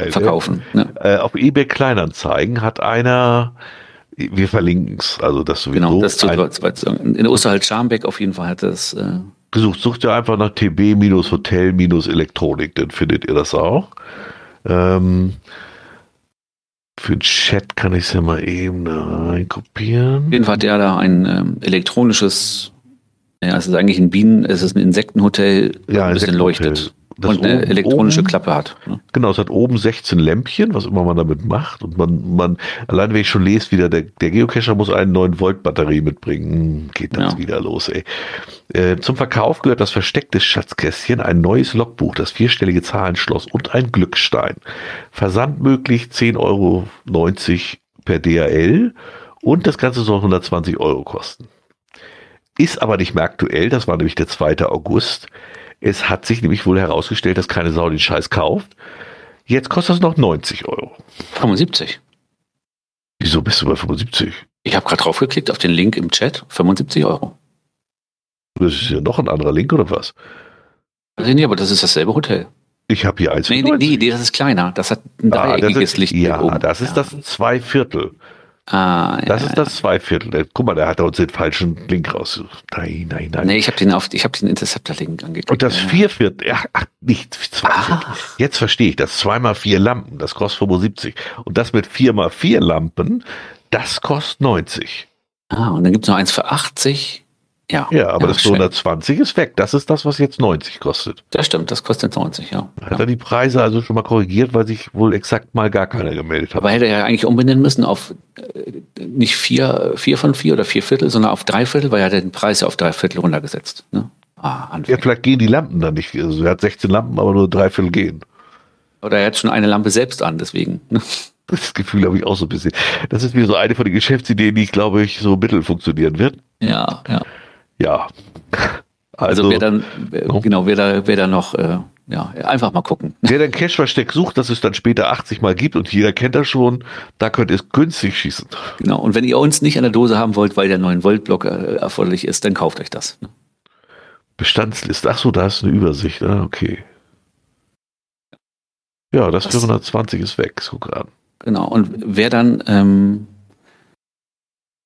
verkaufen. Ne? Äh, auf eBay Kleinanzeigen hat einer, wir verlinken es, also das sowieso. Genau, das zu, in Osterhalt-Scharmbeck auf jeden Fall hat das. Äh, gesucht. Sucht ihr einfach nach TB-Hotel-Elektronik, dann findet ihr das auch. Ähm, für den Chat kann ich es ja mal eben da reinkopieren. Auf jeden Fall hat der da ein ähm, elektronisches, ja, es ist eigentlich ein Bienen, es ist ein Insektenhotel, Ja, ein bisschen Insektenhotel. leuchtet und eine oben- elektronische oben- Klappe hat. Ne? Genau, es hat oben 16 Lämpchen, was immer man damit macht. Und man, man, allein wenn ich schon lese, wieder, der, der Geocacher muss einen 9 Volt Batterie mitbringen. Hm, Geht das Ja. wieder los, ey. Äh, zum Verkauf gehört das versteckte Schatzkästchen, ein neues Logbuch, das vierstellige Zahlenschloss und ein Glückstein. Versand möglich 10,90 Euro per DHL und das Ganze soll 120 Euro kosten. Ist aber nicht mehr aktuell, das war nämlich der 2. August. Es hat sich nämlich wohl herausgestellt, dass keine Sau den Scheiß kauft. Jetzt kostet es noch 90 Euro. 75. Wieso bist du bei 75? Ich habe gerade draufgeklickt auf den Link im Chat, 75 Euro. Das ist ja noch ein anderer Link oder was? Also, nee, aber das ist dasselbe Hotel. Ich habe hier eins. Nee, nee, nee, das ist kleiner. Das hat ein Ah, dreieckiges ist, Licht ja, oben. das ist das Zweiviertel. Ah, ja, Das ist das Zweiviertel. Der- Guck mal, der hat uns den falschen Link rausgesucht. Nein, nein, nein. Nee, ich habe den auf, ich habe den Interceptor-Link angeklickt. Und das Ja. Vierviertel, ach, ach nicht Zweiviertel. Ah. Jetzt verstehe ich das. Zweimal vier Lampen, das kostet 75. Und das mit viermal vier Lampen, das kostet 90. Ah, und dann gibt's noch eins für 80. Ja, Ja, aber das für schön. 120 ist weg. Das ist das, was jetzt 90 kostet. Das stimmt, das kostet 90, ja. Hat ja. er die Preise also schon mal korrigiert, weil sich wohl exakt mal gar keiner gemeldet hat. Aber hätte er ja eigentlich umbenennen müssen auf äh, nicht vier, vier von vier oder vier Viertel, sondern auf drei Viertel, weil er hat den Preis ja auf drei Viertel runtergesetzt. Ne? Ah, Ja, vielleicht gehen die Lampen dann nicht. Also er hat 16 Lampen, aber nur drei Viertel gehen. Oder er hat schon eine Lampe selbst an, deswegen. Ne? Das Gefühl habe ich auch so ein bisschen. Das ist wieder so eine von den Geschäftsideen, die, glaube ich, so mittel funktionieren wird. Ja, ja. Ja. Also, Also, wer dann, äh, Oh. genau, wer da, wer da noch, äh, ja, einfach mal gucken. wer dann Cash-Versteck sucht, das es dann später 80 Mal gibt und jeder kennt das schon, da könnt ihr es günstig schießen. Genau. Und wenn ihr uns nicht an der Dose haben wollt, weil der 9 Volt Block äh, erforderlich ist, dann kauft euch das. Ne? Bestandsliste. Ach so, da ist eine Übersicht. Ah, okay. Ja, das Was? für 120 ist weg. Guck an. Genau. Und wer dann, ähm,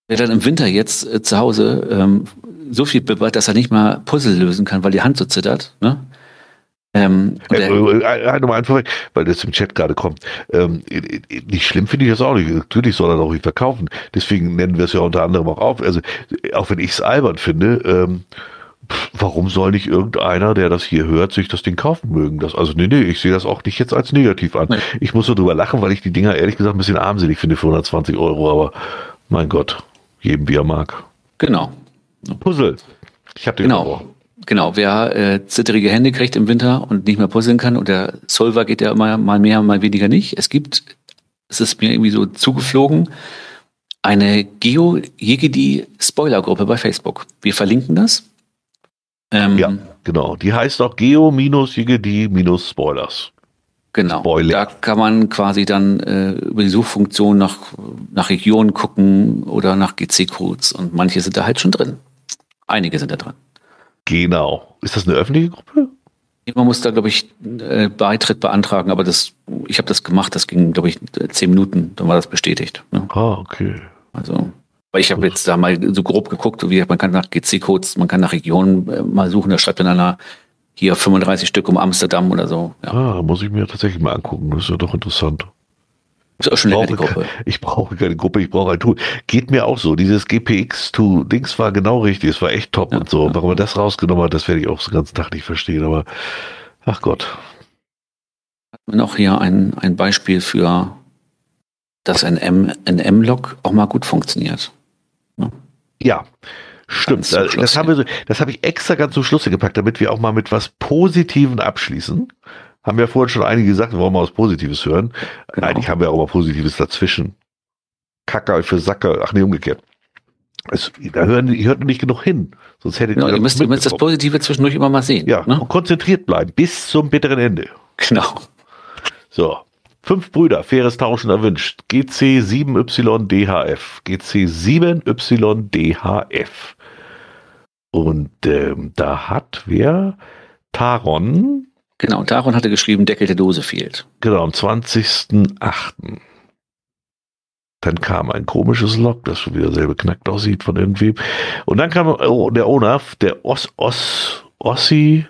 wer dann im Winter jetzt äh, zu Hause ähm, so viel bibbert, dass er nicht mal Puzzle lösen kann, weil die Hand so zittert, ne? Ähm, Äh, der, äh, äh, nochmal einfach weg, weil das im Chat gerade kommt. Ähm, äh, äh, nicht schlimm finde ich das auch nicht. Natürlich soll er doch nicht verkaufen. Deswegen nennen wir es ja unter anderem auch auf. Also, äh, auch wenn ich es albern finde, ähm, pff, warum soll nicht irgendeiner, der das hier hört, sich das Ding kaufen mögen? Das, also, nee, nee, ich sehe das auch nicht jetzt als negativ an. Nee. Ich muss nur drüber lachen, weil ich die Dinger ehrlich gesagt ein bisschen armselig finde für 120 Euro, aber mein Gott, jedem wie er mag. genau. Puzzle. Ich habe den Genau. Horror. Genau, wer äh, zitterige Hände kriegt im Winter und nicht mehr puzzeln kann und der Solver geht ja immer mal mehr, mal weniger nicht. Es gibt, es ist mir irgendwie so zugeflogen, eine Geo Jegedi Spoiler-Gruppe bei Facebook. Wir verlinken das. Ähm, Ja. Genau. Die heißt auch Geo-Jigedi-Spoilers. Genau. Spoiler. Da kann man quasi dann äh, über die Suchfunktion nach, nach Regionen gucken oder nach GC-Codes und manche sind da halt schon drin. Einige sind da drin. Genau. Ist das eine öffentliche Gruppe? Man muss da, glaube ich, äh, Beitritt beantragen, aber das, ich habe das gemacht, das ging, glaube ich, zehn Minuten, dann war das bestätigt. Ne? Ah, okay. Also, weil ich habe jetzt da mal so grob geguckt, wie man kann nach GC-Codes, man kann nach Regionen äh, mal suchen, da schreibt dann einer hier 35 Stück um Amsterdam oder so. Ja. Ah, muss ich mir tatsächlich mal angucken. Das ist ja doch interessant. Ist auch schon Brauche Gruppe. Ich brauche keine Gruppe, ich brauche ein Tool. Geht mir auch so. Dieses GPX-Dings war genau richtig. Es war echt top Ja, und so. ja. Warum er das rausgenommen hat, das werde ich auch den ganzen Tag nicht verstehen. Aber ach Gott. noch hier ein, ein Beispiel für, dass ein M- ein M-Log auch mal gut funktioniert. Ja, stimmt. Zum Das, haben wir das habe ich extra ganz zum Schluss gepackt, damit wir auch mal mit was Positiven abschließen. Haben ja vorhin schon einige gesagt, wir wollen mal was Positives hören. Genau. Eigentlich haben wir auch mal Positives dazwischen. Kacker für Sacker. Ach nee, umgekehrt. Es, da hören, hört nicht genug hin. Sonst hättet Genau, ihr ihr, müsst, ihr müsst das. Positive zwischendurch immer mal sehen. Ja, Ne? und konzentriert bleiben bis zum bitteren Ende. Genau. So. Fünf Brüder, faires Tauschen erwünscht. GC7YDHF. GC7YDHF. Und ähm, da hat wer? Taron, Genau. Daron hatte geschrieben, Deckel der Dose fehlt. genau, am 20.08. Dann kam ein komisches Log, das schon wieder sehr beknackt aussieht von irgendwem. Und dann kam oh, der Owner, der Os, Os, Ossi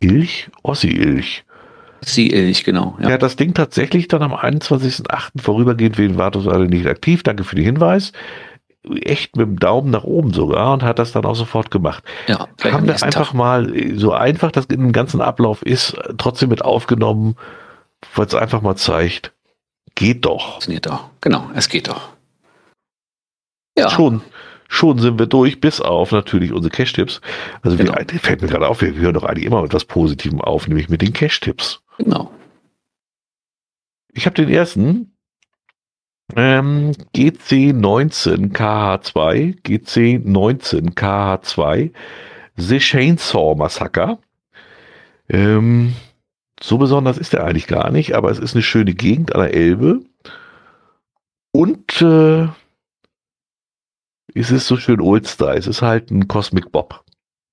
Ilch? Ossi Ilch. Sie Illich, genau. Ja. Er hat das Ding tatsächlich dann am 21.08. vorübergehend wegen Wartus alle nicht aktiv. Danke für den Hinweis. Echt mit dem Daumen nach oben sogar und hat das dann auch sofort gemacht. Ja, haben wir einfach Tag. mal so einfach das in dem ganzen Ablauf ist, trotzdem mit aufgenommen, weil es einfach mal zeigt, geht doch. Funktioniert doch. Genau, es geht doch. Ja. Schon, schon sind wir durch, bis auf natürlich unsere Cash-Tipps. Also genau. wir, fällt mir gerade auf, wir hören doch eigentlich immer mit etwas Positivem auf, nämlich mit den Cash-Tipps. Genau. Ich habe den ersten. Ähm, GC19 KH2, GC19 KH2, The Chainsaw Massacre. Ähm, so besonders ist er eigentlich gar nicht, aber es ist eine schöne Gegend an der Elbe. Und äh, es ist so schön Old-Style. Es ist halt ein Cosmic Bob.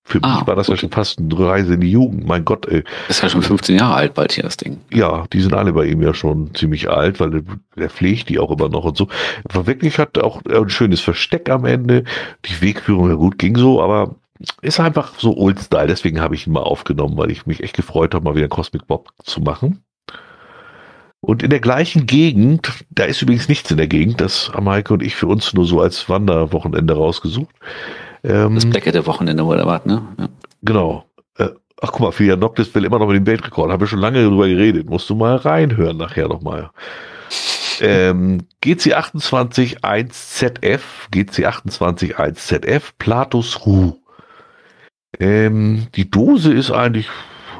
Für ah, mich war das okay. ja schon fast eine Reise in die Jugend. Mein Gott, ey. Das ist ja schon 15 Jahre alt bald hier, das Ding. Ja, die sind alle bei ihm ja schon ziemlich alt, weil er pflegt die auch immer noch und so. Aber wirklich hat auch ein schönes Versteck am Ende. Die Wegführung, ja gut, ging so, aber ist einfach so Old Style. Deswegen habe ich ihn mal aufgenommen, weil ich mich echt gefreut habe, mal wieder Cosmic Bob zu machen. Und in der gleichen Gegend, da ist übrigens nichts in der Gegend, das haben Heike und ich für uns nur so als Wanderwochenende rausgesucht. Ähm, das Blackette-Wochenende oder was, ne? Ja. Genau. Äh, ach guck mal, Filia Noctis will immer noch mit dem Weltrekord. Haben wir schon lange darüber geredet. Musst du mal reinhören nachher nochmal. Ähm, GC28 1ZF, GC28 1ZF, Platus Ruh. Ähm, die Dose ist eigentlich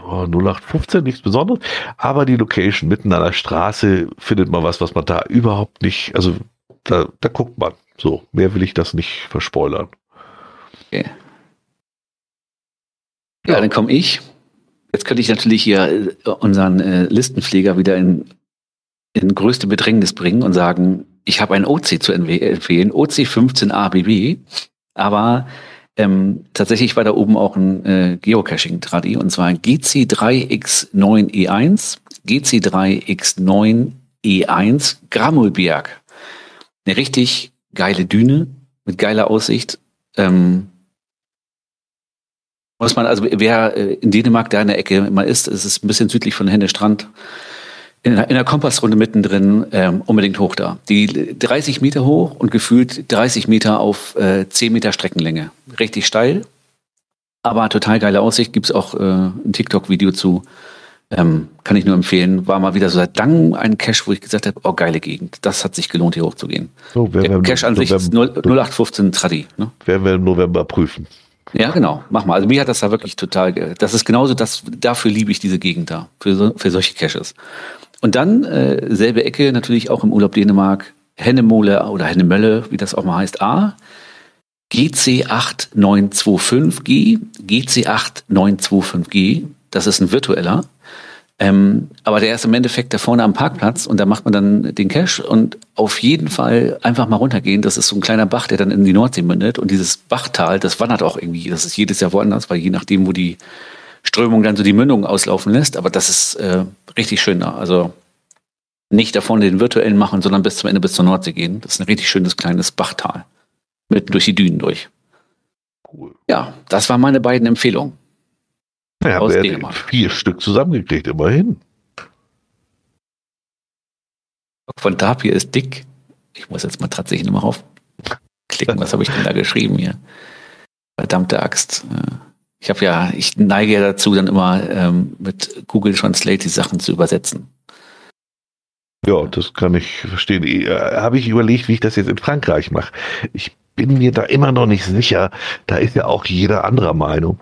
oh, 0815, nichts Besonderes, aber die Location mitten an der Straße findet man was, was man da überhaupt nicht, also da, da guckt man. So, mehr will ich das nicht verspoilern. Okay. Ja, ja. dann komme ich. Jetzt könnte ich natürlich hier äh, unseren äh, Listenpfleger wieder in, in größte Bedrängnis bringen und sagen, ich habe ein OC zu empfehlen, OC 15 ABB, aber ähm, tatsächlich war da oben auch ein äh, Geocaching-Tradi und zwar GC3X9E1, GC3X9E1 Gramulberg. Eine richtig geile Düne mit geiler Aussicht. Ähm, muss man, also wer äh, in Dänemark da in der Ecke mal ist, es ist ein bisschen südlich von Henne Strand, in, in der Kompassrunde mittendrin ähm, unbedingt hoch da. Die 30 Meter hoch und gefühlt 30 Meter auf äh, 10 Meter Streckenlänge. Richtig steil, aber total geile Aussicht. Gibt es auch äh, ein TikTok-Video zu. Ähm, kann ich nur empfehlen. War mal wieder so seit langem ein Cache, wo ich gesagt habe, oh, geile Gegend. Das hat sich gelohnt, hier hochzugehen. So, Cache an sich ist 0, 0815 Tradi. Ne? Werden wir im November prüfen. Ja, genau. Mach mal. Also mir hat das da wirklich total, das ist genauso das, dafür liebe ich diese Gegend da. Für, so, für solche Caches. Und dann äh, selbe Ecke, natürlich auch im Urlaub Dänemark, Hennemole oder Hennemölle, wie das auch mal heißt, A. GC8925G, GC8925G, das ist ein virtueller. Ähm, aber der ist im Endeffekt da vorne am Parkplatz und da macht man dann den Cache und auf jeden Fall einfach mal runtergehen. Das ist so ein kleiner Bach, der dann in die Nordsee mündet und dieses Bachtal, das wandert auch irgendwie. Das ist jedes Jahr woanders, weil je nachdem, wo die Strömung dann so die Mündung auslaufen lässt. Aber das ist äh, richtig schön da. Also nicht davon den virtuellen machen, sondern bis zum Ende bis zur Nordsee gehen. Das ist ein richtig schönes kleines Bachtal. Mitten durch die Dünen durch. Cool. Ja, das waren meine beiden Empfehlungen. Ja, aus Dänemark. Vier Stück zusammengekriegt, immerhin. Von Tapir ist dick. Ich muss jetzt mal tatsächlich nochmal aufklicken. Was habe ich denn da geschrieben hier? Verdammte Axt. Ich habe ja, ich neige ja dazu, dann immer ähm, mit Google Translate die Sachen zu übersetzen. Ja, das kann ich verstehen. Äh, habe ich überlegt, wie ich das jetzt in Frankreich mache. Ich bin mir da immer noch nicht sicher. Da ist ja auch jeder anderer Meinung.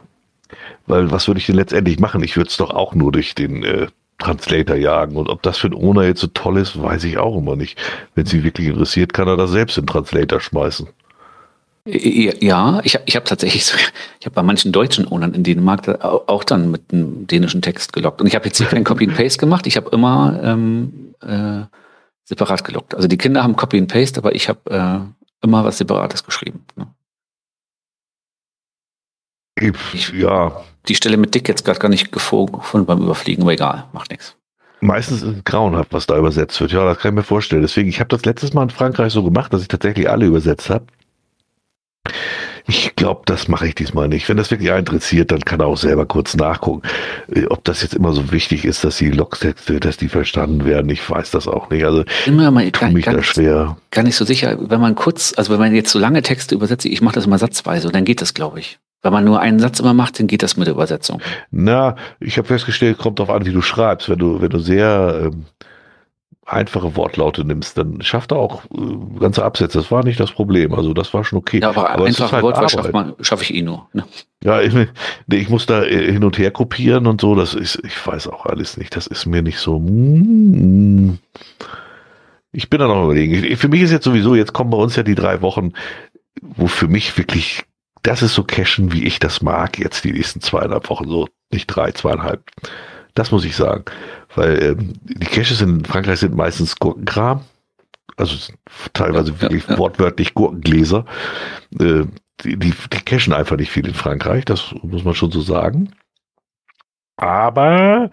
Weil was würde ich denn letztendlich machen? Ich würde es doch auch nur durch den äh, Translator jagen. Und ob das für einen Owner jetzt so toll ist, weiß ich auch immer nicht. Wenn sie wirklich interessiert, kann er das selbst in den Translator schmeißen. Ja, ich habe ich hab tatsächlich, so, ich habe bei manchen deutschen Ownern in Dänemark auch dann mit einem dänischen Text gelockt. Und ich habe jetzt hier kein Copy and Paste gemacht, ich habe immer ähm, äh, separat gelockt. Also die Kinder haben Copy and Paste, aber ich habe äh, immer was Separates geschrieben. Ne? Ich, ja. Die Stelle mit Dick jetzt gerade gar nicht gefunden beim Überfliegen, aber egal, macht nichts. Meistens ist es grauenhaft, was da übersetzt wird. Ja, das kann ich mir vorstellen. Deswegen, ich habe das letztes Mal in Frankreich so gemacht, dass ich tatsächlich alle übersetzt habe. Ich glaube, das mache ich diesmal nicht. Wenn das wirklich interessiert, dann kann er auch selber kurz nachgucken. Äh, ob das jetzt immer so wichtig ist, dass die Logsätze, dass die verstanden werden, ich weiß das auch nicht. Also Immer mal tue mich da schwer. Gar nicht so sicher, wenn man kurz, also wenn man jetzt so lange Texte übersetzt, ich mache das immer satzweise und dann geht das, glaube ich. Wenn man nur einen Satz immer macht, dann geht das mit der Übersetzung. Na, ich habe festgestellt, kommt darauf an, wie du schreibst. Wenn du, wenn du sehr ähm, einfache Wortlaute nimmst, dann schafft er auch äh, ganze Absätze. Das war nicht das Problem. Also das war schon okay. Ja, aber, aber einfache halt Wortwahl schaffe ich eh nur. Ne? Ja, ich, nee, ich muss da äh, hin und her kopieren und so. Das ist, ich weiß auch alles nicht. Das ist mir nicht so. mm, Ich bin da noch überlegen. Ich, für mich ist jetzt sowieso, jetzt kommen bei uns ja die drei Wochen, wo für mich wirklich, das ist so Cashen, wie ich das mag, jetzt die nächsten zweieinhalb Wochen, so nicht drei, zweieinhalb. Das muss ich sagen. Weil ähm, die Caches in Frankreich sind meistens Gurkenkram. Also teilweise Ja, wirklich ja, wortwörtlich Gurkengläser. Äh, die, die, die cashen einfach nicht viel in Frankreich, das muss man schon so sagen. Aber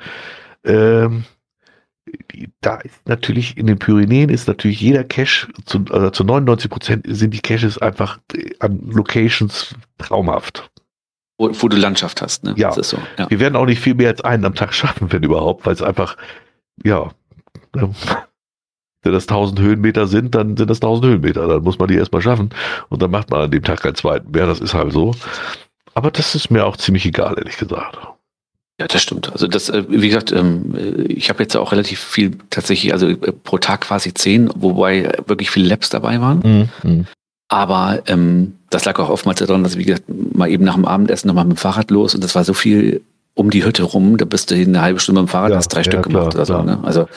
ähm, da ist natürlich in den Pyrenäen ist natürlich jeder Cache zu, also zu 99 Prozent sind die Caches einfach äh, an Locations traumhaft. Wo, wo du Landschaft hast. Ne? Ja. Das ist so. Ja. Wir werden auch nicht viel mehr als einen am Tag schaffen, wenn überhaupt, weil es einfach, ja, ähm, wenn das 1000 Höhenmeter sind, dann sind das 1000 Höhenmeter. Dann muss man die erstmal schaffen und dann macht man an dem Tag keinen zweiten mehr. Das ist halt so. Aber das ist mir auch ziemlich egal, ehrlich gesagt. Ja, das stimmt. Also das, äh, wie gesagt, ähm, äh, ich habe jetzt auch relativ viel tatsächlich, also äh, pro Tag quasi zehn, wobei wirklich viele Labs dabei waren. Aber ähm, das lag auch oftmals daran, dass, wie gesagt, mal eben nach dem Abendessen nochmal mit dem Fahrrad los und das war so viel um die Hütte rum, da bist du eine halbe Stunde mit dem Fahrrad, Ja, hast drei ja, Stück klar, gemacht oder so. Ne? Also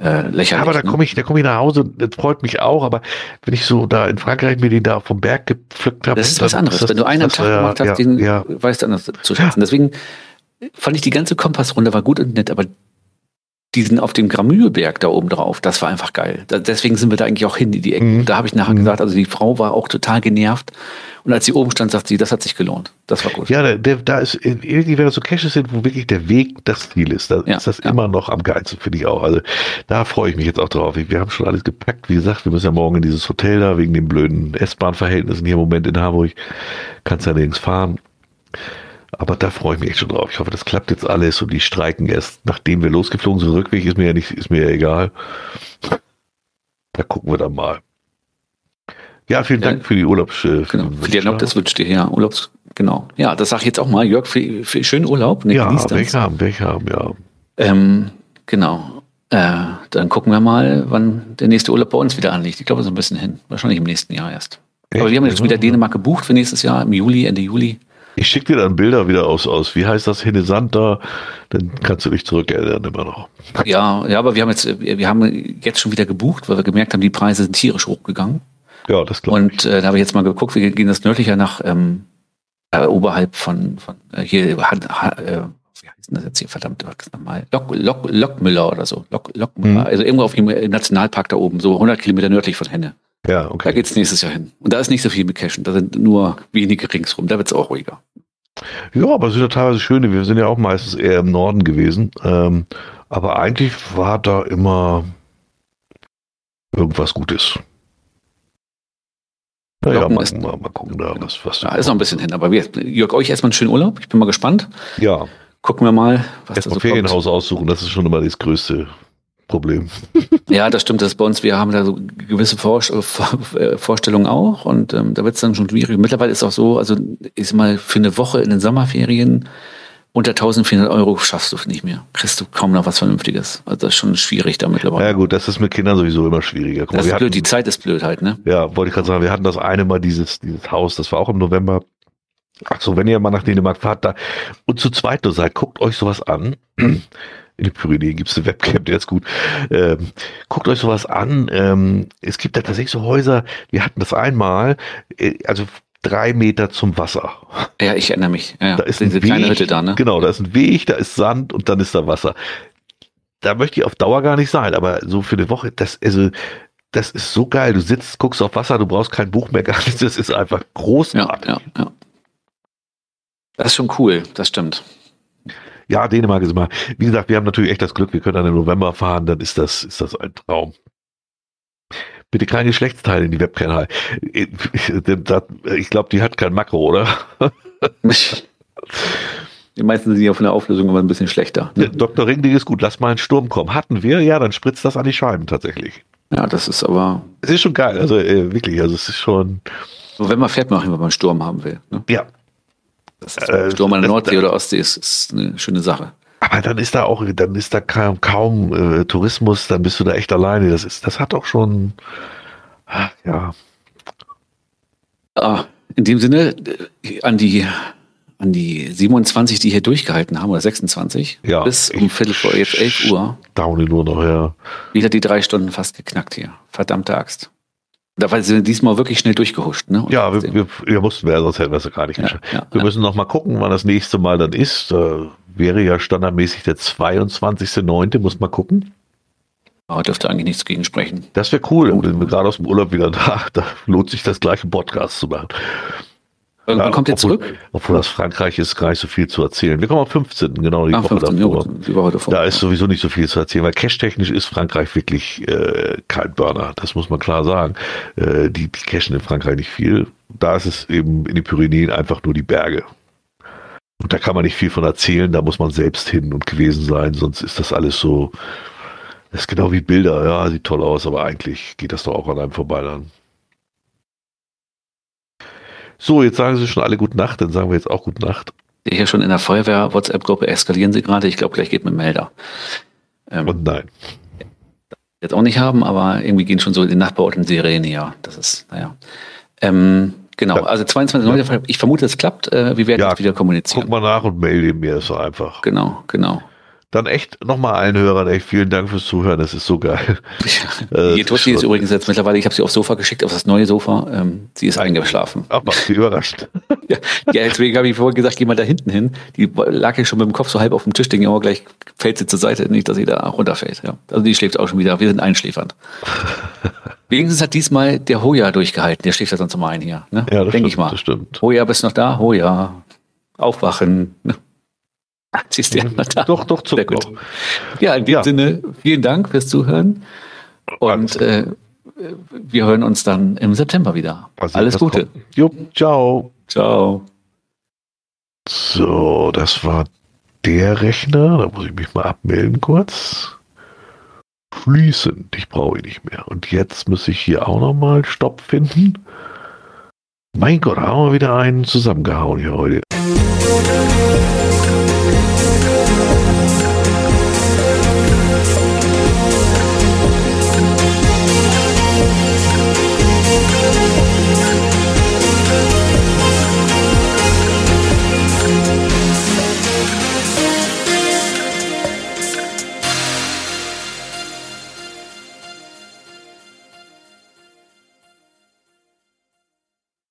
äh, lächerlich. aber da ne? komme ich, da komme ich nach Hause, das freut mich auch, aber wenn ich so da in Frankreich mir den da vom Berg gepflückt habe. Das ist was anderes. Wenn du einen am Tag gemacht hast, ja, den ja, weißt du anders zu schätzen. Deswegen fand ich die ganze Kompassrunde war gut und nett, aber diesen auf dem Gramühlberg da oben drauf, das war einfach geil. Da, deswegen sind wir da eigentlich auch hin in die Ecke. Mhm. Da habe ich nachher Mhm. gesagt, also die Frau war auch total genervt. Und als sie oben stand, sagt sie, das hat sich gelohnt. Das war gut. Ja, der, der, da ist irgendwie, wenn das so Caches sind, wo wirklich der Weg das Ziel ist, da Ja, ist das ja. immer noch am geilsten, finde ich auch. Also da freue ich mich jetzt auch drauf. Wir haben schon alles gepackt. Wie gesagt, wir müssen ja morgen in dieses Hotel da wegen den blöden S-Bahn-Verhältnissen hier im Moment in Hamburg. Kannst ja nirgends fahren. Aber da freue ich mich echt schon drauf. Ich hoffe, das klappt jetzt alles und die streiken erst, nachdem wir losgeflogen sind. Rückweg ist mir ja nicht, ist mir ja egal. Da gucken wir dann mal. Ja, vielen Ja. Dank für die Urlaubs. Äh, für Genau. den Für Erlaubnis Wunsch. wünscht dir ja Urlaubs. Genau. Ja, das sage ich jetzt auch mal. Jörg, für, für schönen Urlaub. Ne, Ja, das. welche haben, welche haben, ja. Ähm, genau. Äh, dann gucken wir mal, wann der nächste Urlaub bei uns wieder anliegt. Ich glaube, so ein bisschen hin. Wahrscheinlich im nächsten Jahr erst. Aber wir haben jetzt Ja. wieder Dänemark gebucht für nächstes Jahr, im Juli, Ende Juli. Ich schicke dir dann Bilder wieder aus, aus, wie heißt das, Hinnesand da, dann kannst du dich zurückerinnern immer noch. Ja, ja, aber wir haben jetzt, äh, wir haben jetzt schon wieder gebucht, weil wir gemerkt haben, die Preise sind tierisch hochgegangen. Ja, das glaube Und äh, da habe ich jetzt mal geguckt, wir gehen das nördlicher nach ähm, äh, oberhalb von, von äh, hier, Han- Ha- äh, wie heißt denn das jetzt hier, verdammt, was nochmal? Lok, Lok, Lokmüller oder so. Lok, Lokmüller, Mhm. also irgendwo auf dem äh, Nationalpark da oben, so 100 Kilometer nördlich von Henne. Ja, Da okay. geht's nächstes Jahr hin. Und da ist nicht so viel mit Cashen, da sind nur wenige ringsrum, da wird's auch ruhiger. Ja, aber es sind ja teilweise schöne, wir sind ja auch meistens eher im Norden gewesen. Ähm, aber eigentlich war da immer irgendwas Gutes. Naja, mal, ist- mal, mal gucken da, was, was. Ja, ist noch ein bisschen hin, aber wir, Jörg, euch erstmal einen schönen Urlaub. Ich bin mal gespannt. ja, Gucken wir mal, was da erstmal so kommt. Ferienhaus aussuchen, das ist schon immer das größte Problem. Ja, das stimmt, das ist bei uns. Wir haben da so gewisse Vor äh, Vorstellungen auch und ähm, da wird es dann schon schwierig. Mittlerweile ist es auch so, also ich sag mal, für eine Woche in den Sommerferien unter 1400 Euro schaffst du nicht mehr. Kriegst du kaum noch was Vernünftiges. Also das ist schon schwierig da mittlerweile. Ja gut, das ist mit Kindern sowieso immer schwieriger. Guck das ist blöd, hatten- die Zeit ist blöd halt, ne? Ja, wollte ich gerade sagen, wir hatten das eine Mal dieses, dieses Haus, das war auch im November. Ach so, wenn ihr mal nach Dänemark fahrt, da und zu zweit nur seid, guckt euch sowas an. In den Pyrenäen gibt es eine Webcam, der ist gut. Ähm, guckt euch sowas an. Ähm, es gibt da tatsächlich so Häuser, wir hatten das einmal, äh, also drei Meter zum Wasser. Ja, ich erinnere mich. Ja, Da ist diese ein kleine Weg, Hütte da, ne? Genau, da ist ein Weg, da ist Sand und dann ist da Wasser. Da möchte ich auf Dauer gar nicht sein, aber so für eine Woche, das, also, das ist so geil. Du sitzt, guckst auf Wasser, du brauchst kein Buch mehr, gar nichts. Das ist einfach Ja, großartig. ja, ja. Das ist schon cool, das stimmt. Ja, Dänemark ist immer, wie gesagt, wir haben natürlich echt das Glück, wir können dann im November fahren, dann ist das, ist das ein Traum. Bitte kein Geschlechtsteil in die Webcam. Ich glaube, die hat kein Makro, oder? Die meisten sind ja von der Auflösung immer ein bisschen schlechter. Ne? Dr. Ringding ist gut, lass mal einen Sturm kommen. Hatten wir, ja, dann spritzt das an die Scheiben tatsächlich. Ja, das ist aber. Es ist schon geil, also äh, wirklich, also es ist schon. So, wenn man fährt, machen, wenn man einen Sturm haben will. Ne? Ja. Das ist, äh, Sturm an der Nordsee oder Ostsee ist, ist eine schöne Sache. Aber dann ist da auch, dann ist da kaum, kaum äh, Tourismus, dann bist du da echt alleine. Das ist, das hat auch schon, ja. Ah, in dem Sinne, äh, an die an die 27, die hier durchgehalten haben, oder 26, ja, bis um Viertel vor jetzt 11 Uhr. Daune nur noch, ja. Wieder die drei Stunden fast geknackt hier. Verdammte Axt. Da sind wir diesmal wirklich schnell durchgehuscht, ne? Und ja, wir, wir, wir, mussten, wir, sonst hätten wir es gar nicht geschafft. Ja, wir ja. müssen noch mal gucken, wann das nächste Mal dann ist. Äh, wäre ja standardmäßig der 22.09., muss mal gucken. Aber dürfte eigentlich nichts gegen sprechen. Das wäre cool, wenn wir gerade aus dem Urlaub wieder da, da lohnt sich das gleiche Podcast zu machen. Wann ja, kommt ihr zurück? Obwohl das Frankreich ist gar nicht so viel zu erzählen. Wir kommen am 15. genau die, ah, Woche, 15, davor. die Woche davor. Da ist sowieso nicht so viel zu erzählen, weil cash-technisch ist Frankreich wirklich äh, kein Burner. Das muss man klar sagen. Äh, die, die cashen in Frankreich nicht viel. Da ist es eben in den Pyrenäen einfach nur die Berge. Und da kann man nicht viel von erzählen. Da muss man selbst hin und gewesen sein. Sonst ist das alles so. Das ist genau wie Bilder. Ja, sieht toll aus, aber eigentlich geht das doch auch an einem vorbei dann. So, jetzt sagen Sie schon alle Gute Nacht, dann sagen wir jetzt auch Gute Nacht. Hier schon in der Feuerwehr-WhatsApp-Gruppe eskalieren Sie gerade. Ich glaube, gleich geht mit Melder. Ähm, Und nein. Jetzt auch nicht haben, aber irgendwie gehen schon so die Nachbarorten Sirene, ja. Das ist, naja. Ähm, genau, ja. also 22 ja. ich vermute, es klappt. Äh, wir werden ja, jetzt wieder kommunizieren. Guck mal nach und melde mir so einfach. Genau, genau. Dann echt nochmal allen Hörern echt vielen Dank fürs Zuhören. Das ist so geil. Ja. Die Tussi ist übrigens jetzt mittlerweile, ich habe sie aufs Sofa geschickt, auf das neue Sofa. Ähm, sie ist eingeschlafen. Ach, macht sie überrascht. ja, ja, deswegen habe ich vorhin gesagt, geh mal da hinten hin. Die lag ja schon mit dem Kopf so halb auf dem Tisch, denke ich, aber gleich fällt sie zur Seite, nicht, dass sie da runterfällt. Ja. Also die schläft auch schon wieder. Wir sind einschläfernd. Wenigstens hat diesmal der Hoja durchgehalten. Der schläft ja sonst mal ein hier. Ne? Ja, das Denke ich mal. Das stimmt. Hoja, bist du noch da? Hoja. Aufwachen. Ne? Siehst du ja da. Doch, doch, Sehr gut. Ja, in dem ja. Sinne, vielen Dank fürs Zuhören. Und äh, wir hören uns dann im September wieder. Also, Alles Gute. Jo, ciao. Ciao. So, das war der Rechner. Da muss ich mich mal abmelden kurz. Fließend. Ich brauche ihn nicht mehr. Und jetzt muss ich hier auch nochmal Stopp finden. Mein Gott, haben wir wieder einen zusammengehauen hier heute.